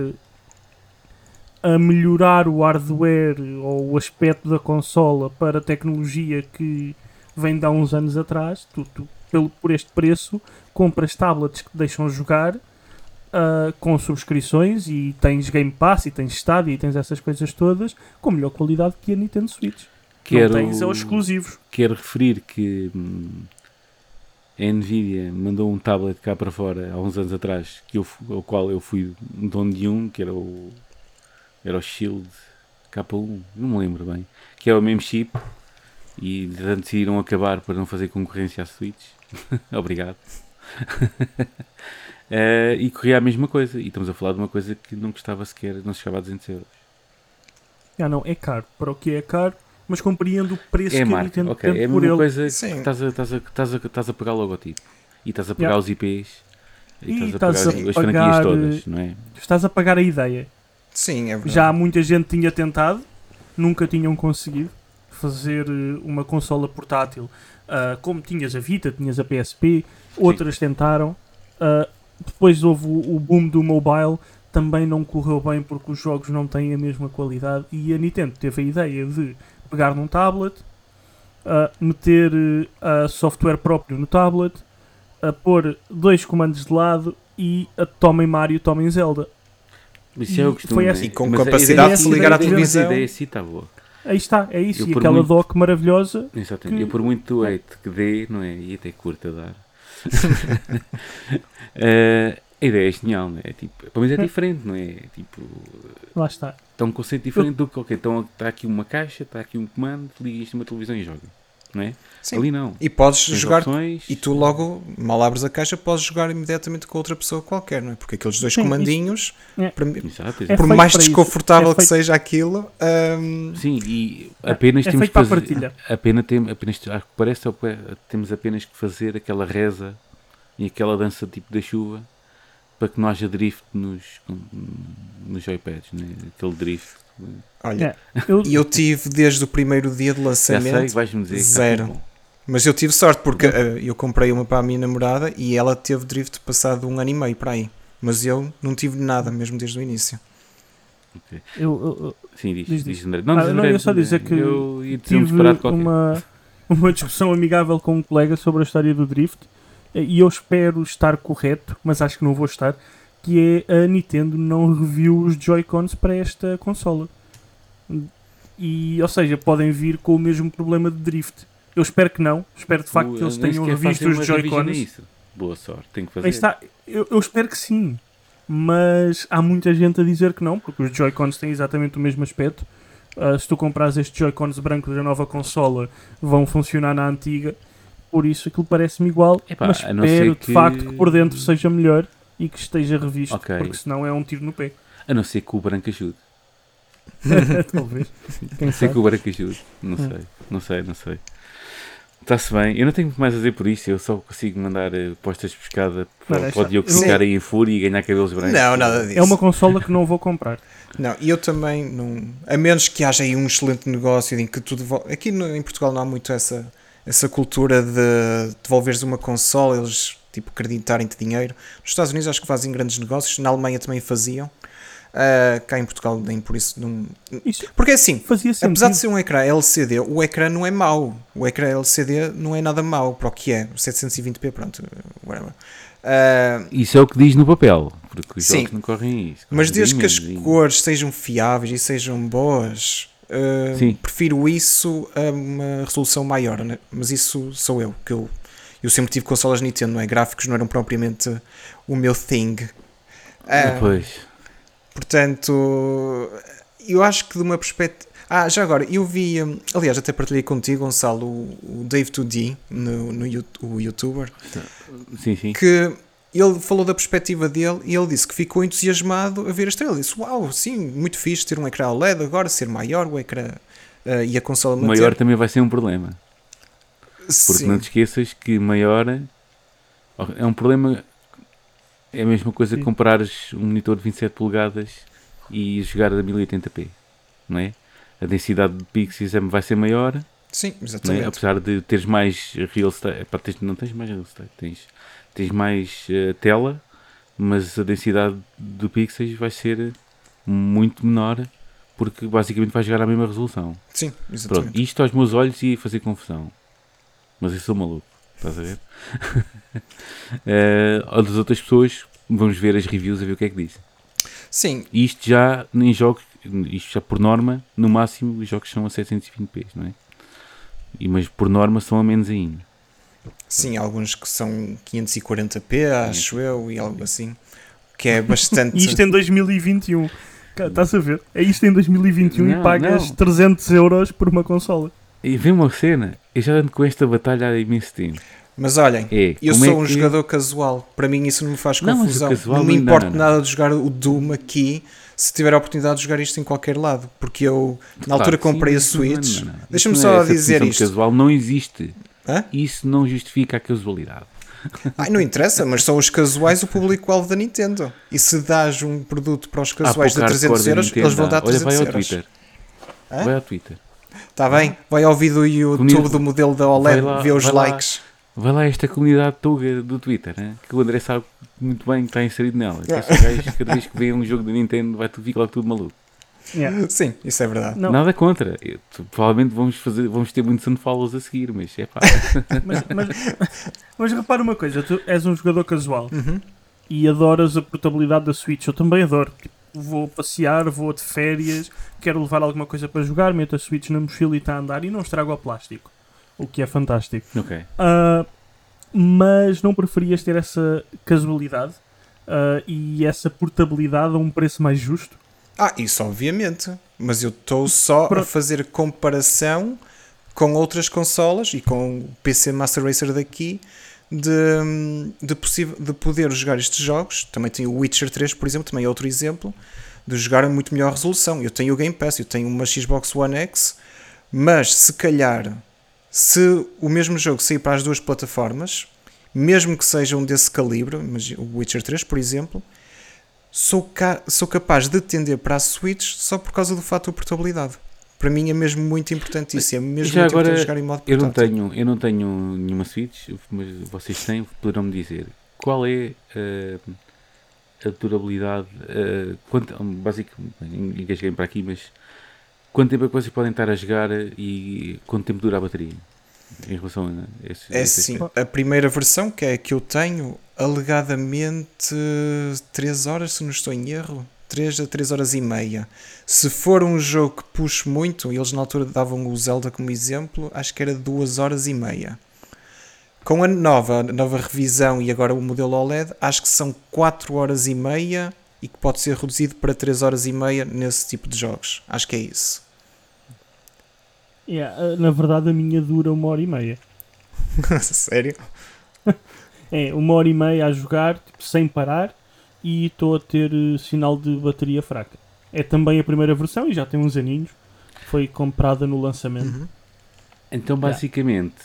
Speaker 3: a melhorar o hardware ou o aspecto da consola para a tecnologia que vem de há uns anos atrás, tu, tu, pelo, por este preço, compras tablets que te deixam jogar ah, com subscrições e tens Game Pass e tens Stadia e tens essas coisas todas com melhor qualidade que a Nintendo Switch.
Speaker 1: Quero,
Speaker 3: Não tens é os exclusivos.
Speaker 1: quero referir que hum, a Nvidia mandou um tablet cá para fora há uns anos atrás, que eu, ao qual eu fui dono de um, que era o, era o Shield K1, não me lembro bem, que é o mesmo chip, e decidiram acabar para não fazer concorrência à Switch. *laughs* Obrigado. *laughs* Eh, e corria a mesma coisa, e estamos a falar de uma coisa que não custava sequer, não chegava a 200 euros.
Speaker 3: Ah, não, é caro. Para o que é caro, mas compreendo o preço
Speaker 1: É
Speaker 3: que a
Speaker 1: marca,
Speaker 3: Nintendo
Speaker 1: ok.
Speaker 3: tem
Speaker 1: É a
Speaker 3: por
Speaker 1: mesma
Speaker 3: ele.
Speaker 1: coisa que
Speaker 2: Sim.
Speaker 1: estás a, estás, a, estás, a, estás a pegar o logotipo e estás a pegar
Speaker 3: Yeah.
Speaker 1: os IPs e,
Speaker 3: E
Speaker 1: estás a pegar
Speaker 3: a
Speaker 1: as, as
Speaker 3: pagar,
Speaker 1: franquias todas, não é?
Speaker 3: Estás a pagar a ideia.
Speaker 2: Sim, é verdade.
Speaker 3: Já muita gente tinha tentado, nunca tinham conseguido fazer eh, uma consola portátil. Ah, como tinhas a Vita, tinhas a PSP, outras tentaram. Ah, depois houve o, o boom do mobile, também não correu bem porque os jogos não têm a mesma qualidade. E a Nintendo teve a ideia de pegar num tablet, ah, meter a software próprio no tablet, a pôr dois comandos de lado e a tomem Mario, tomem Zelda.
Speaker 1: Isso é o costume.
Speaker 3: foi
Speaker 1: não é?
Speaker 3: assim.
Speaker 2: E com
Speaker 1: Mas
Speaker 2: capacidade
Speaker 1: ideia-
Speaker 3: de se ligar
Speaker 1: a
Speaker 3: à
Speaker 2: televisão.
Speaker 1: A ideia sim está boa.
Speaker 3: Aí está, é isso.
Speaker 1: Eu
Speaker 3: e aquela
Speaker 1: muito-
Speaker 3: dock maravilhosa.
Speaker 1: Exatamente.
Speaker 3: Que-
Speaker 1: Eu por muito hate que dê, não é? E até curto a dar. *laughs* Eh, a ideia é genial, não é? Tipo, pelo menos é diferente, não é? Tipo,
Speaker 3: Lá está.
Speaker 1: está um conceito diferente do que, ok, então está aqui uma caixa, está aqui um comando, liga isto numa televisão e joga, não é?
Speaker 2: Sim.
Speaker 1: Ali não.
Speaker 2: E podes
Speaker 1: Tens
Speaker 2: jogar.
Speaker 1: opções,
Speaker 2: E tu logo, mal abres a caixa, podes jogar imediatamente com outra pessoa qualquer, não é? Porque aqueles dois
Speaker 3: Sim,
Speaker 2: comandinhos,
Speaker 3: É.
Speaker 1: Exato,
Speaker 3: É
Speaker 2: por
Speaker 3: feito
Speaker 2: mais desconfortável
Speaker 3: É
Speaker 2: que seja aquilo, hum,
Speaker 1: Sim, e apenas
Speaker 3: é
Speaker 1: temos
Speaker 3: feito
Speaker 1: que fazer, apenas tem, apenas, acho que parece é- temos apenas que fazer aquela reza e aquela dança tipo da chuva para que não haja drift nos, nos joypads, né? aquele drift.
Speaker 2: olha,
Speaker 3: É. Eu,
Speaker 2: e eu tive desde o primeiro dia de
Speaker 1: Já sei,
Speaker 2: lançamento,
Speaker 1: está
Speaker 2: zero. Mas eu tive sorte porque eh, eu comprei uma para a minha namorada e ela teve drift passado um ano e meio para aí, mas eu não tive nada mesmo desde o início.
Speaker 1: Ok.
Speaker 3: Eu, eu- eu
Speaker 1: Sim, diz,
Speaker 3: Diz,
Speaker 1: diz. André. Não,
Speaker 3: Ah,
Speaker 1: diz
Speaker 3: não,
Speaker 1: André,
Speaker 3: ia só
Speaker 1: diz
Speaker 3: dizer que
Speaker 1: Eu
Speaker 3: tive uma, *laughs* uma discussão amigável com um colega sobre a história do Drift eh, e eu espero estar correto, mas acho que não vou estar, que é a Nintendo não reviu os Joy-Cons para esta consola. E, ou seja, podem vir com o mesmo problema de Drift. Eu espero que não, espero de facto que eles tenham revisto os Joy-Cons.
Speaker 1: Boa sorte, tem que fazer.
Speaker 3: Aí está, eu, eu espero que sim, mas há muita gente a dizer que não, porque os Joy-Cons têm exatamente o mesmo aspecto. Ah, se tu compras estes Joy-Cons brancos da nova consola, vão funcionar na antiga, por isso aquilo parece-me igual.
Speaker 1: Epá,
Speaker 3: mas espero
Speaker 1: ser
Speaker 3: de
Speaker 1: que-
Speaker 3: facto que por dentro seja melhor e que esteja revisto,
Speaker 1: Ok.
Speaker 3: porque senão é um tiro no pé.
Speaker 1: A não ser que o branco ajude. *laughs*
Speaker 3: Talvez. Quem
Speaker 1: A não ser
Speaker 3: sabe?
Speaker 1: que o branco ajude. Não sei, não sei, não sei. Está-se bem. Eu não tenho muito mais a dizer por isso. Eu só consigo mandar eh, postas de pescada para, para o Diogo
Speaker 2: eu-
Speaker 1: ficar aí em fúria e ganhar cabelos brancos.
Speaker 2: Não, nada disso.
Speaker 3: É uma consola que não vou comprar.
Speaker 2: Não, e eu também não. A menos que haja aí um excelente negócio em que tudo. Aqui no- em Portugal não há muito essa, essa cultura de devolveres uma consola, eles tipo acreditarem-te dinheiro. Nos Estados Unidos acho que fazem grandes negócios, na Alemanha também faziam. Ah, cá em Portugal nem por isso não.
Speaker 3: Isso
Speaker 2: Porque é assim, apesar de ser um ecrã LCD, o ecrã não é mau. O ecrã LCD não é nada mau para o que é. 720p, pronto, whatever. Ah,
Speaker 1: Isso é o que diz no papel. Porque os
Speaker 2: Sim.
Speaker 1: jogos não correm isso.
Speaker 2: Mas desde que as cores sejam fiáveis e sejam boas, uh, prefiro isso a uma resolução maior. Né? Mas isso sou eu, que eu, eu sempre tive consolas Nintendo, não é? Gráficos não eram propriamente o meu thing. Ah,
Speaker 1: Pois.
Speaker 2: Portanto, eu acho que de uma perspectiva. Ah, já agora, eu vi, aliás, até partilhei contigo, Gonçalo, o, Dave 2D, no, no, o youtuber,
Speaker 1: Sim, sim.
Speaker 2: que ele falou da perspectiva dele e ele disse que ficou entusiasmado a ver a estrela. Ele disse: Uau, sim, muito fixe ter um ecrã OLED agora, ser maior o ecrã eh, e a consola manter.
Speaker 1: maior também vai ser um problema. Porque
Speaker 2: Sim.
Speaker 1: não te esqueças que maior é um problema. É a mesma coisa que comprares um monitor de 27 polegadas e jogar a 1080p, não é? A densidade de pixels é- vai ser maior,
Speaker 2: Sim,
Speaker 1: é?
Speaker 2: exatamente.
Speaker 1: apesar de teres mais real estate. Epá, tens- não tens mais real estate, tens, tens mais eh, tela, mas a densidade de pixels vai ser muito menor porque basicamente vai jogar à mesma resolução.
Speaker 2: Sim,
Speaker 1: Pronto,
Speaker 2: exatamente.
Speaker 1: isto aos meus olhos ia fazer confusão. Mas eu sou maluco, estás a ver? *laughs* Eh, ou das outras pessoas, vamos ver as reviews a ver o que é que dizem.
Speaker 2: Sim,
Speaker 1: isto já em jogos, isto já por norma, no máximo os jogos são a 720p, não é? E, mas por norma são a menos ainda.
Speaker 2: sim, alguns que são 540p, acho eu, e algo assim. Que é bastante.
Speaker 3: E *laughs* isto em 2021. Cá, Estás a ver? É isto em 2021
Speaker 1: Não,
Speaker 3: e pagas
Speaker 1: não.
Speaker 3: 300 euros por uma consola.
Speaker 1: E vem uma cena, eu já ando com esta batalha há imenso tempo.
Speaker 2: Mas olhem,
Speaker 1: É,
Speaker 2: eu sou
Speaker 1: é
Speaker 2: um
Speaker 1: que-
Speaker 2: jogador casual. Para mim isso não me faz confusão. não me
Speaker 1: não- não,
Speaker 2: importa nada de jogar o Doom aqui se tiver a oportunidade de jogar isto em qualquer lado. Porque eu, na
Speaker 1: Claro
Speaker 2: altura,
Speaker 1: que sim,
Speaker 2: comprei a
Speaker 1: não-
Speaker 2: Switch.
Speaker 1: não.
Speaker 2: Deixa-me só
Speaker 1: é
Speaker 2: dizer isto.
Speaker 1: casual não existe.
Speaker 2: Hã?
Speaker 1: Isso não justifica a casualidade.
Speaker 2: Ai, não interessa, mas são os casuais o público-alvo da Nintendo. E se dás um produto para os casuais
Speaker 1: Há
Speaker 2: de
Speaker 1: pouco
Speaker 2: 300
Speaker 1: hardcore da
Speaker 2: euros, eles vão dar
Speaker 1: Olha,
Speaker 2: 300
Speaker 1: vai ao
Speaker 2: euros.
Speaker 1: Twitter.
Speaker 2: Hã?
Speaker 1: Vai ao Twitter.
Speaker 2: Está bem? Vai ao vídeo do YouTube do modelo da OLED,
Speaker 1: lá,
Speaker 2: vê os
Speaker 1: vai lá.
Speaker 2: likes.
Speaker 1: Vai lá esta comunidade tuga do Twitter, hein? que o André sabe muito bem que está inserido nela. Que gajos, cada vez que vê um jogo da Nintendo, vai tu- logo tudo maluco.
Speaker 3: Yeah.
Speaker 2: Sim, isso é verdade.
Speaker 3: Não,
Speaker 1: Nada contra. Eu- tu- provavelmente vamos, fazer, vamos ter muitos unfollows a seguir, mas é pá. *laughs*
Speaker 3: mas, mas, mas repara uma coisa: tu és um jogador casual
Speaker 2: Uhum.
Speaker 3: e adoras a portabilidade da Switch. Eu também adoro. Tipo, vou passear, vou de férias, quero levar alguma coisa para jogar, meto a Switch na mochila e está a andar e não estrago ao plástico. O que é fantástico.
Speaker 1: ok.
Speaker 3: Ah, mas não preferias ter essa casualidade ah, e essa portabilidade a um preço mais justo?
Speaker 2: Ah, isso obviamente. Mas eu estou só a
Speaker 3: Pronto.
Speaker 2: fazer comparação com outras consolas e com o PC Master Racer daqui de, de, de poder jogar estes jogos. Também tenho o Witcher 3, por exemplo, também é outro exemplo de jogar a muito melhor resolução. Eu tenho o Game Pass, eu tenho uma Xbox One X, mas se calhar, se o mesmo jogo sair para as duas plataformas, mesmo que sejam desse calibre, o Witcher 3, por exemplo, sou, ca- sou capaz de tender para a Switch só por causa do fator portabilidade. Para mim é mesmo muito importante isso. É mesmo
Speaker 1: Já
Speaker 2: muito
Speaker 1: agora,
Speaker 2: importante jogar em modo
Speaker 1: Eu não,
Speaker 2: portátil.
Speaker 1: tenho, eu não tenho nenhuma Switch, mas vocês têm, poderão me dizer qual é eh, a durabilidade, uh, quanto, basicamente, cheguei para aqui, mas quanto tempo é que vocês podem estar a jogar e quanto tempo dura a bateria? Em relação a esse,
Speaker 2: É sim, a primeira versão que é a que eu tenho, alegadamente 3 horas, se não estou em erro. 3 a 3 horas e meia. Se for um jogo que puxe muito, eles na altura davam o Zelda como exemplo, acho que era 2 horas e meia. Com a nova, a nova revisão e agora o modelo OLED, acho que são 4 horas e meia e que pode ser reduzido para 3 horas e meia nesse tipo de jogos. Acho que é isso.
Speaker 3: Yeah, na verdade, a minha dura uma hora e meia. *laughs*
Speaker 2: Sério? *laughs*
Speaker 3: É, uma hora e meia a jogar, tipo, sem parar, e estou a ter uh, sinal de bateria fraca. É também a primeira versão e já tem uns aninhos. Foi comprada no lançamento. Uhum.
Speaker 1: Então, basicamente,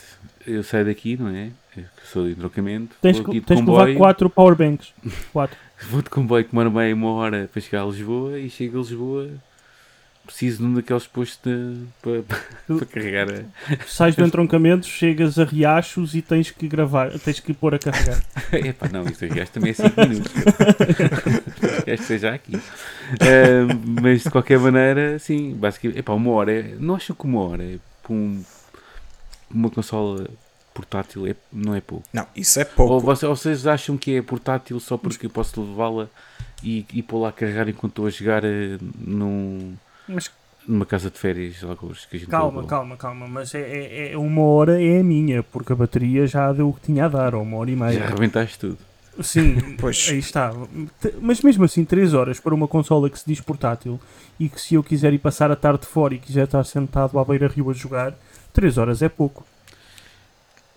Speaker 1: eu saio daqui, não é? Eu sou de entrocamento.
Speaker 3: Tens, que, tens que levar 4 powerbanks. Quatro. *laughs*
Speaker 1: vou de comboio que demora meia uma hora para chegar a Lisboa e chego a Lisboa preciso de um daqueles postos de, para, para carregar. A...
Speaker 3: Sais do entroncamento, chegas a Riachos e tens que gravar, tens que pôr a carregar. *laughs*
Speaker 1: Epá, não, isto Riachos também é 5 minutos. Queres *laughs* que seja aqui. Uh, mas de qualquer maneira, sim, basicamente, epá, uma hora, é, não acho que uma hora é para um, uma consola portátil é, não é pouco.
Speaker 2: Não, isso é pouco.
Speaker 1: Ou vocês, ou vocês acham que é portátil só porque posso levá-la e, e pô-la a carregar enquanto estou a jogar uh, num mas numa casa de férias, alguns que a gente
Speaker 3: Calma, calma, calma, mas é, é, é, uma hora é a minha, porque a bateria já deu o que tinha a dar, ou uma hora e meia.
Speaker 1: Já arrebentaste tudo.
Speaker 3: Sim, *laughs* pois. aí está. Mas mesmo assim, 3 horas para uma consola que se diz portátil e que se eu quiser ir passar a tarde fora e quiser estar sentado à beira-rio a jogar, 3 horas é pouco.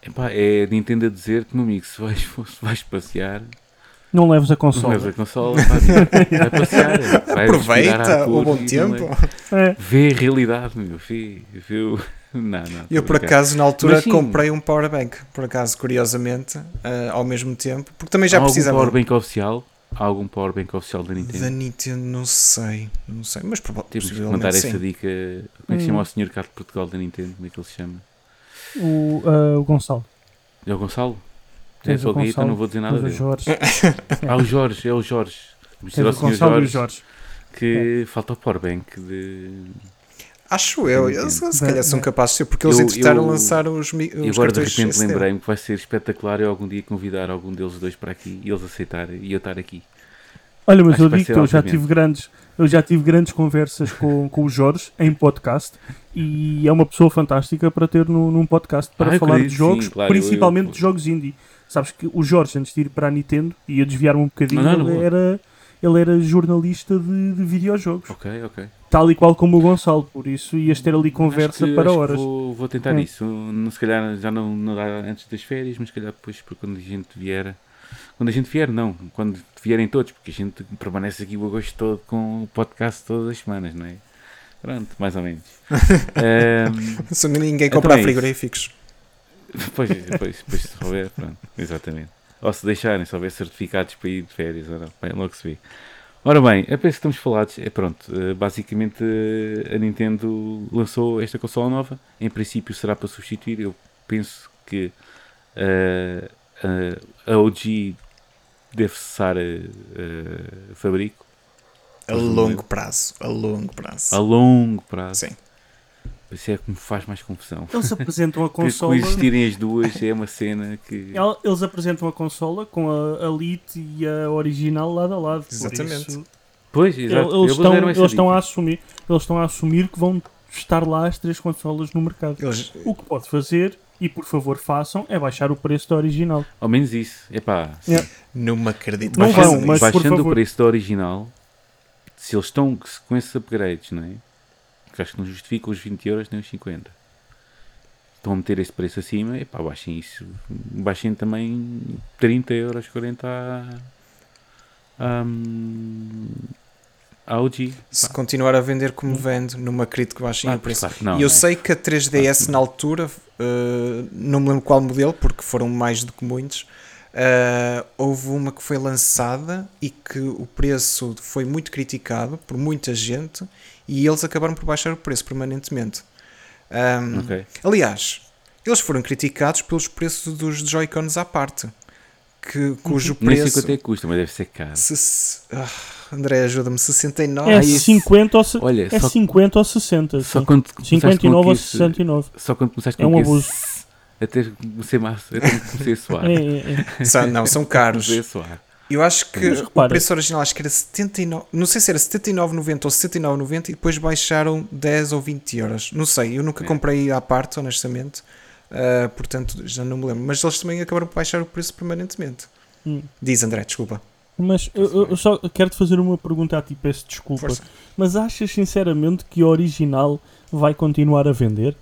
Speaker 1: Epá, é Nintendo a dizer que, meu amigo, se vais, *laughs* se vais passear,
Speaker 3: não leves a consola.
Speaker 1: Não leves a consola, *laughs* vai passear. Vai
Speaker 2: Aproveita o bom tempo.
Speaker 1: É. Vê a realidade, meu filho. Viu? *laughs* Não, não,
Speaker 2: eu, por acaso, na altura, comprei um powerbank. Por acaso, curiosamente, uh, ao mesmo tempo. Porque também já
Speaker 1: Há
Speaker 2: precisava.
Speaker 1: algum powerbank oficial? Há algum powerbank oficial da Nintendo?
Speaker 2: Da Nintendo, não sei. Não sei. Mas
Speaker 1: Temos que mandar essa dica. Como é que se chama hum. o senhor de Portugal da Nintendo? Como é que ele se chama?
Speaker 3: O, uh, o Gonçalo.
Speaker 1: É o Gonçalo? É só Guita, então não vou dizer nada dele.
Speaker 3: Jorge. *laughs*
Speaker 1: ah, o Jorge, é o Jorge.
Speaker 3: Dizer ao Sr. Jorge, Jorge,
Speaker 1: que é. falta o powerbank de.
Speaker 2: Acho eu, eu se, calhar são capazes de ser, porque eles entretaram a lançar os, os
Speaker 1: E agora de repente lembrei-me que vai ser espetacular eu algum dia convidar algum deles dois para aqui e eles aceitarem e eu estar aqui.
Speaker 3: Olha, mas Acho eu digo que eu já tive grandes, eu já tive grandes conversas com, *laughs* com o Jorge em podcast e é uma pessoa fantástica para ter no, num podcast para ah, falar de jogos, sim, claro, principalmente eu, eu, de jogos indie. Sabes que o Jorge, antes de ir para a Nintendo, ia desviar-me um bocadinho, não, não, ele, era, ele era jornalista de, de videojogos.
Speaker 1: Ok, ok.
Speaker 3: Tal e qual como o Gonçalo, por isso ias ter ali conversa
Speaker 1: que,
Speaker 3: para horas.
Speaker 1: Vou, vou, tentar é. isso. Se calhar já não, não dá antes das férias, mas se calhar depois, porque quando a gente vier. Quando a gente vier, não. Quando vierem todos, porque a gente permanece aqui o agosto todo com o podcast todas as semanas, não é? Pronto, mais ou menos. *laughs*
Speaker 2: um, Se ninguém comprar então é frigoríficos. *laughs*
Speaker 1: Pois, depois, depois se houver, pronto, exatamente. Ou se deixarem, se houver certificados para ir de férias ou não, bem, logo se vê. Ora bem, a peça que estamos falados é pronto, eh, basicamente eh, a Nintendo lançou esta consola nova, em princípio será para substituir, eu penso que uh, uh, a OG deve cessar uh, fabrico.
Speaker 2: A longo prazo, a longo prazo.
Speaker 1: A longo prazo.
Speaker 2: Sim.
Speaker 1: Isso é que me faz mais confusão.
Speaker 3: Eles apresentam a *laughs* consola.
Speaker 1: Coexistirem as duas é uma cena que.
Speaker 3: Eles apresentam a consola com a Elite e a original lado a lado.
Speaker 2: Exatamente.
Speaker 3: Isso,
Speaker 1: pois, exato.
Speaker 3: Eles, estão, eles estão, a assumir, eles estão a assumir que vão estar lá as três consolas no mercado. Eles... O que pode fazer, e por favor façam, é baixar o preço da original.
Speaker 1: Ao menos isso. Epá,
Speaker 2: yeah. Não me acredito.
Speaker 3: Não vão, mas
Speaker 1: baixando o preço da original, se eles estão com esses upgrades, não é? Que acho que não justifica os 20 euros nem os 50. Estão a meter esse preço acima, e pá, baixem isso. Baixem também 30 euros, 40 a, a, a OG.
Speaker 2: Se pá. continuar a vender como vende, numa crítica baixinha ah, o preço. Claro, não, e eu é. sei que a 3DS na altura, uh, não me lembro qual modelo, porque foram mais do que muitos, Uh, houve uma que foi lançada e que o preço foi muito criticado por muita gente e eles acabaram por baixar o preço permanentemente. Um, okay. Aliás, eles foram criticados pelos preços dos Joy-Cons à parte. que, cujo
Speaker 1: Nem sei
Speaker 2: preço.
Speaker 1: quanto é que custa, mas deve ser caro.
Speaker 2: se- ah, André, ajuda-me. 69.
Speaker 3: É
Speaker 1: Ah, isso-
Speaker 3: 50 ou, se-
Speaker 1: Olha,
Speaker 3: é
Speaker 1: só,
Speaker 3: 50 ou 60.
Speaker 1: só
Speaker 3: sim.
Speaker 1: quando começaste
Speaker 3: 59
Speaker 1: com
Speaker 3: ou
Speaker 1: esse-
Speaker 3: 69.
Speaker 1: Só quando começaste
Speaker 3: É
Speaker 1: com
Speaker 3: um
Speaker 1: esse-
Speaker 3: abuso.
Speaker 1: Até comecei, massa, até comecei a suar.
Speaker 3: É, é, é.
Speaker 2: São- não, são *laughs* caros.
Speaker 1: Comecei a suar.
Speaker 2: Eu acho que o preço original acho que era 79, não sei se era 79,90 ou 79,90 e depois baixaram 10 ou 20 euros. Não sei, eu nunca
Speaker 1: É.
Speaker 2: comprei à parte, honestamente. Ah, portanto, já não me lembro. Mas eles também acabaram por baixar o preço permanentemente.
Speaker 3: Hum.
Speaker 2: Diz André, desculpa.
Speaker 3: Mas eu, eu- só quero-te fazer uma pergunta a ti, peço desculpa.
Speaker 2: Força.
Speaker 3: Mas achas sinceramente que a original vai continuar a vender?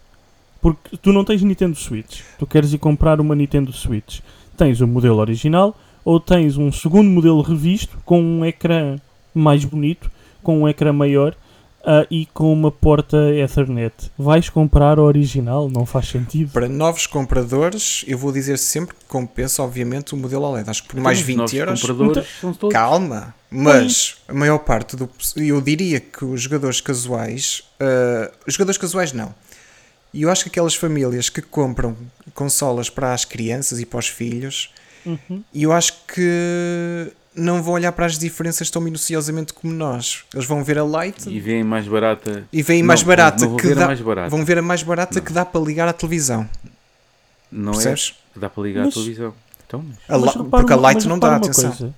Speaker 3: Porque tu não tens Nintendo Switch. Tu queres ir comprar uma Nintendo Switch. Tens o modelo original ou tens um segundo modelo revisto com um ecrã mais bonito, com um ecrã maior ah, e com uma porta Ethernet. Vais comprar a original? Não faz sentido.
Speaker 2: Para novos compradores, eu vou dizer sempre que compensa, obviamente, o modelo OLED. Acho que por mais
Speaker 1: Os
Speaker 2: 20
Speaker 1: novos
Speaker 2: euros.
Speaker 1: todos.
Speaker 2: Calma, mas a maior parte do. Eu diria que os jogadores casuais. ah, os jogadores casuais não. E eu acho que aquelas famílias que compram consolas para as crianças e para os filhos,
Speaker 3: Uhum.
Speaker 2: e eu acho que não vão olhar para as diferenças tão minuciosamente como nós. Eles vão ver a Lite
Speaker 1: E vêm mais barata.
Speaker 2: e veem
Speaker 1: Não,
Speaker 2: mais barata
Speaker 1: não vou
Speaker 2: que dá.
Speaker 1: mais barata.
Speaker 2: Vão ver a mais barata
Speaker 1: Não.
Speaker 2: que dá para ligar à televisão.
Speaker 1: Não
Speaker 2: percebes?
Speaker 1: é que dá para ligar
Speaker 3: Mas-
Speaker 1: à televisão. Então, mas-
Speaker 2: A
Speaker 3: Mas repara
Speaker 2: porque a
Speaker 3: mas
Speaker 2: não dá, atenção.
Speaker 3: coisa.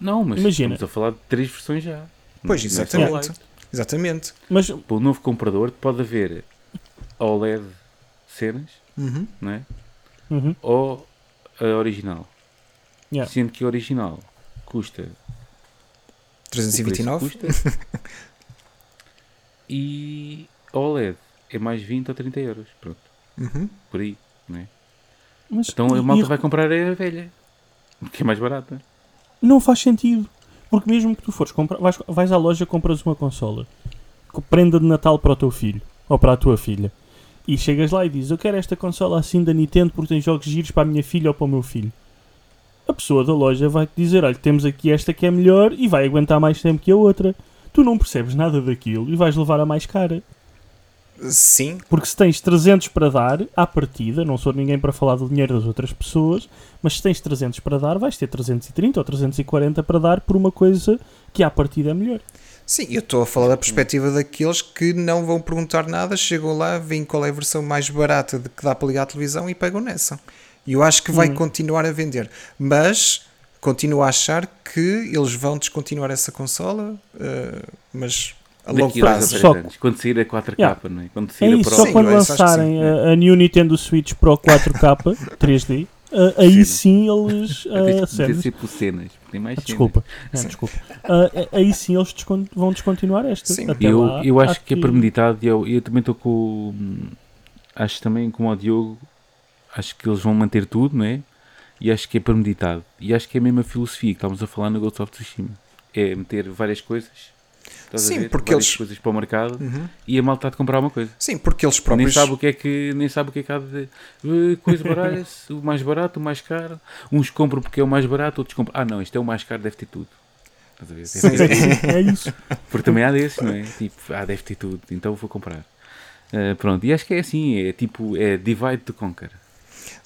Speaker 1: Não, mas
Speaker 3: Imagina.
Speaker 1: estamos a falar de três versões já.
Speaker 2: Pois,
Speaker 1: Não é
Speaker 2: exatamente.
Speaker 1: Lite.
Speaker 2: Exatamente.
Speaker 3: Mas
Speaker 1: Para o novo comprador pode haver OLED cenas,
Speaker 2: Uhum.
Speaker 1: não é?
Speaker 3: uhum,
Speaker 1: Ou a original.
Speaker 3: Yeah.
Speaker 1: Sendo que a original custa. o preço que
Speaker 2: 329.
Speaker 1: Custa, *laughs* e a OLED é mais 20 ou 30 euros. Pronto,
Speaker 2: Uhum.
Speaker 1: por aí. Não é?
Speaker 3: mas
Speaker 1: Então a malta
Speaker 3: e
Speaker 1: vai comprar a velha. Que é mais barata.
Speaker 3: Não faz sentido. Porque mesmo que tu fores comprar, vais, vais à loja compras uma consola, prenda de Natal para o teu filho ou para a tua filha, e chegas lá e dizes: Eu quero esta consola assim da Nintendo porque tem jogos giros para a minha filha ou para o meu filho. A pessoa da loja vai te dizer: Olha, temos aqui esta que é melhor e vai aguentar mais tempo que a outra. Tu não percebes nada daquilo e vais levar a mais cara.
Speaker 2: Sim,
Speaker 3: Porque se tens 300 para dar, à partida, não sou ninguém para falar do dinheiro das outras pessoas, mas se tens 300 para dar, vais ter 330 ou 340 para dar por uma coisa que à partida é melhor.
Speaker 2: Sim, eu estou a falar da perspectiva daqueles que não vão perguntar nada, chegam lá, veem qual é a versão mais barata de que dá para ligar à televisão e pegam nessa. E eu acho que vai
Speaker 3: Hum.
Speaker 2: continuar a vender. Mas continuo a achar que eles vão descontinuar essa consola, eh, mas a longo
Speaker 1: a
Speaker 2: prazo.
Speaker 3: Só-.
Speaker 1: Quando sair a 4K,
Speaker 3: Yeah.
Speaker 1: não é? Quando
Speaker 3: É
Speaker 1: sair a
Speaker 3: isso,
Speaker 1: Pro.
Speaker 3: só
Speaker 2: Sim,
Speaker 3: quando
Speaker 2: que
Speaker 3: lançarem
Speaker 2: sim.
Speaker 3: a, a New Nintendo Switch Pro 4K 3D, ah, aí sim eles. *laughs* Ah,
Speaker 1: sempre cenas. Tem mais
Speaker 3: Ah, Desculpa, ah,
Speaker 2: Sim.
Speaker 3: desculpa. Ah, aí sim eles descon- vão descontinuar esta.
Speaker 2: Sim.
Speaker 3: Até
Speaker 1: Eu,
Speaker 3: lá,
Speaker 1: eu acho que é premeditado e eu, eu também estou com. Acho também, como o Diogo, acho que eles vão manter tudo, não é? E acho que é premeditado. E acho que é a mesma filosofia que estávamos a falar no Ghost of Tsushima. É meter várias coisas. Estás
Speaker 2: Sim,
Speaker 1: a ver?
Speaker 2: porque
Speaker 1: várias
Speaker 2: eles-
Speaker 1: coisas para o mercado
Speaker 2: Uhum.
Speaker 1: e a malta há de comprar uma coisa.
Speaker 2: Sim, porque eles
Speaker 1: Nem
Speaker 2: próprios.
Speaker 1: sabe o que é que nem sabe o que é que há de eh, coisa *laughs* baralha o mais barato, o mais caro. Uns compram porque é o mais barato, outros compram. Ah não, isto é o mais caro, deve ter tudo. Estás a ver?
Speaker 2: Sim.
Speaker 1: Tudo. *laughs*
Speaker 3: É isso.
Speaker 1: Porque também há desses, não é? Tipo, ah, deve ter tudo, então vou comprar. Ah, pronto, e acho que é assim, é tipo, é divide to conquer.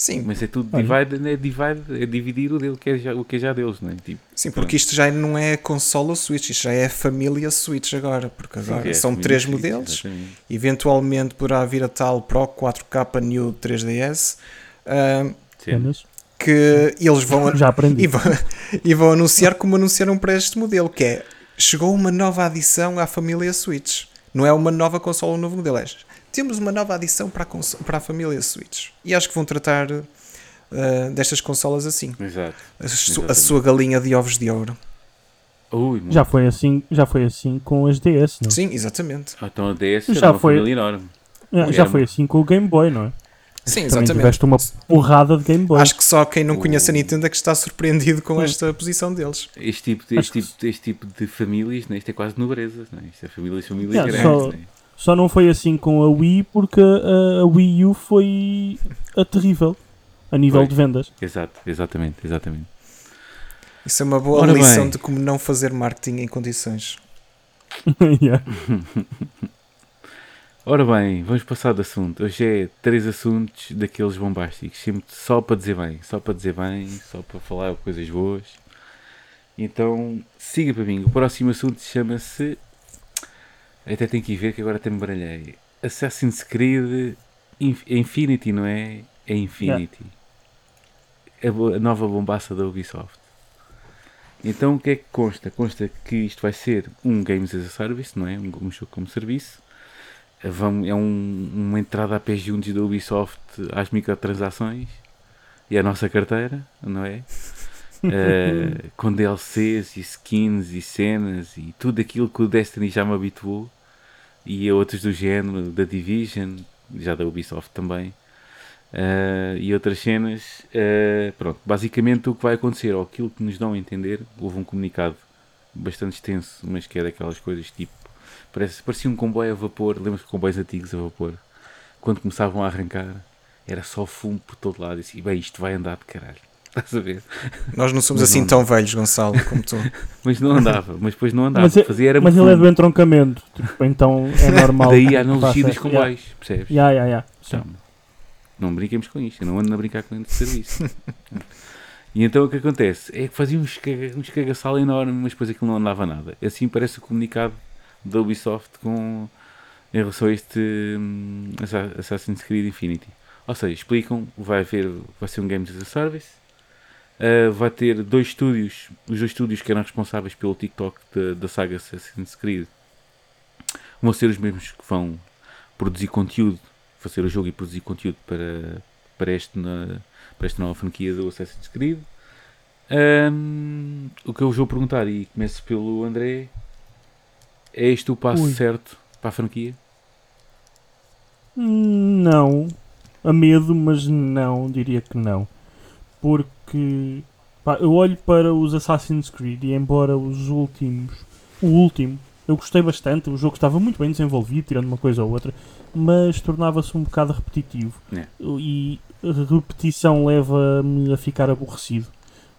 Speaker 2: Sim,
Speaker 1: Mas é tudo divide, é divide, é dividir o, dele, que é já, o que é já deles, não é? Tipo,
Speaker 2: sim, porque isto já não é console Switch, isto já é a família Switch agora. Porque agora
Speaker 1: é,
Speaker 2: são três
Speaker 1: Switch,
Speaker 2: modelos.
Speaker 1: exatamente.
Speaker 2: Eventualmente poderá vir a tal Pro 4K New 3DS. ah,
Speaker 1: Sim.
Speaker 3: Apenas.
Speaker 2: que eles vão,
Speaker 3: Já aprendi.
Speaker 2: e vão, *laughs* e vão anunciar como anunciaram para este modelo, que é chegou uma nova adição à família Switch. Não é uma nova consola, um novo modelo. É, temos uma nova adição para a, para a família Switch. E acho que vão tratar ah, destas consolas assim.
Speaker 1: Exato.
Speaker 2: A, su- a sua galinha de ovos de ouro.
Speaker 1: Ui.
Speaker 3: Já foi assim, já foi assim com as DS, não?
Speaker 2: Sim, exatamente.
Speaker 1: Ah, Então a DS
Speaker 3: Já
Speaker 1: era uma
Speaker 3: foi-
Speaker 1: família enorme.
Speaker 3: Ah,
Speaker 1: Sim.
Speaker 3: já foi assim com o Game Boy, não é?
Speaker 2: Sim,
Speaker 3: Também
Speaker 2: exatamente.
Speaker 3: tiveste uma porrada de Game Boy.
Speaker 2: Acho que só quem não conhece a Nintendo é que está surpreendido com esta posição deles.
Speaker 1: Este tipo de,
Speaker 3: Acho
Speaker 1: este tipo, este tipo de famílias, né? isto é quase nobreza, não é? Isto é famílias, famílias
Speaker 3: Yeah,
Speaker 1: grandes,
Speaker 3: só-
Speaker 1: não é?
Speaker 3: Só não foi assim com a Wii porque a, a Wii U foi a terrível a nível
Speaker 1: Foi.
Speaker 3: de vendas.
Speaker 1: Exato, exatamente, exatamente.
Speaker 2: Isso é uma boa
Speaker 1: Ora
Speaker 2: lição
Speaker 1: bem.
Speaker 2: de como não fazer marketing em condições. *laughs* *laughs*
Speaker 3: Yeah.
Speaker 1: Ora bem, vamos passar de assunto. Hoje é três assuntos daqueles bombásticos, sempre só para dizer bem, só para dizer bem, só para falar coisas boas. Então, siga para mim. O próximo assunto chama-se. Até tenho que ir ver que agora até me baralhei. Assassin's Creed Inf- Infinity, não é? É Infinity. A, nova bombaça da Ubisoft. Então o que é que consta? Consta que isto vai ser um Games as a Service, não é? Um, um jogo como serviço. É um- uma entrada a pés juntos da Ubisoft às microtransações e à nossa carteira, não é? Eh, com DLCs e skins e cenas e tudo aquilo que o Destiny já me habituou e a outros do género, da Division, já da Ubisoft também. eh, e outras cenas, eh, pronto, basicamente o que vai acontecer, ou aquilo que nos dão a entender, houve um comunicado bastante extenso, mas que é daquelas coisas tipo, parece, parecia um comboio a vapor, lembras-te comboios antigos a vapor, quando começavam a arrancar, era só fumo por todo lado, e assim, bem, isto vai andar de caralho, estás a ver?
Speaker 2: Nós não somos
Speaker 1: Mas
Speaker 2: assim
Speaker 1: não-
Speaker 2: tão velhos, Gonçalo, como tu. *laughs*
Speaker 1: Mas não andava, mas depois não andava,
Speaker 3: Mas, é-
Speaker 1: fazia era
Speaker 3: mas ele é do entroncamento, tipo, então é *laughs* normal.
Speaker 1: Daí a analogia dos comboios, percebes?
Speaker 3: Yeah, yeah, yeah.
Speaker 1: Então, não brinquemos com isto, eu não ando a brincar com esse serviço. *laughs* e então o que acontece é que fazia uns, caga, uns cagaçal enorme, mas depois aquilo não andava nada. Assim parece o comunicado da Ubisoft com, em relação a este Assa- Assassin's Creed Infinity. Ou seja, explicam, vai, haver, vai ser um Games as a Service, uh, vai ter dois estúdios, os dois estúdios que eram responsáveis pelo TikTok da, da saga Assassin's Creed, vão ser os mesmos que vão produzir conteúdo fazer o jogo e produzir conteúdo para, para, este, na- para esta nova franquia do Assassin's Creed. Ahm, o que eu vos vou perguntar, e começo pelo André, é este o passo
Speaker 3: Ui.
Speaker 1: certo para a franquia?
Speaker 3: Não. A medo, mas não, diria que não. Porque pá, eu olho para os Assassin's Creed e embora os últimos, o último, eu gostei bastante, o jogo estava muito bem desenvolvido, tirando uma coisa ou outra, mas tornava-se um bocado repetitivo.
Speaker 1: É.
Speaker 3: E repetição leva-me a ficar aborrecido.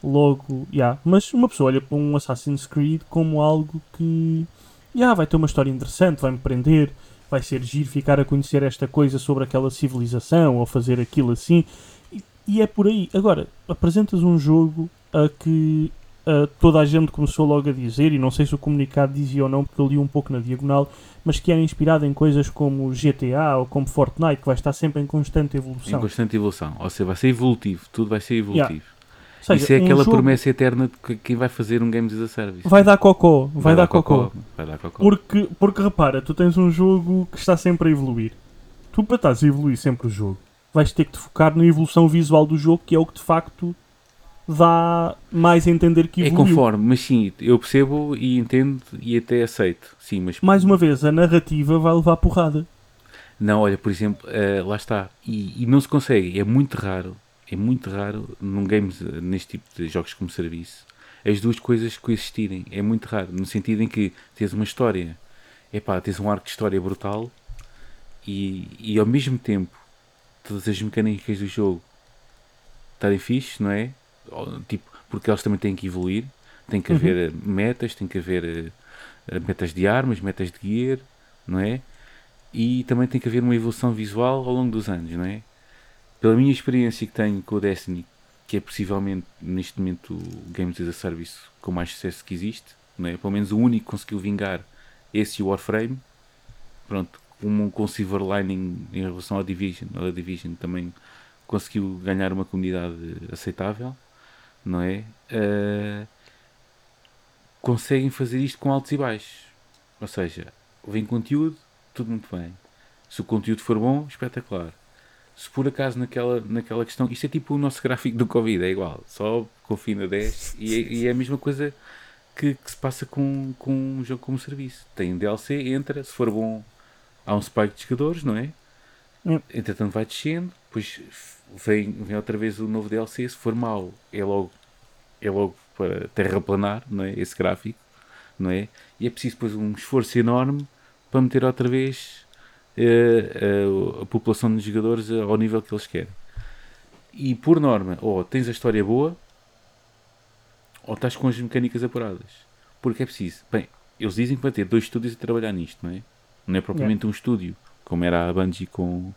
Speaker 3: Logo, yeah. mas uma pessoa olha para um Assassin's Creed como algo que yeah, vai ter uma história interessante, vai-me prender, vai ser giro ficar a conhecer esta coisa sobre aquela civilização ou fazer aquilo assim. E, é por aí. Agora, apresentas um jogo a que a toda a gente começou logo a dizer, e não sei se o comunicado dizia ou não, porque eu li um pouco na diagonal, mas que era inspirado em coisas como GTA ou como Fortnite, que vai estar sempre em constante
Speaker 1: Em
Speaker 3: evolução.
Speaker 1: constante evolução. Ou seja, vai ser evolutivo, tudo vai ser evolutivo.
Speaker 3: Ou seja,
Speaker 1: Isso é
Speaker 3: um
Speaker 1: aquela
Speaker 3: jogo
Speaker 1: promessa eterna de que quem vai fazer um Games as a Service.
Speaker 3: Vai dar cocó, vai, dar cocó.
Speaker 1: Vai dar cocó.
Speaker 3: Porque, porque repara, tu tens um jogo que está sempre a evoluir. Tu para estás a evoluir sempre o jogo, vais ter que te focar na evolução visual do jogo, que é o que de facto dá mais a entender que
Speaker 1: É
Speaker 3: evoluiu.
Speaker 1: conforme, mas sim, eu percebo e entendo e até aceito. Sim, mas
Speaker 3: Mais uma vez, a narrativa vai levar porrada.
Speaker 1: Não, olha, por exemplo, eh, lá está. E, e não se consegue, é muito raro, é muito raro num games, eh, neste tipo de jogos como serviço, as duas coisas coexistirem. É muito raro, no sentido em que tens uma história, epá, tens um arco de história brutal e, e ao mesmo tempo todas as mecânicas do jogo estarem fixe, não é? Tipo, porque elas também têm que evoluir, tem que
Speaker 3: Uhum.
Speaker 1: haver eh, metas, tem que haver eh, metas de armas, metas de gear, não é? e também tem que haver uma evolução visual ao longo dos anos, não é? Pela minha experiência que tenho com o Destiny, que é possivelmente neste momento o Games as a Service com mais sucesso que existe, não é? Pelo menos o único que conseguiu vingar esse e o Warframe, pronto, um com Silver Lining em relação ao Division, a Division também conseguiu ganhar uma comunidade aceitável, não é? Ah, conseguem fazer isto com altos e baixos, ou seja, vem conteúdo, tudo muito bem. Se o conteúdo for bom, espetacular. Se por acaso naquela, naquela questão, isto é tipo o nosso gráfico do Covid, é igual, só confina 10 e é, e é a mesma coisa que, que se passa com, com um jogo como serviço. Tem um DLC, entra, se for bom, há um spike de jogadores, não é?
Speaker 3: Hum.
Speaker 1: Entretanto vai descendo, depois vem, vem outra vez o novo DLC, se for mau, é logo, é logo para terraplanar, não é? Esse gráfico, não é? E é preciso depois um esforço enorme para meter outra vez eh, eh, a população de jogadores ao nível que eles querem. E por norma, ou tens a história boa, ou estás com as mecânicas apuradas. Porque é preciso. Bem, eles dizem que vai ter dois estúdios a trabalhar nisto, não é? Não é propriamente um estúdio como era a Bungie com,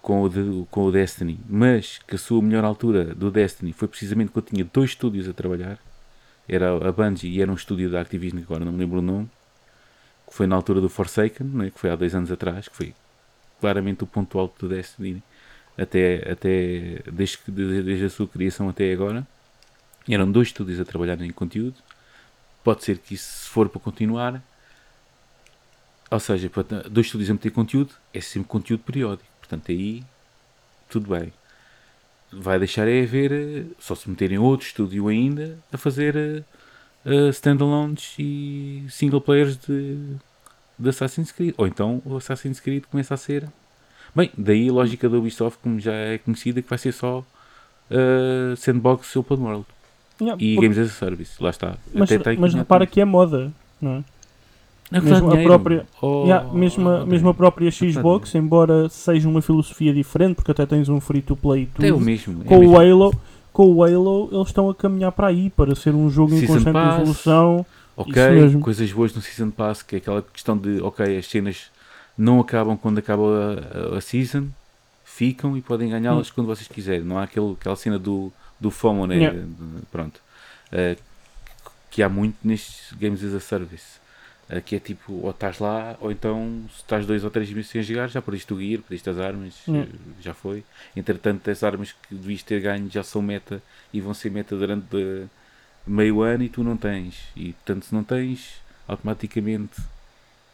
Speaker 1: com, o, de- com o Destiny, mas que a sua melhor altura do Destiny foi precisamente quando tinha dois estúdios a trabalhar. Era a Bungie e era um estúdio da Activision, que agora não me lembro o nome, que foi na altura do Forsaken, né, que foi há dois anos atrás, que foi claramente o ponto alto do Destiny, até, até desde, que- desde, desde a sua criação até agora. Eram dois estúdios a trabalhar em conteúdo. Pode ser que isso, se for para continuar, ou seja, dois estúdios a meter conteúdo, é sempre conteúdo periódico. Portanto, aí tudo bem. Vai deixar é haver, eh, só se meterem outro estúdio ainda, a fazer eh, standalones e single players de, de Assassin's Creed. Ou então o Assassin's Creed começa a ser. Bem, daí a lógica da Ubisoft, como já é conhecida, que vai ser só eh, sandbox open world
Speaker 3: Yeah,
Speaker 1: e
Speaker 3: porque-
Speaker 1: Games as a Service. Lá está.
Speaker 3: mas,
Speaker 1: Até
Speaker 3: mas repara que é moda, não é?
Speaker 1: É
Speaker 3: mesmo a própria-
Speaker 1: Oh,
Speaker 3: Yeah, mesmo, a, mesmo a própria Xbox, embora seja uma filosofia diferente, porque até tens um free to play e tudo,
Speaker 1: É o mesmo. é
Speaker 3: com,
Speaker 1: o
Speaker 3: o
Speaker 1: mesmo.
Speaker 3: Halo, com o Halo eles estão a caminhar para aí, para ser um jogo em
Speaker 1: Season
Speaker 3: constante
Speaker 1: Pass.
Speaker 3: evolução.
Speaker 1: Ok, coisas boas no Season Pass, que é aquela questão de, ok, as cenas não acabam quando acaba a, a- Season, ficam e podem ganhá-las quando vocês quiserem. Não há aquele, aquela cena do, do FOMO, né?
Speaker 3: Yeah.
Speaker 1: Pronto. Eh, que há muito nestes Games as a Service. Eh, que é tipo, ou estás lá, ou então se estás dois ou três meses sem jogar, já perdiste o gear, perdiste as armas,
Speaker 3: Yeah.
Speaker 1: eh, já foi. Entretanto, as armas que devias ter ganho já são meta e vão ser meta durante de- meio ano e tu não tens. E portanto, se não tens, automaticamente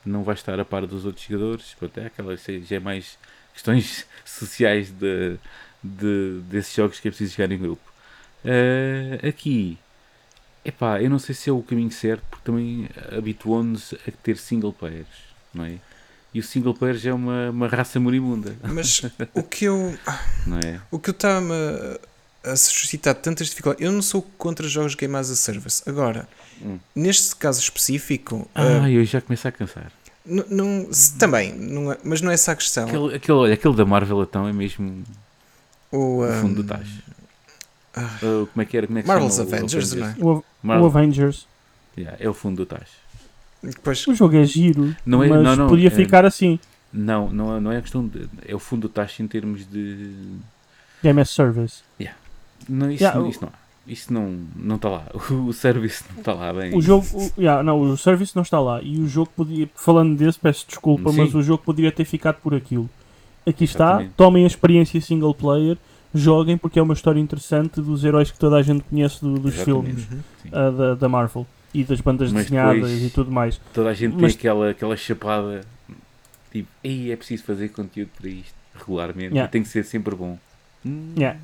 Speaker 1: não vais estar a par dos outros jogadores. Pronto, é aquela, isso aí já é mais questões *laughs* sociais de, de- desses jogos que é preciso jogar em grupo. Eh, aqui, epá, eu não sei se é o caminho certo, porque também habituou-nos a ter single players, não é? E o single player já é uma, uma raça moribunda,
Speaker 2: Mas o que eu. *laughs*
Speaker 1: não é?
Speaker 2: O que eu estava a suscitar tantas dificuldades. Eu não sou contra jogos Game as a Service. Agora,
Speaker 1: Hum.
Speaker 2: neste caso específico,
Speaker 1: Ah,
Speaker 2: ah,
Speaker 1: eu já começo a cansar.
Speaker 2: não, também, não é- mas não é essa a questão.
Speaker 1: Aquele, aquele, olha, aquele da Marvel então é mesmo
Speaker 2: o,
Speaker 1: fundo do tacho. Uh, como é que era? Como é que
Speaker 2: Marvel's
Speaker 1: chama o
Speaker 2: Avengers, não é?
Speaker 3: O, o Avengers.
Speaker 1: yeah, é o fundo do tacho.
Speaker 2: Depois,
Speaker 3: O jogo é giro,
Speaker 1: Não é-
Speaker 3: mas
Speaker 1: não, não,
Speaker 3: podia
Speaker 1: é-
Speaker 3: ficar assim.
Speaker 1: Não, não, é- não é a questão de. É o fundo do tacho em termos de.
Speaker 3: As Service.
Speaker 1: Não, isso,
Speaker 3: Yeah,
Speaker 1: não, isso não. Isso não não está lá. *laughs* O service não está lá bem.
Speaker 3: O jogo, o, yeah, não, o service não está lá. E o jogo podia, falando desse, peço desculpa,
Speaker 1: Sim.
Speaker 3: mas o jogo poderia ter ficado por aquilo. Aqui está,
Speaker 1: Exatamente.
Speaker 3: tomem a experiência single player, joguem porque é uma história interessante dos heróis que toda a gente conhece do- dos
Speaker 1: Exatamente.
Speaker 3: filmes
Speaker 2: Uhum.
Speaker 3: Ah, da, da Marvel e das bandas
Speaker 1: Mas
Speaker 3: desenhadas
Speaker 1: depois-
Speaker 3: e tudo mais.
Speaker 1: Toda a gente
Speaker 3: Mas-
Speaker 1: tem aquela, aquela chapada. Tipo, ei, é preciso fazer conteúdo para isto regularmente
Speaker 3: Yeah.
Speaker 1: e tem que ser sempre bom. Hum,
Speaker 3: Yeah.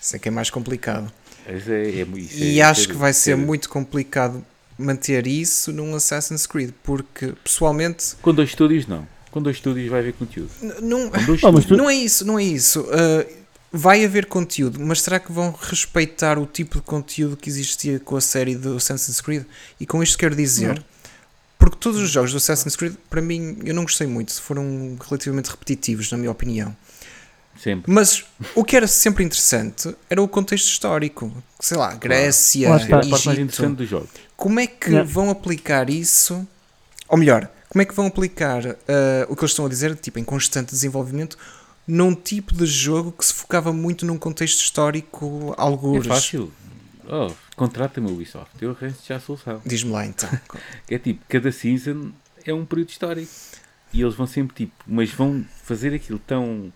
Speaker 2: isso é que é mais complicado.
Speaker 1: é, é,
Speaker 2: E
Speaker 1: é-
Speaker 2: acho que vai ser muito complicado manter isso num Assassin's Creed, porque pessoalmente
Speaker 1: Com dois estúdios, não. Com dois estúdios vai haver conteúdo.
Speaker 2: não,
Speaker 3: tu-
Speaker 2: não é isso, não é isso. Uh, vai haver conteúdo, mas será que vão respeitar o tipo de conteúdo que existia com a série do Assassin's Creed? E com isto quero dizer,
Speaker 3: Não.
Speaker 2: porque todos os jogos do Assassin's Creed, para mim, eu não gostei muito, foram relativamente repetitivos, na minha opinião.
Speaker 1: Sempre.
Speaker 2: Mas o que era sempre interessante era o contexto histórico. Sei lá, Grécia,
Speaker 3: está.
Speaker 1: É a parte mais
Speaker 2: Egito.
Speaker 1: interessante do jogo.
Speaker 2: Como é que
Speaker 3: Yeah.
Speaker 2: vão aplicar isso? Ou melhor, como é que vão aplicar ah, o que eles estão a dizer, tipo, em constante desenvolvimento, num tipo de jogo que se focava muito num contexto histórico,
Speaker 1: É
Speaker 2: algures?
Speaker 1: fácil. Oh, contrata-me o Ubisoft. Eu arranjo já a solução.
Speaker 2: Diz-me lá então. *laughs*
Speaker 1: É tipo, cada season é um período histórico. E eles vão sempre tipo, mas vão fazer aquilo tão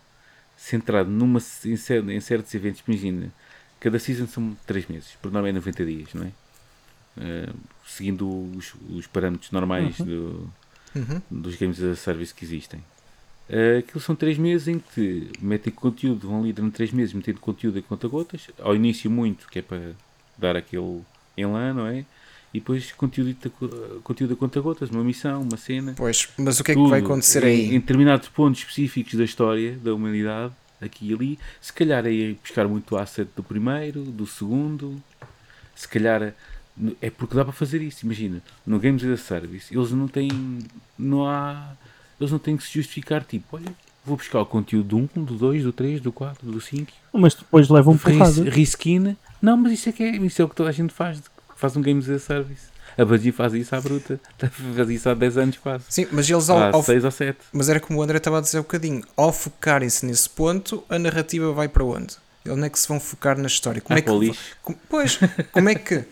Speaker 1: centrado numa, em, cer- em certos eventos. Imagina, cada season são 3 meses, por norma é 90 dias, não é? Eh, seguindo os, os parâmetros normais do,
Speaker 2: Uhum.
Speaker 1: dos games as a service que existem. Uh, aquilo são 3 meses em que metem conteúdo, vão ali durante 3 meses metendo conteúdo a conta-gotas. Ao início, muito, que é para dar aquele elan, não é? E depois conteúdo, a- conteúdo a conta-gotas, uma missão, uma cena.
Speaker 2: Pois, mas o que é que vai acontecer
Speaker 1: em,
Speaker 2: aí?
Speaker 1: Em determinados pontos específicos da história da humanidade, aqui e ali. Se calhar é ir buscar muito o asset do primeiro, do segundo. Se calhar é porque dá para fazer isso. Imagina, no Games as a Service, eles não têm. Não há. Eles não têm que se justificar. Tipo, olha, vou buscar o conteúdo do 1, do 2, do 3, do 4, do 5.
Speaker 3: Mas depois levam porrada.
Speaker 1: Res- Reskin. Não, mas isso é, que é, isso é o que toda a gente faz faz um Games as a Service. A Bungie faz isso à bruta. *laughs* Faz isso há 10 anos quase.
Speaker 2: Sim, mas eles ao,
Speaker 1: Há
Speaker 2: ao-
Speaker 1: 6 ou 7.
Speaker 2: Mas era como o André estava a dizer um bocadinho. Ao focarem-se nesse ponto, a narrativa vai para onde? Onde é que se vão focar na história? Como
Speaker 1: Ah,
Speaker 2: é que
Speaker 1: o
Speaker 2: como- pois, como é que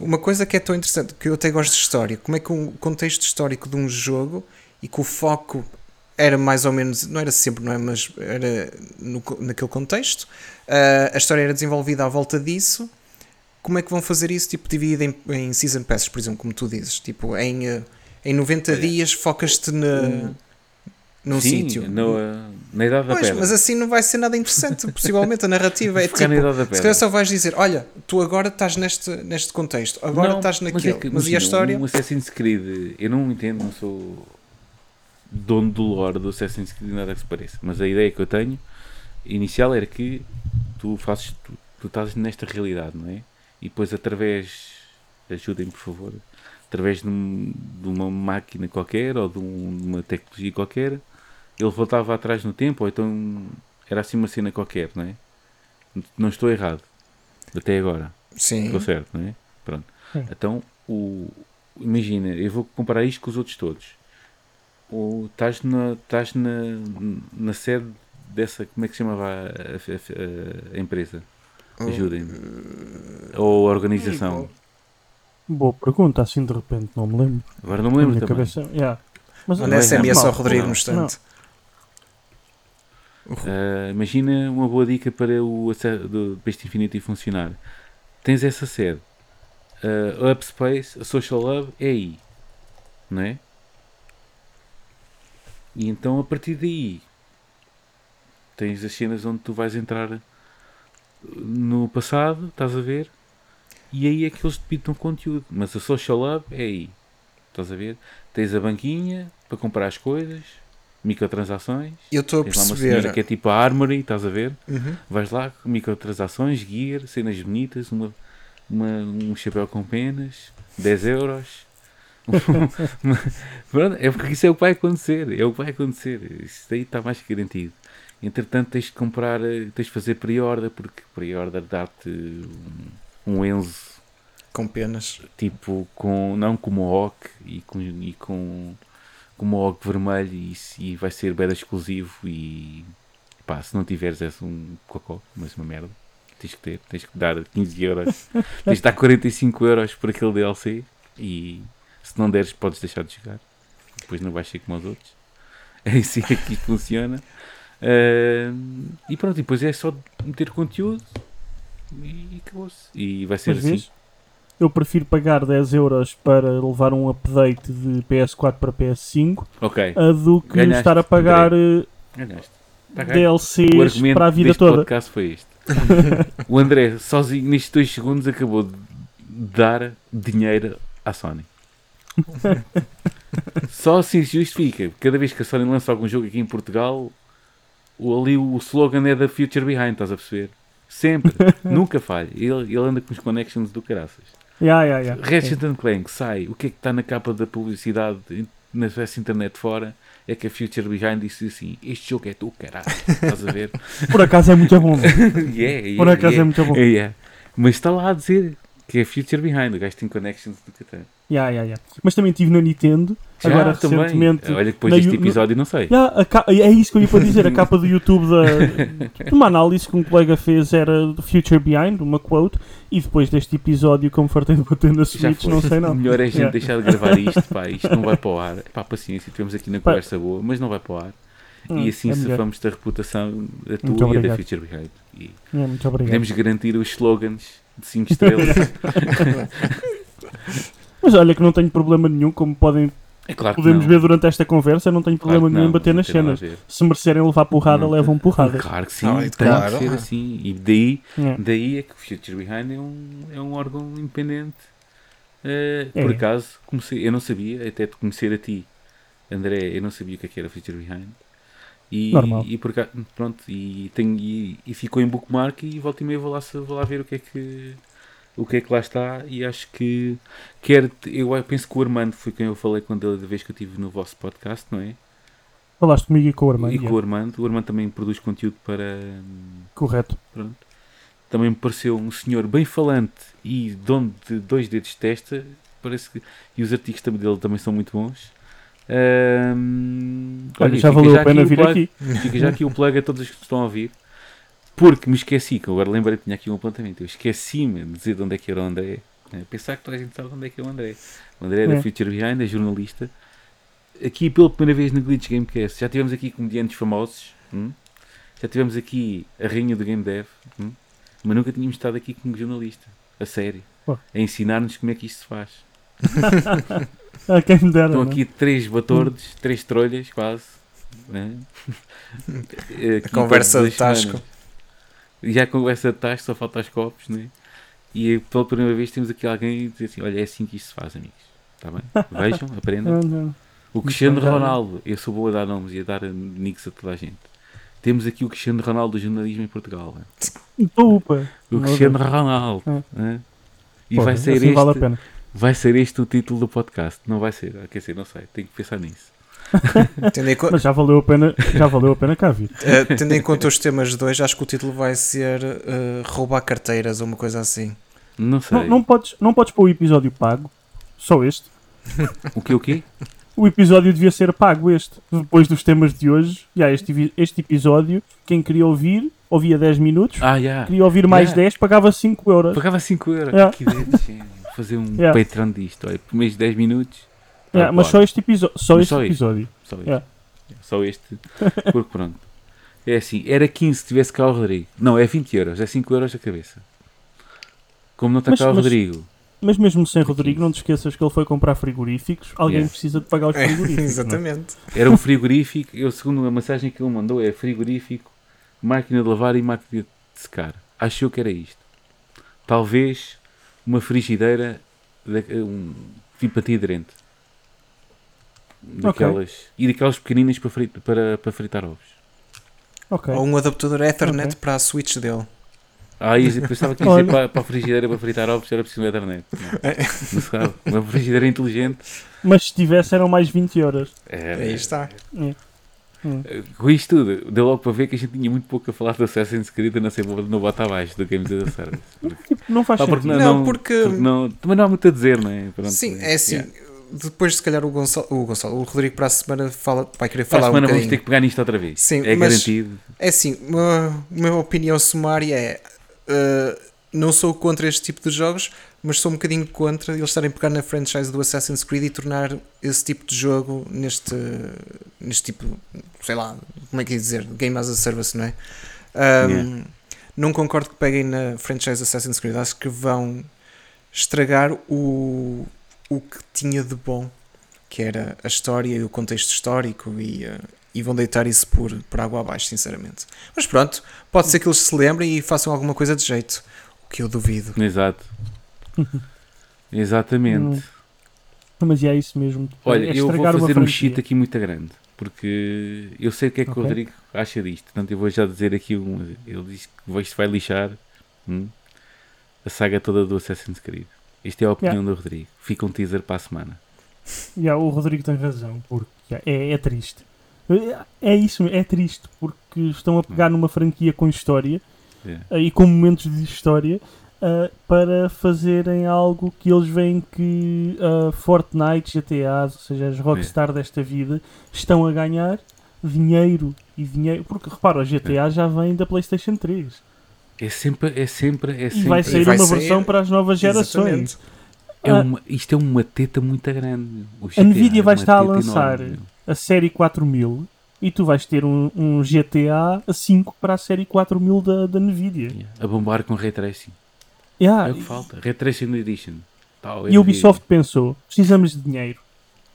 Speaker 2: uma coisa que é tão interessante, que eu até gosto de história, como é que um contexto histórico de um jogo e que o foco era mais ou menos, não era sempre, não é? Mas era no naquele contexto, ah, a história era desenvolvida à volta disso. Como é que vão fazer isso? Tipo, divide em, em season passes, por exemplo, como tu dizes. Tipo, em, ah, em 90
Speaker 1: Olha,
Speaker 2: dias focas-te na, num
Speaker 1: Sim,
Speaker 2: sítio.
Speaker 1: no, uh, na Idade da
Speaker 2: Pois,
Speaker 1: Pedra.
Speaker 2: mas assim não vai ser nada interessante. Possivelmente a narrativa é
Speaker 1: Ficar na
Speaker 2: tipo.
Speaker 1: Idade da
Speaker 2: Se
Speaker 1: Pedra.
Speaker 2: calhar só vais dizer, olha, tu agora estás neste, neste contexto, agora
Speaker 1: Não,
Speaker 2: estás
Speaker 1: mas
Speaker 2: naquele.
Speaker 1: é que,
Speaker 2: Mas, e a
Speaker 1: imagina,
Speaker 2: história?
Speaker 1: Um Assassin's Creed, eu não entendo, não sou dono do lore do Assassin's Creed, nada que se pareça. Mas a ideia que eu tenho inicial era que tu fazes, tu, tu estás nesta realidade, não é? E depois através, ajudem por favor, através de, um- de uma máquina qualquer ou de, um- de uma tecnologia qualquer, ele voltava atrás no tempo, ou então era assim uma cena qualquer, não é? Não estou errado. Até agora.
Speaker 2: Sim.
Speaker 1: Estou certo, não é? Pronto. Então, o, imagina, eu vou comparar isto com os outros todos. O, estás na, estás na, na sede dessa, como é que se chamava a, a- a- empresa? Ajudem-me. Ou a organização.
Speaker 3: Boa pergunta, assim de repente não me lembro.
Speaker 1: Agora não me lembro também.
Speaker 3: cabeça, yeah. Mas
Speaker 2: Não
Speaker 1: Não
Speaker 2: é
Speaker 1: é.
Speaker 2: Rodrigo
Speaker 1: não.
Speaker 2: no instante.
Speaker 1: Ah, imagina uma boa dica para o do Best Infinity funcionar. Tens essa sede. Ah, a Upspace, a Social Lab é aí. Não é? E então a partir daí tens as cenas onde tu vais entrar no passado, estás a ver? E aí é que eles te pitam conteúdo. Mas a Social Lab é aí. Estás a ver? Tens a banquinha para comprar as coisas, microtransações.
Speaker 2: Eu estou a
Speaker 1: Tens lá uma senhora
Speaker 2: perceber.
Speaker 1: que é tipo a Armory, estás a ver?
Speaker 2: Uhum.
Speaker 1: Vais lá, microtransações, gear, cenas bonitas, uma, uma- um chapéu com penas, 10 euros. *laughs* Pronto, é porque isso é o que vai acontecer, é o que vai acontecer. Isso daí está mais que garantido. Entretanto, tens de comprar, eh, tens de fazer pre-order, porque pre-order dá-te um, um Enzo
Speaker 2: Com penas.
Speaker 1: tipo com não com Mohawk e com e com com vermelho e, e vai ser bem exclusivo e pá, se não tiveres és um cocó, mas uma merda tens que ter, tens que dar 15 euros *laughs* tens de dar 45 euros por aquele DLC e se não deres podes deixar de jogar depois não vais ser como os outros *laughs* é assim que isto funciona Ahm, e pronto, e depois é só meter conteúdo e acabou-se e vai ser
Speaker 3: Mas
Speaker 1: assim
Speaker 3: vês? Eu prefiro pagar 10 euros para levar um update de PS4 para PS5
Speaker 1: ok,
Speaker 3: a do que
Speaker 1: Ganhaste,
Speaker 3: estar a pagar eh. DLCs
Speaker 1: o argumento
Speaker 3: para a vida toda.
Speaker 1: podcast foi este. *laughs* o André, sozinho, nestes dois segundos, acabou de dar dinheiro à Sony. *laughs* Só assim se justifica. Cada vez que a Sony lança algum jogo aqui em Portugal, o, ali o slogan é da Future Behind, estás a perceber? Sempre, *laughs* nunca falha. Ele, ele anda com os connections do caraças.
Speaker 3: Yeah, yeah, yeah.
Speaker 1: Ratchet and Clank sai, o que é que está na capa da publicidade na essa internet fora? É que a Future Behind disse assim: Este jogo é do caralho, estás a ver? *laughs*
Speaker 3: Por acaso é muito bom.
Speaker 1: yeah, yeah,
Speaker 3: Por acaso é
Speaker 1: yeah,
Speaker 3: muito bom.
Speaker 1: yeah. Mas está lá a dizer que é Future Behind, o gajo tem connections do Catan.
Speaker 3: Yeah, yeah, yeah. Mas também estive na Nintendo,
Speaker 1: Já,
Speaker 3: agora
Speaker 1: também.
Speaker 3: recentemente.
Speaker 1: Olha, depois deste
Speaker 3: Yu- no-
Speaker 1: episódio, não sei.
Speaker 3: Yeah, ca- É isso que eu ia para dizer. A *laughs* capa do YouTube da, *laughs* de uma análise que um colega fez era do Future Behind, uma quote. E depois deste episódio, como fartei de bater na Switch, não sei não. *laughs*
Speaker 1: Melhor é a gente
Speaker 3: Yeah.
Speaker 1: deixar de gravar isto, pá, isto não vai para o ar. Pá, paciência, tivemos aqui na
Speaker 3: Pá.
Speaker 1: conversa boa, mas não vai para o ar.
Speaker 3: Hum,
Speaker 1: e assim
Speaker 3: é
Speaker 1: safamos da reputação da tua
Speaker 3: Muito
Speaker 1: e a da
Speaker 3: obrigado.
Speaker 1: Future Behind. E
Speaker 3: É, muito obrigado.
Speaker 1: podemos garantir os slogans de 5 estrelas. *laughs*
Speaker 3: Mas olha que não tenho problema nenhum, como podem,
Speaker 1: é claro
Speaker 3: podemos
Speaker 1: não.
Speaker 3: ver durante esta conversa, não tenho
Speaker 1: Claro
Speaker 3: problema
Speaker 1: que
Speaker 3: nenhum em bater nas cenas. Se merecerem levar porrada,
Speaker 1: Não
Speaker 3: levam porrada.
Speaker 1: Claro que sim,
Speaker 2: Não,
Speaker 1: tem
Speaker 2: claro.
Speaker 1: que ser assim. E daí,
Speaker 3: É.
Speaker 1: daí é que o Future Behind é um, é um órgão independente. Eh,
Speaker 3: É.
Speaker 1: Por acaso, comecei, eu não sabia, até te conhecer a ti, André, eu não sabia o que é que era Future Behind. E,
Speaker 3: Normal.
Speaker 1: e por pronto, e, tenho, e, e ficou em bookmark e volta e meia vou lá, vou lá ver o que é que o que é que lá está e acho que quer eu penso que o Armando foi quem eu falei quando ele, da vez que eu estive no vosso podcast, não é?
Speaker 3: Falaste comigo e com o Armando.
Speaker 1: e com o Armando, o Armando também produz conteúdo para
Speaker 3: Correto.
Speaker 1: Pronto. também me pareceu um senhor bem falante e dono de dois dedos de testa. Parece que, e os artigos também dele também são muito bons. Ahm,
Speaker 3: Olha, já valeu a pena vir
Speaker 1: plug-
Speaker 3: aqui.
Speaker 1: Fica já aqui o plug a todos os que estão a ouvir. Porque me esqueci, que agora lembrei que tinha aqui um apontamento. Eu esqueci-me de dizer de onde é que era o André. né? Pensar que toda a gente sabe de onde é que é o André. O André é da
Speaker 3: É.
Speaker 1: Future Behind, é jornalista. Aqui pela primeira vez no Glitch Gamecast. Já tivemos aqui comediantes famosos. hum? Já tivemos aqui a rainha do Game Dev. hum? Mas nunca tínhamos estado aqui como jornalista. A sério. A ensinar-nos como é que isto se faz. *laughs*
Speaker 3: Ah, quem me dera.
Speaker 1: Estão
Speaker 3: não é?
Speaker 1: aqui três batordes, três trolhas quase. né? *laughs*
Speaker 2: A conversa de Tasco.
Speaker 1: E já a conversa de Tasco, só falta os copos, né? E pela primeira vez temos aqui alguém dizer assim: olha, é assim que isto se faz, amigos. Está bem? Vejam, aprendam.
Speaker 3: Não, não.
Speaker 1: O Cristiano Ronaldo, eu sou boa a dar nomes e a dar nicks a toda a gente. Temos aqui o Cristiano Ronaldo do jornalismo em Portugal. né?
Speaker 3: Upa.
Speaker 1: O Cristiano. Ronaldo.
Speaker 3: É.
Speaker 1: né? E
Speaker 3: Porra,
Speaker 1: vai ser,
Speaker 3: assim
Speaker 1: este,
Speaker 3: vale a pena.
Speaker 1: Vai ser este o título do podcast. Não vai ser, quer dizer, não sei, tenho que pensar nisso. *laughs*
Speaker 3: Mas já valeu a pena, já valeu a pena cá vir. *laughs*
Speaker 2: eh, tendo em conta os temas de hoje, acho que o título vai ser eh, roubar carteiras ou uma coisa assim.
Speaker 1: Não sei.
Speaker 3: Não, não, podes, não podes pôr o episódio pago. Só este.
Speaker 1: O que o quê?
Speaker 3: O episódio devia ser pago este. Depois dos temas de hoje. Já, este, vi- este episódio, quem queria ouvir, ouvia 10 minutos.
Speaker 1: Ah, já.
Speaker 3: Queria ouvir mais
Speaker 1: Yeah.
Speaker 3: 10, pagava 5 euros.
Speaker 1: Pagava 5 euros.
Speaker 3: Yeah.
Speaker 1: Que ideia de gênio. Fazer um
Speaker 3: Yeah.
Speaker 1: Patreon disto. Olha, por mês de 10 minutos.
Speaker 3: Yeah,
Speaker 1: Ah,
Speaker 3: mas só este episódio. Só
Speaker 1: Mas
Speaker 3: este
Speaker 1: só este.
Speaker 3: episódio.
Speaker 1: Só este.
Speaker 3: Yeah.
Speaker 1: Só este. Porque pronto. É assim, era 15 se tivesse cá o Rodrigo. Não, é 20 euros. É 5 euros a cabeça. Como não está
Speaker 3: Mas-
Speaker 1: cá o
Speaker 3: mas-
Speaker 1: Rodrigo.
Speaker 3: Mas mesmo sem Rodrigo, não te esqueças que ele foi comprar frigoríficos. Alguém
Speaker 1: Yeah.
Speaker 3: precisa de pagar os *laughs*
Speaker 2: É,
Speaker 3: frigoríficos. não é?
Speaker 2: exatamente.
Speaker 1: Era um frigorífico. Eu, segundo a mensagem que ele mandou, é frigorífico, máquina de lavar e máquina de secar. Achou que era isto. Talvez uma frigideira da- um, tipo antiaderente. Daquelas, E daquelas pequeninas para, frit- para, para fritar ovos.
Speaker 3: Ok.
Speaker 2: Ou um adaptador Ethernet
Speaker 3: Ok.
Speaker 2: para a Switch dele.
Speaker 1: Ah, eu pensava que *laughs* ia para, para a frigideira para fritar ovos era preciso internet. Não, *laughs* não sabe. Uma frigideira inteligente.
Speaker 3: Mas se tivesse, eram mais 20 euros.
Speaker 1: Era,
Speaker 2: Aí está.
Speaker 3: É. Hum.
Speaker 1: Com isto tudo, deu logo para ver que a gente tinha muito pouco a falar do Assassin's Creed, a não ser no bota abaixo do Games as a Service. *laughs* Porque,
Speaker 3: Tipo, não faz
Speaker 1: Ah, porque
Speaker 3: sentido.
Speaker 2: Não, porque-
Speaker 1: porque não- também não há muito a dizer, não é? Pronto,
Speaker 2: Sim, é assim.
Speaker 1: yeah.
Speaker 2: Depois, se calhar, o Gonçalo, o Gonçalo, o Rodrigo para a semana fala, vai querer
Speaker 1: Para a
Speaker 2: falar um
Speaker 1: semana vamos ter que pegar nisto outra vez.
Speaker 2: Sim,
Speaker 1: é
Speaker 2: mas-
Speaker 1: garantido.
Speaker 2: É assim, uma, uma opinião sumária é. uh, não sou contra este tipo de jogos, mas sou um bocadinho contra eles estarem a pegar na franchise do Assassin's Creed e tornar esse tipo de jogo neste, neste tipo, sei lá, como é que é dizer, Game as a Service, não é? Um,
Speaker 1: Yeah.
Speaker 2: Não concordo que peguem na franchise Assassin's Creed, acho que vão estragar o, o que tinha de bom, que era a história e o contexto histórico e, uh, e vão deitar isso por, por água abaixo, sinceramente. Mas pronto, pode ser que eles se lembrem e façam alguma coisa de jeito, que eu duvido.
Speaker 1: Exato. *laughs* Exatamente.
Speaker 3: Não, Mas é isso mesmo.
Speaker 1: Olha,
Speaker 3: é
Speaker 1: eu vou fazer um shit aqui muito grande. Porque eu sei o que é que
Speaker 3: Ok.
Speaker 1: o Rodrigo acha disto. Portanto, eu vou já dizer aqui um. Ele diz que isto vai lixar hum, a saga toda do Assassin's Creed. Isto é a opinião do Rodrigo. Fica um teaser para a semana.
Speaker 3: Yeah, o Rodrigo tem razão, porque yeah, é, é triste. É, é isso, é triste, porque estão a pegar numa franquia com história
Speaker 1: Yeah.
Speaker 3: eh, e com momentos de história eh, para fazerem algo que eles veem que eh, Fortnite, GTA, ou seja, as Rockstar desta vida, estão a ganhar dinheiro e dinheiro. Porque repara, o GTA já vem da PlayStation 3
Speaker 1: É sempre, é sempre, é
Speaker 3: e
Speaker 1: sempre.
Speaker 3: vai sair
Speaker 2: vai
Speaker 3: uma
Speaker 2: sair-
Speaker 3: versão para as novas gerações.
Speaker 1: É
Speaker 3: Ah.
Speaker 1: uma, isto é uma teta muito grande.
Speaker 3: A Nvidia
Speaker 1: é
Speaker 3: vai
Speaker 1: uma
Speaker 3: estar a lançar
Speaker 1: enorme,
Speaker 3: a série 4000 e tu vais ter um, um GTA a 5 para a série 4000 da, da Nvidia.
Speaker 1: Yeah. A bombar com Ray Tracing.
Speaker 3: Yeah,
Speaker 1: É o que falta. Ray Tracing Edition. Tal,
Speaker 3: E a Ubisoft pensou: precisamos de dinheiro.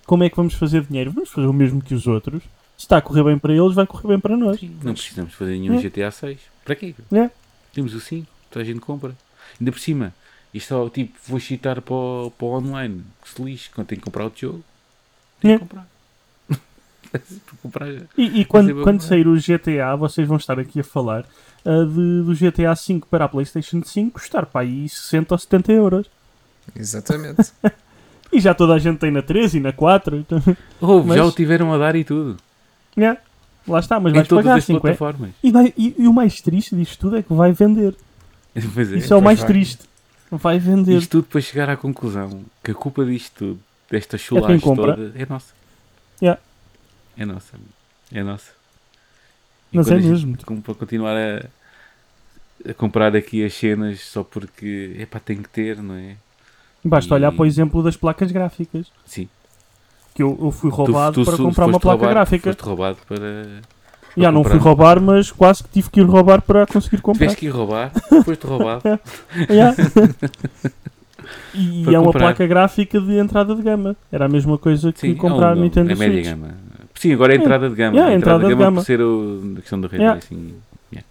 Speaker 3: Como é que vamos fazer dinheiro? Vamos fazer o mesmo que os outros. Se está a correr bem para eles, vai correr bem para nós.
Speaker 1: Sim, não precisamos fazer nenhum
Speaker 3: É.
Speaker 1: GTA 6. Para quê?
Speaker 3: É.
Speaker 1: Temos o 5, toda a gente compra. Ainda por cima, isto é o tipo, vou chitar para o, para o online, que se lixe, quando tem que comprar outro jogo, tem
Speaker 3: É.
Speaker 1: que comprar. *laughs* Comprar já.
Speaker 3: E, e
Speaker 1: é
Speaker 3: quando, quando
Speaker 1: é?
Speaker 3: sair o GTA, vocês vão estar aqui a falar ah, de, do GTA 5 para a PlayStation 5 custar para aí 60 ou 70 euros.
Speaker 2: Exatamente. *laughs*
Speaker 3: E já toda a gente tem na 3 e na 4. Então,
Speaker 1: já
Speaker 3: Mas-
Speaker 1: o tiveram a dar e tudo.
Speaker 3: yeah, lá está, mas
Speaker 1: em
Speaker 3: vais pagar
Speaker 1: as
Speaker 3: 50.
Speaker 1: plataformas.
Speaker 3: E, vai- e- e o mais triste disto tudo é que vai vender. *laughs*
Speaker 1: Pois é.
Speaker 3: Isso é o mais
Speaker 2: vai.
Speaker 3: triste. Vai vender.
Speaker 1: Isto tudo para chegar à conclusão que a culpa disto tudo, desta chulagem
Speaker 3: compra.
Speaker 1: toda, é nossa.
Speaker 3: Yeah.
Speaker 1: É nossa. É nossa. E
Speaker 3: Mas é mesmo.
Speaker 1: para continuar a, a comprar aqui as cenas só porque, epá, tem que ter, não é?
Speaker 3: Basta
Speaker 1: E-
Speaker 3: olhar para o exemplo das placas gráficas.
Speaker 1: Sim.
Speaker 3: Que eu, eu fui
Speaker 1: Tu-
Speaker 3: roubado
Speaker 1: tu
Speaker 3: para
Speaker 1: su-
Speaker 3: comprar uma placa
Speaker 1: roubado-
Speaker 3: gráfica.
Speaker 1: Foste roubado para...
Speaker 3: Já não fui roubar, mas quase que tive que ir roubar para conseguir comprar.
Speaker 1: Tiveste que ir roubar, foste roubado.
Speaker 3: Yeah. *laughs* *laughs* e
Speaker 1: Para
Speaker 3: é uma placa gráfica de entrada de gama. Era a mesma coisa que
Speaker 1: Sim,
Speaker 3: comprar
Speaker 1: é um-
Speaker 3: Nintendo
Speaker 1: é média
Speaker 3: Switch.
Speaker 1: gama. Sim, agora é a entrada de gama.
Speaker 3: Yeah,
Speaker 1: a entrada, de gama,
Speaker 3: gama.
Speaker 1: por ser o, a questão do Ray
Speaker 3: Yeah.
Speaker 1: Tracing. Yeah.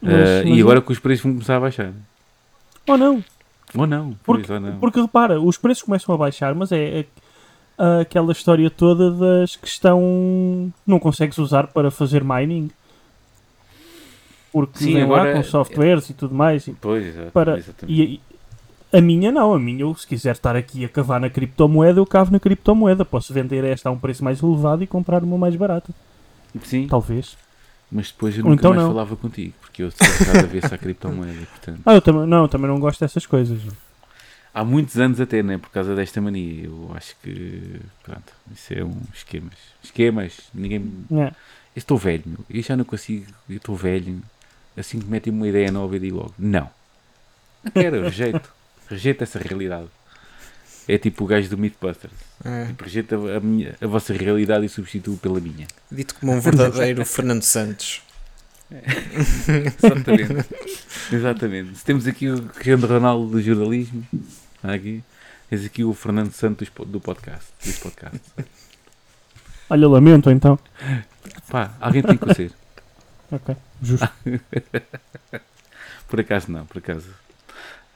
Speaker 3: Mas-
Speaker 1: Ah,
Speaker 3: mas-
Speaker 1: e agora que os preços vão começar a baixar.
Speaker 3: Ou não.
Speaker 1: Ou não,
Speaker 3: Porque-
Speaker 1: pois, ou não.
Speaker 3: Porque repara, os preços começam a baixar, mas é, é- aquela história toda das que estão. não consegues usar para fazer mining. Porque
Speaker 1: Sim,
Speaker 3: vem lá
Speaker 1: agora-
Speaker 3: com softwares e tudo mais. e-
Speaker 1: Pois,
Speaker 3: Para,
Speaker 1: exatamente.
Speaker 3: e, e a minha não, a minha, eu, se quiser estar aqui a cavar na criptomoeda, eu cavo na criptomoeda. Posso vender esta a um preço mais elevado e comprar uma mais barata.
Speaker 1: Sim,
Speaker 3: Talvez.
Speaker 1: mas depois eu nunca
Speaker 3: então
Speaker 1: mais
Speaker 3: não.
Speaker 1: falava contigo, porque eu sou cada vez a criptomoeda, portanto. *laughs*
Speaker 3: Ah, eu também, não, também não gosto dessas coisas.
Speaker 1: Há muitos anos até, né, por causa desta mania. Eu acho que, pronto, isso é um esquemas. Esquemas, ninguém...
Speaker 3: É.
Speaker 1: Eu estou velho, meu. Eu já não consigo, eu estou velho. Assim que metem uma ideia nova, eu digo logo, não. Não quero, *laughs* eu rejeito. rejeito essa realidade. É tipo o gajo do Mythbusters.
Speaker 2: É,
Speaker 1: Tipo, rejeita a, minha, a vossa realidade e substituo pela minha.
Speaker 2: dito como um verdadeiro Fernando Santos.
Speaker 1: Exatamente. *laughs* Exatamente. Se temos aqui o Cristiano Ronaldo do jornalismo, há aqui, tens aqui o Fernando Santos do podcast. Desse podcast.
Speaker 3: Olha, lamento então.
Speaker 1: Pá, alguém tem que o ser. *laughs*
Speaker 3: Ok, justo. *laughs*
Speaker 1: Por acaso não, por acaso.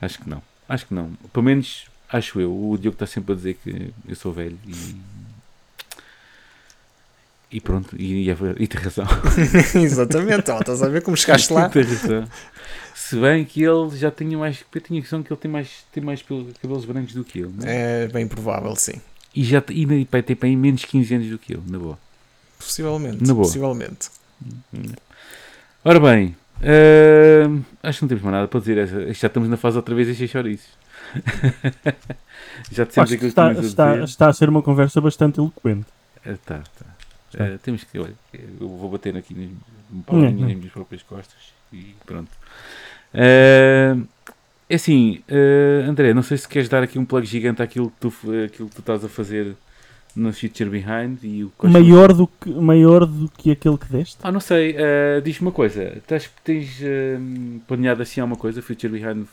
Speaker 1: Acho que não. Acho que não. Pelo menos, acho eu. O Diogo está sempre a dizer que eu sou velho e. E pronto, e, e, é e tem razão. *laughs*
Speaker 2: Exatamente, ó, estás a ver como chegaste lá? *laughs*
Speaker 1: tem razão. Se bem que ele já tinha mais. Eu tinha a questão que ele tem mais, tem mais cabelos brancos do que eu. né?
Speaker 2: É bem provável, sim.
Speaker 1: E já e, ter para aí menos 15 anos do que eu, na boa.
Speaker 2: Possivelmente.
Speaker 1: Na boa.
Speaker 2: Possivelmente.
Speaker 1: Ora bem, hum, acho que não temos mais nada para dizer. Já estamos na fase outra vez de chouriços. *laughs* já dissemos
Speaker 3: Acho que
Speaker 1: aquilo que
Speaker 3: está,
Speaker 1: a
Speaker 3: está,
Speaker 1: dizer.
Speaker 3: está a ser uma conversa bastante eloquente.
Speaker 1: Ah, tá, tá.
Speaker 3: Está.
Speaker 1: Ah, temos que, olha, eu vou bater aqui nas, nas minhas próprias costas e pronto. Ah, é assim, ah, André, não sei se queres dar aqui um plug gigante àquilo que tu, àquilo que tu estás a fazer no Future Behind e o
Speaker 3: Maior do, que, maior do que aquele que deste?
Speaker 1: Ah, não sei, ah, diz-me uma coisa, tens, tens ah, planeado assim alguma coisa? Future Behind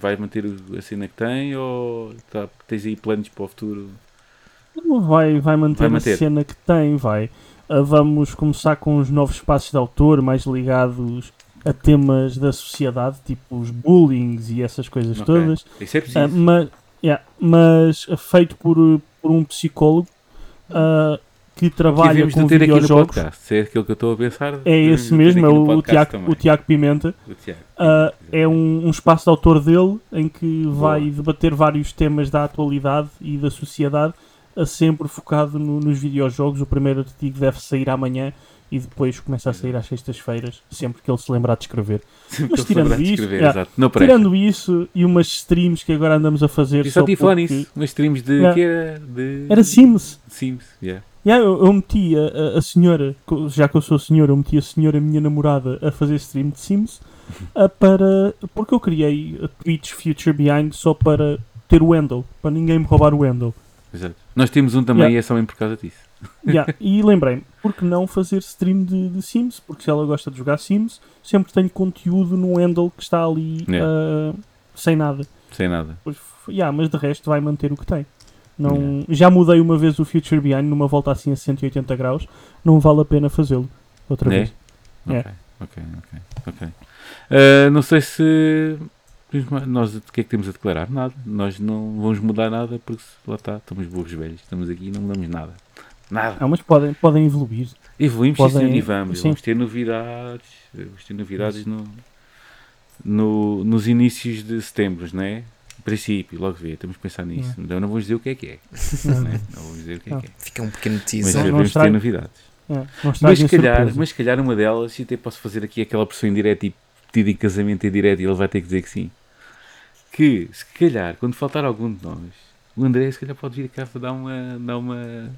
Speaker 1: vai manter a cena que tem ou tá, tens aí planos para o futuro?
Speaker 3: Vai, vai manter
Speaker 1: Vai manter.
Speaker 3: a cena que tem, vai. Ah, vamos começar com os novos espaços de autor mais ligados a temas da sociedade, tipo os bullings e essas coisas
Speaker 1: Ok.
Speaker 3: todas.
Speaker 1: Isso é preciso.
Speaker 3: Ah, mas, yeah, mas feito por, por um psicólogo ah, que trabalha com
Speaker 1: ter aqui podcast. Se é aquilo que eu estou a pensar.
Speaker 3: É esse mesmo, é o, o, Tiago,
Speaker 1: também.
Speaker 3: o Tiago Pimenta.
Speaker 1: O Tiago.
Speaker 3: Ah, é um, um espaço de autor dele em que vai
Speaker 1: Boa.
Speaker 3: debater vários temas da atualidade e da sociedade, sempre focado no- nos videojogos. O primeiro artigo deve sair amanhã e depois começa a sair às sextas-feiras, sempre que ele se lembrar de escrever.
Speaker 1: Sempre
Speaker 3: mas tirando isso,
Speaker 1: escrever, presta.
Speaker 3: Tirando isso e umas streams que agora andamos a fazer.
Speaker 1: Eu só tive a falar nisso. Umas streams de.
Speaker 3: Yeah.
Speaker 1: que era? De...
Speaker 3: Era Sims.
Speaker 1: Sims, yeah.
Speaker 3: Yeah, eu, eu meti a, a- a senhora, já que eu sou senhora, eu meti a senhora, a minha namorada, a fazer stream de Sims *laughs* ah, para, porque eu criei a Twitch Future Behind só para ter o Wendell, para ninguém me roubar o Wendell.
Speaker 1: Exato. Nós temos um também
Speaker 3: Yeah.
Speaker 1: e é só mesmo por causa disso.
Speaker 3: Yeah, e lembrei-me, por que não fazer stream de, de Sims? Porque se ela gosta de jogar Sims, sempre tenho conteúdo no Wendell que está ali
Speaker 1: Yeah.
Speaker 3: ah, sem nada.
Speaker 1: Sem nada.
Speaker 3: Pois, yeah, mas de resto vai manter o que tem. Não, Já mudei uma vez o Future Behind numa volta assim a 180 graus, não vale a pena fazê-lo outra
Speaker 1: É?
Speaker 3: vez.
Speaker 1: Ok,
Speaker 3: Yeah.
Speaker 1: ok, ok. ok. Ah, não sei se. Nós o que é que temos a declarar? Nada. Nós não vamos mudar nada porque lá está, estamos burros velhos, estamos aqui e não mudamos nada. Nada.
Speaker 3: Ah, mas podem, podem evoluir.
Speaker 1: Evoluímos
Speaker 3: Podem-
Speaker 1: sim, e vamos.
Speaker 3: sim.
Speaker 1: Vamos ter novidades. Vamos ter novidades no, no- nos inícios de setembro, não é? Princípio, logo vê, temos que pensar nisso. Então não vamos dizer o que é que é. *laughs* Não, é? não vamos dizer o que é
Speaker 3: Não.
Speaker 1: que é.
Speaker 2: Fica um pequeno
Speaker 1: Mas
Speaker 2: teaser.
Speaker 3: não
Speaker 1: devemos ter novidades.
Speaker 3: É, não
Speaker 1: Mas se, calhar, mas se calhar uma delas, e até posso fazer aqui aquela pressão indireta e pedido em casamento em direto e ele vai ter que dizer que sim. Que, se calhar, quando faltar algum de nós, o André se calhar pode vir cá para dar uma. dar uma.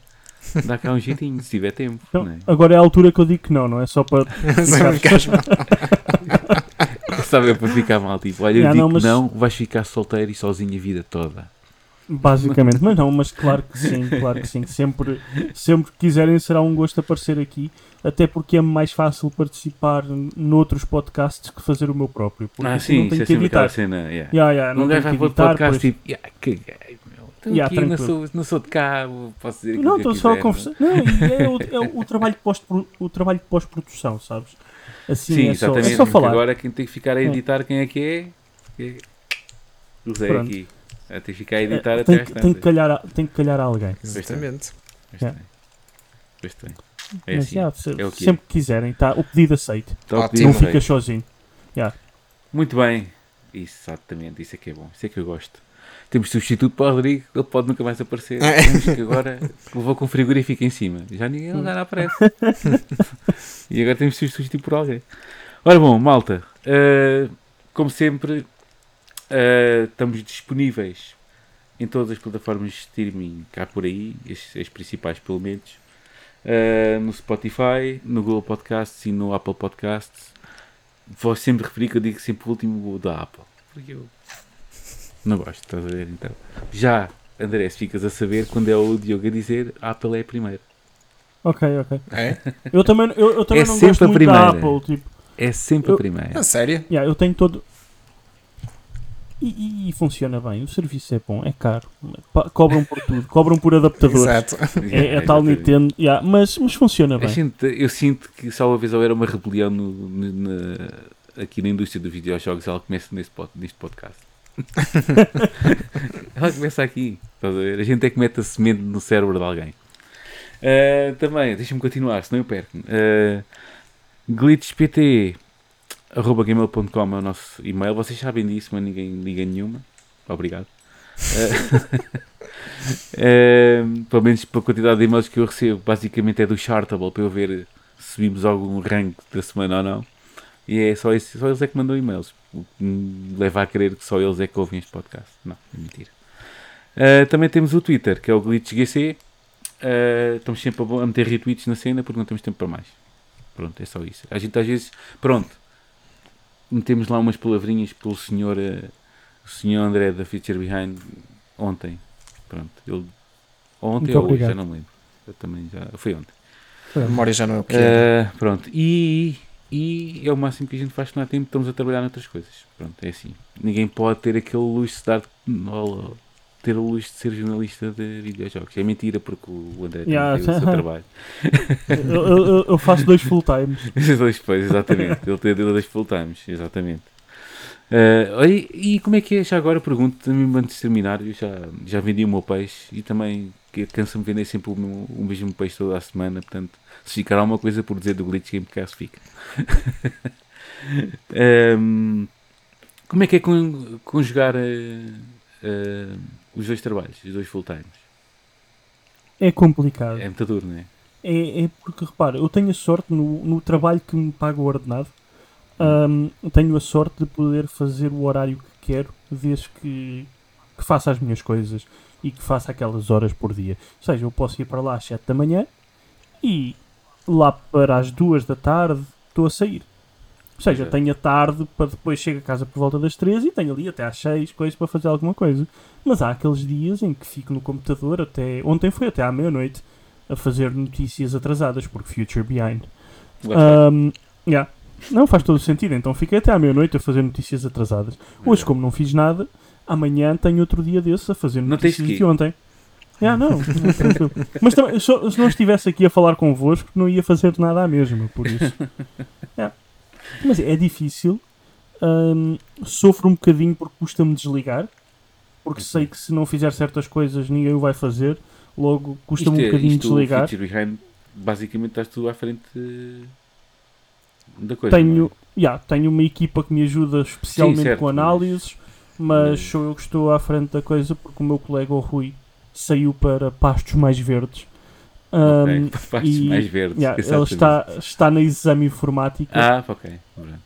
Speaker 1: Dar cá um jeitinho, se tiver tempo.
Speaker 3: Então,
Speaker 1: não é?
Speaker 3: agora é a altura que eu digo que não, não é só para. *laughs*
Speaker 2: Não. *laughs*
Speaker 1: Sabe, é para ficar mal, tipo, olha, eu
Speaker 3: Já,
Speaker 1: digo
Speaker 3: não,
Speaker 1: que
Speaker 3: mas-
Speaker 1: não, vais ficar solteiro e sozinho a vida toda.
Speaker 3: Basicamente, mas não, mas claro que sim, claro que sim. Sempre, sempre que quiserem será um gosto aparecer aqui, até porque é mais fácil participar noutros podcasts que fazer o meu próprio. Porque
Speaker 1: Ah,
Speaker 3: assim
Speaker 1: sim,
Speaker 3: não
Speaker 1: isso
Speaker 3: tenho
Speaker 1: é
Speaker 3: que
Speaker 1: sempre aquela
Speaker 3: editar.
Speaker 1: cena. Yeah.
Speaker 3: Yeah, yeah, não que
Speaker 1: vai para o podcast tipo, yeah, meu. Estou
Speaker 3: Yeah,
Speaker 1: aqui, não
Speaker 3: tranquilo.
Speaker 1: sou, não sou de cá, posso dizer
Speaker 3: Não, estou só a
Speaker 1: quiser,
Speaker 3: conversar. Não, e é, o, é o- o trabalho de pós o trabalho de pós-produção, sabes? Assim
Speaker 1: Sim,
Speaker 3: é, só,
Speaker 1: exatamente.
Speaker 3: é só falar.
Speaker 1: Agora quem tem que ficar a
Speaker 3: É.
Speaker 1: editar quem é que é? é o Zé
Speaker 3: Pronto.
Speaker 1: aqui. Ter que ficar a
Speaker 3: É,
Speaker 1: editar até
Speaker 3: tem, que, tem, calhar, a- tem que calhar a alguém.
Speaker 2: Exatamente.
Speaker 1: Pois
Speaker 3: É.
Speaker 1: tem. Pois tem. É
Speaker 3: Mas
Speaker 1: assim.
Speaker 3: se-
Speaker 1: é é.
Speaker 3: sempre que quiserem, tá? o pedido aceito.
Speaker 1: Tá o
Speaker 2: Ótimo.
Speaker 1: pedido
Speaker 3: Não ficas sozinho.
Speaker 1: Muito bem. Isso, exatamente. Isso é que é bom. Isso é que eu gosto. Temos substituto para o Rodrigo. Ele pode nunca mais aparecer.
Speaker 2: É.
Speaker 1: Temos que agora levou com o frigorífico em cima. Já ninguém
Speaker 3: Hum.
Speaker 1: já não aparece. e agora temos que substituir por alguém. Ora bom, malta. eh, como sempre, eh, estamos disponíveis em todas as plataformas de streaming cá por aí, as, as principais pelo menos. Eh, no Spotify, no Google Podcasts e no Apple Podcasts. Vou sempre referir que eu digo sempre o último da Apple. Porque eu não gosto, estás a ver? Então, já, André, se ficas a saber quando é o Diogo a dizer a Apple é a primeira.
Speaker 3: Ok, ok.
Speaker 2: É?
Speaker 3: Eu também, eu, eu também
Speaker 1: É
Speaker 3: não
Speaker 1: sempre
Speaker 3: gosto
Speaker 1: a
Speaker 3: muito da
Speaker 1: primeira.
Speaker 3: Apple. Tipo,
Speaker 1: É sempre
Speaker 3: Eu-
Speaker 1: a primeira.
Speaker 2: A sério?
Speaker 3: yeah, eu tenho todo. E, e- e funciona bem. O serviço é bom, é caro. Cobram por tudo, cobram por adaptadores.
Speaker 2: Exato.
Speaker 3: É, é tal. Nintendo, yeah, mas, mas funciona
Speaker 1: A
Speaker 3: bem.
Speaker 1: gente- eu sinto que só uma vez houver uma rebelião no- no- na- aqui na indústria dos videojogos, ela começa neste, pod- neste podcast. *laughs* ela começa aqui. Estás a ver? A gente é que mete a semente no cérebro de alguém. Ah, também, deixa-me continuar, senão eu perco. Uh, gmail.com é o nosso e-mail. Vocês sabem disso, mas ninguém liga nenhuma. Obrigado. Ah, *laughs* pelo menos pela quantidade de e-mails que eu recebo, basicamente é do Chartable para eu ver se subimos algum rank da semana ou não. E é só, esse, só eles é que mandam e-mails. O que me leva a crer que só eles é que ouvem este podcast. Não, é mentira. Ah, também temos o Twitter, que é o GlitchGC. Ah, estamos sempre a, meter retweets na cena porque não temos tempo para mais. Pronto, é só isso. A gente às vezes, pronto, metemos lá umas palavrinhas pelo senhor, ah, o senhor André da Future Behind ontem. Pronto, ele, ontem
Speaker 3: Muito
Speaker 1: ou hoje, já não me lembro. Eu também já, foi ontem.
Speaker 2: A memória já não é o que é.
Speaker 1: Ah, pronto, e, e é o máximo que a gente faz que não há tempo, estamos a trabalhar noutras coisas. Pronto, é assim. Ninguém pode ter aquele luxo de dar, ter o luxo de ser jornalista de videojogos. É mentira porque o André
Speaker 3: Yeah.
Speaker 1: tem o seu *laughs* trabalho.
Speaker 3: Eu, eu- eu- faço dois full times. *laughs*
Speaker 1: dois, pois, exatamente. Ele tem dois full times, exatamente. Ah, olha, e como é que é? Já agora pergunto, também antes de terminar, eu já, já vendi o meu peixe e também cansa-me vender sempre o, meu- o mesmo peixe toda a semana, portanto, se ficar alguma coisa por dizer do Glitch Gamecast, fica. *laughs* Ahm, como é que é con- conjugar ah, ah, os dois trabalhos, os dois full times?
Speaker 3: É complicado.
Speaker 1: É muito duro, não é?
Speaker 3: É, é porque, repara, eu tenho a sorte no, no trabalho que me paga o ordenado, hum, tenho a sorte de poder fazer o horário que quero, desde que, que faça as minhas coisas e que faça aquelas horas por dia. Ou seja, eu posso ir para lá às 7 da manhã e lá para as 2 da tarde estou a sair. Ou seja,
Speaker 1: Exato.
Speaker 3: tenho a tarde para depois chegar a casa por volta das 3 e tenho ali até às 6 coisas para fazer alguma coisa. Mas há aqueles dias em que fico no computador até. Ontem foi até à meia-noite a fazer notícias atrasadas, porque Future Behind. Um, yeah. Não faz todo o sentido, então fiquei até à meia-noite a fazer notícias atrasadas. Hoje, como não fiz nada, amanhã tenho outro dia desses a fazer notícias de ontem. Yeah, não, não. Mas também, se não estivesse aqui a falar convosco, não ia fazer nada à mesma, por isso. Yeah. *laughs* Mas é difícil. Hum, sofro um bocadinho porque custa-me desligar. Porque
Speaker 1: Ok.
Speaker 3: sei que se não fizer certas coisas ninguém o vai fazer. Logo custa-me um
Speaker 1: é-
Speaker 3: bocadinho
Speaker 1: isto,
Speaker 3: desligar.
Speaker 1: Basicamente estás tu à frente da coisa.
Speaker 3: tenho,
Speaker 1: não é?
Speaker 3: yeah, tenho uma equipa que me ajuda especialmente
Speaker 1: certo,
Speaker 3: com análises, mas
Speaker 1: mas-
Speaker 3: sou eu que estou à frente da coisa porque o meu colega o Rui saiu para pastos mais verdes. Um,
Speaker 1: Ok, *laughs* Partes
Speaker 3: e-
Speaker 1: mais verdes.
Speaker 3: yeah, ele está, está na exame informática.
Speaker 1: Ah, ok.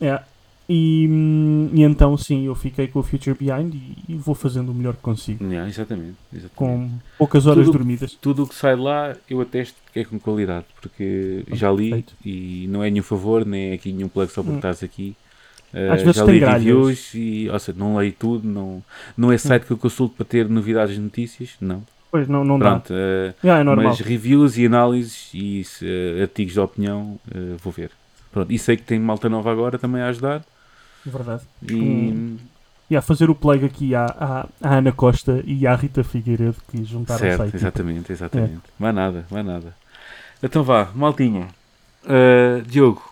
Speaker 3: Yeah. E, hum, e então, sim, eu fiquei com o Future Behind e, e vou fazendo o melhor que consigo.
Speaker 1: Yeah, exatamente, exatamente.
Speaker 3: Com poucas horas
Speaker 1: Tudo-
Speaker 3: dormidas.
Speaker 1: Tudo o que sai lá eu atesto que é com qualidade, porque já li
Speaker 3: perfeito.
Speaker 1: e não é nenhum favor, nem é aqui nenhum plug só porque
Speaker 3: Hum.
Speaker 1: estás aqui. Uh,
Speaker 3: Às vezes
Speaker 1: já li reviews e, ou seja, não leio tudo, não, não é site que eu consulto para ter novidades e notícias, não.
Speaker 3: Pois, não, não
Speaker 1: Pronto, uh,
Speaker 3: dá. Yeah, é normal.
Speaker 1: mas reviews e análises e uh, artigos de opinião uh, vou ver. Pronto, e sei que tem malta nova agora também a ajudar
Speaker 3: Verdade.
Speaker 1: e
Speaker 3: Hum. E a fazer o plug aqui à, à, à Ana Costa e à Rita Figueiredo que juntaram o
Speaker 1: certo,
Speaker 3: site.
Speaker 1: exatamente, exatamente.
Speaker 3: É.
Speaker 1: Vai nada, vai nada. Então vá, maltinha. Uh, Diogo,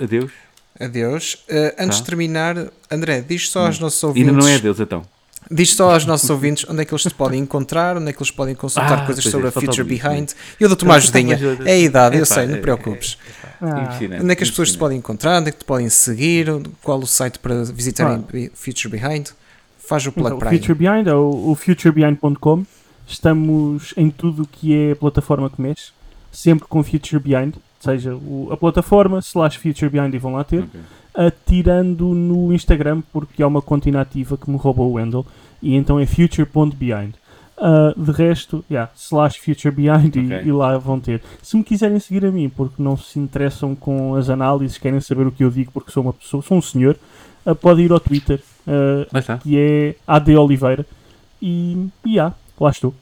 Speaker 1: adeus.
Speaker 2: Adeus. Uh, antes
Speaker 1: Tá.
Speaker 2: de terminar, André, diz só aos
Speaker 1: Hum.
Speaker 2: nossos ouvintes.
Speaker 1: Ainda não é adeus então.
Speaker 2: Diz só aos nossos ouvintes onde é que eles te podem encontrar, onde é que eles podem consultar
Speaker 1: Ah,
Speaker 2: coisas
Speaker 1: é,
Speaker 2: sobre a
Speaker 1: faltava
Speaker 2: Future? Behind. Eu dou-te uma ajudinha. É a idade, eu sei, não te preocupes.
Speaker 3: Ah,
Speaker 1: Impressionante,
Speaker 2: Onde é que as pessoas te podem encontrar, onde é que te podem seguir, qual o site para visitarem Future Behind. Faz o plug
Speaker 3: Então, o
Speaker 2: para aí.
Speaker 3: Future Behind é o, o futurebehind.com. Estamos em tudo o que é plataforma que mexe, sempre com Future Behind, seja o- a plataforma slash Future Behind e vão lá ter,
Speaker 1: Ok.
Speaker 3: Atirando no Instagram, porque há uma conta inativa que me roubou o handle, e então é future.behind. Ah, de resto, yeah, slash future behind e-
Speaker 1: Ok.
Speaker 3: e, lá vão ter. Se me quiserem seguir a mim, porque não se interessam com as análises, querem saber o que eu digo, porque sou uma pessoa, sou um senhor, ah, pode ir ao Twitter,
Speaker 1: está,
Speaker 3: que é AD Oliveira, e, e há, lá estou.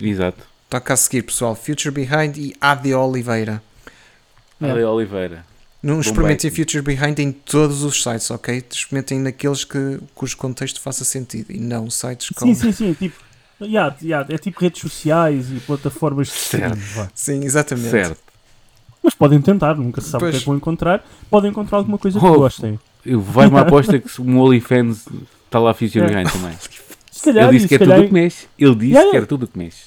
Speaker 1: exato.
Speaker 2: Toca a seguir, pessoal. Future Behind e AD Oliveira.
Speaker 3: É.
Speaker 1: Ale Oliveira.
Speaker 2: Não experimentem
Speaker 1: Bombay.
Speaker 2: Future Behind em todos os sites, ok? Experimentem naqueles que, cujo contexto faça sentido e não sites com.
Speaker 3: Sim, sim, sim, tipo, yeah, yeah, é tipo redes sociais e plataformas de
Speaker 1: Certo.
Speaker 2: Sim, exatamente.
Speaker 1: Certo.
Speaker 3: Mas podem tentar, nunca se sabe o que é que vão encontrar. Podem encontrar alguma coisa que
Speaker 1: Oh.
Speaker 3: gostem.
Speaker 1: Eu vai uma *laughs* aposta que um OnlyFans está lá Future
Speaker 3: É.
Speaker 1: Behind também.
Speaker 3: Se calhar,
Speaker 1: Ele disse que é tudo
Speaker 3: calhar,
Speaker 1: o que mexe. Ele disse
Speaker 3: Yeah,
Speaker 1: que era tudo o que mexe.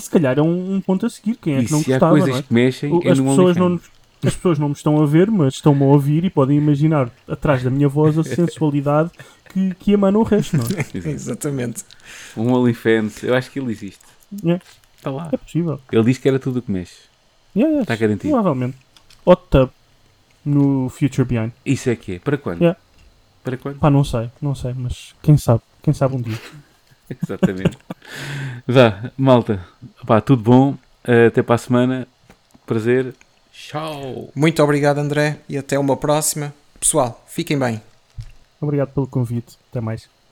Speaker 3: se calhar é um, um ponto a seguir. Quem é
Speaker 1: E
Speaker 3: que não
Speaker 1: se há
Speaker 3: gostava,
Speaker 1: coisas
Speaker 3: não é?
Speaker 1: que mexem,
Speaker 3: O-
Speaker 1: é
Speaker 3: as,
Speaker 1: no
Speaker 3: pessoas
Speaker 1: OnlyFans.
Speaker 3: não, as pessoas não me estão a ver, mas estão-me a ouvir e podem imaginar atrás da minha voz a *laughs* sensualidade que, que emana o resto, não é?
Speaker 2: Exatamente.
Speaker 1: Um OnlyFans, eu acho que ele existe.
Speaker 3: Yeah.
Speaker 1: Está lá.
Speaker 3: É possível.
Speaker 1: Ele disse que era tudo o que mexe.
Speaker 3: Yeah, yeah,
Speaker 1: Está garantido.
Speaker 3: provavelmente. Hot tub no Future Behind.
Speaker 1: Isso é que é. Para quando?
Speaker 3: Yeah.
Speaker 1: Para quando?
Speaker 3: Pá, não sei, não sei, mas quem sabe? Quem sabe um dia. *laughs*
Speaker 1: Exatamente. Vá, malta. Pá, tudo bom. Até para a semana. Prazer. Tchau.
Speaker 2: Muito obrigado, André, e até uma próxima. Pessoal, fiquem bem.
Speaker 3: Obrigado pelo convite. Até mais.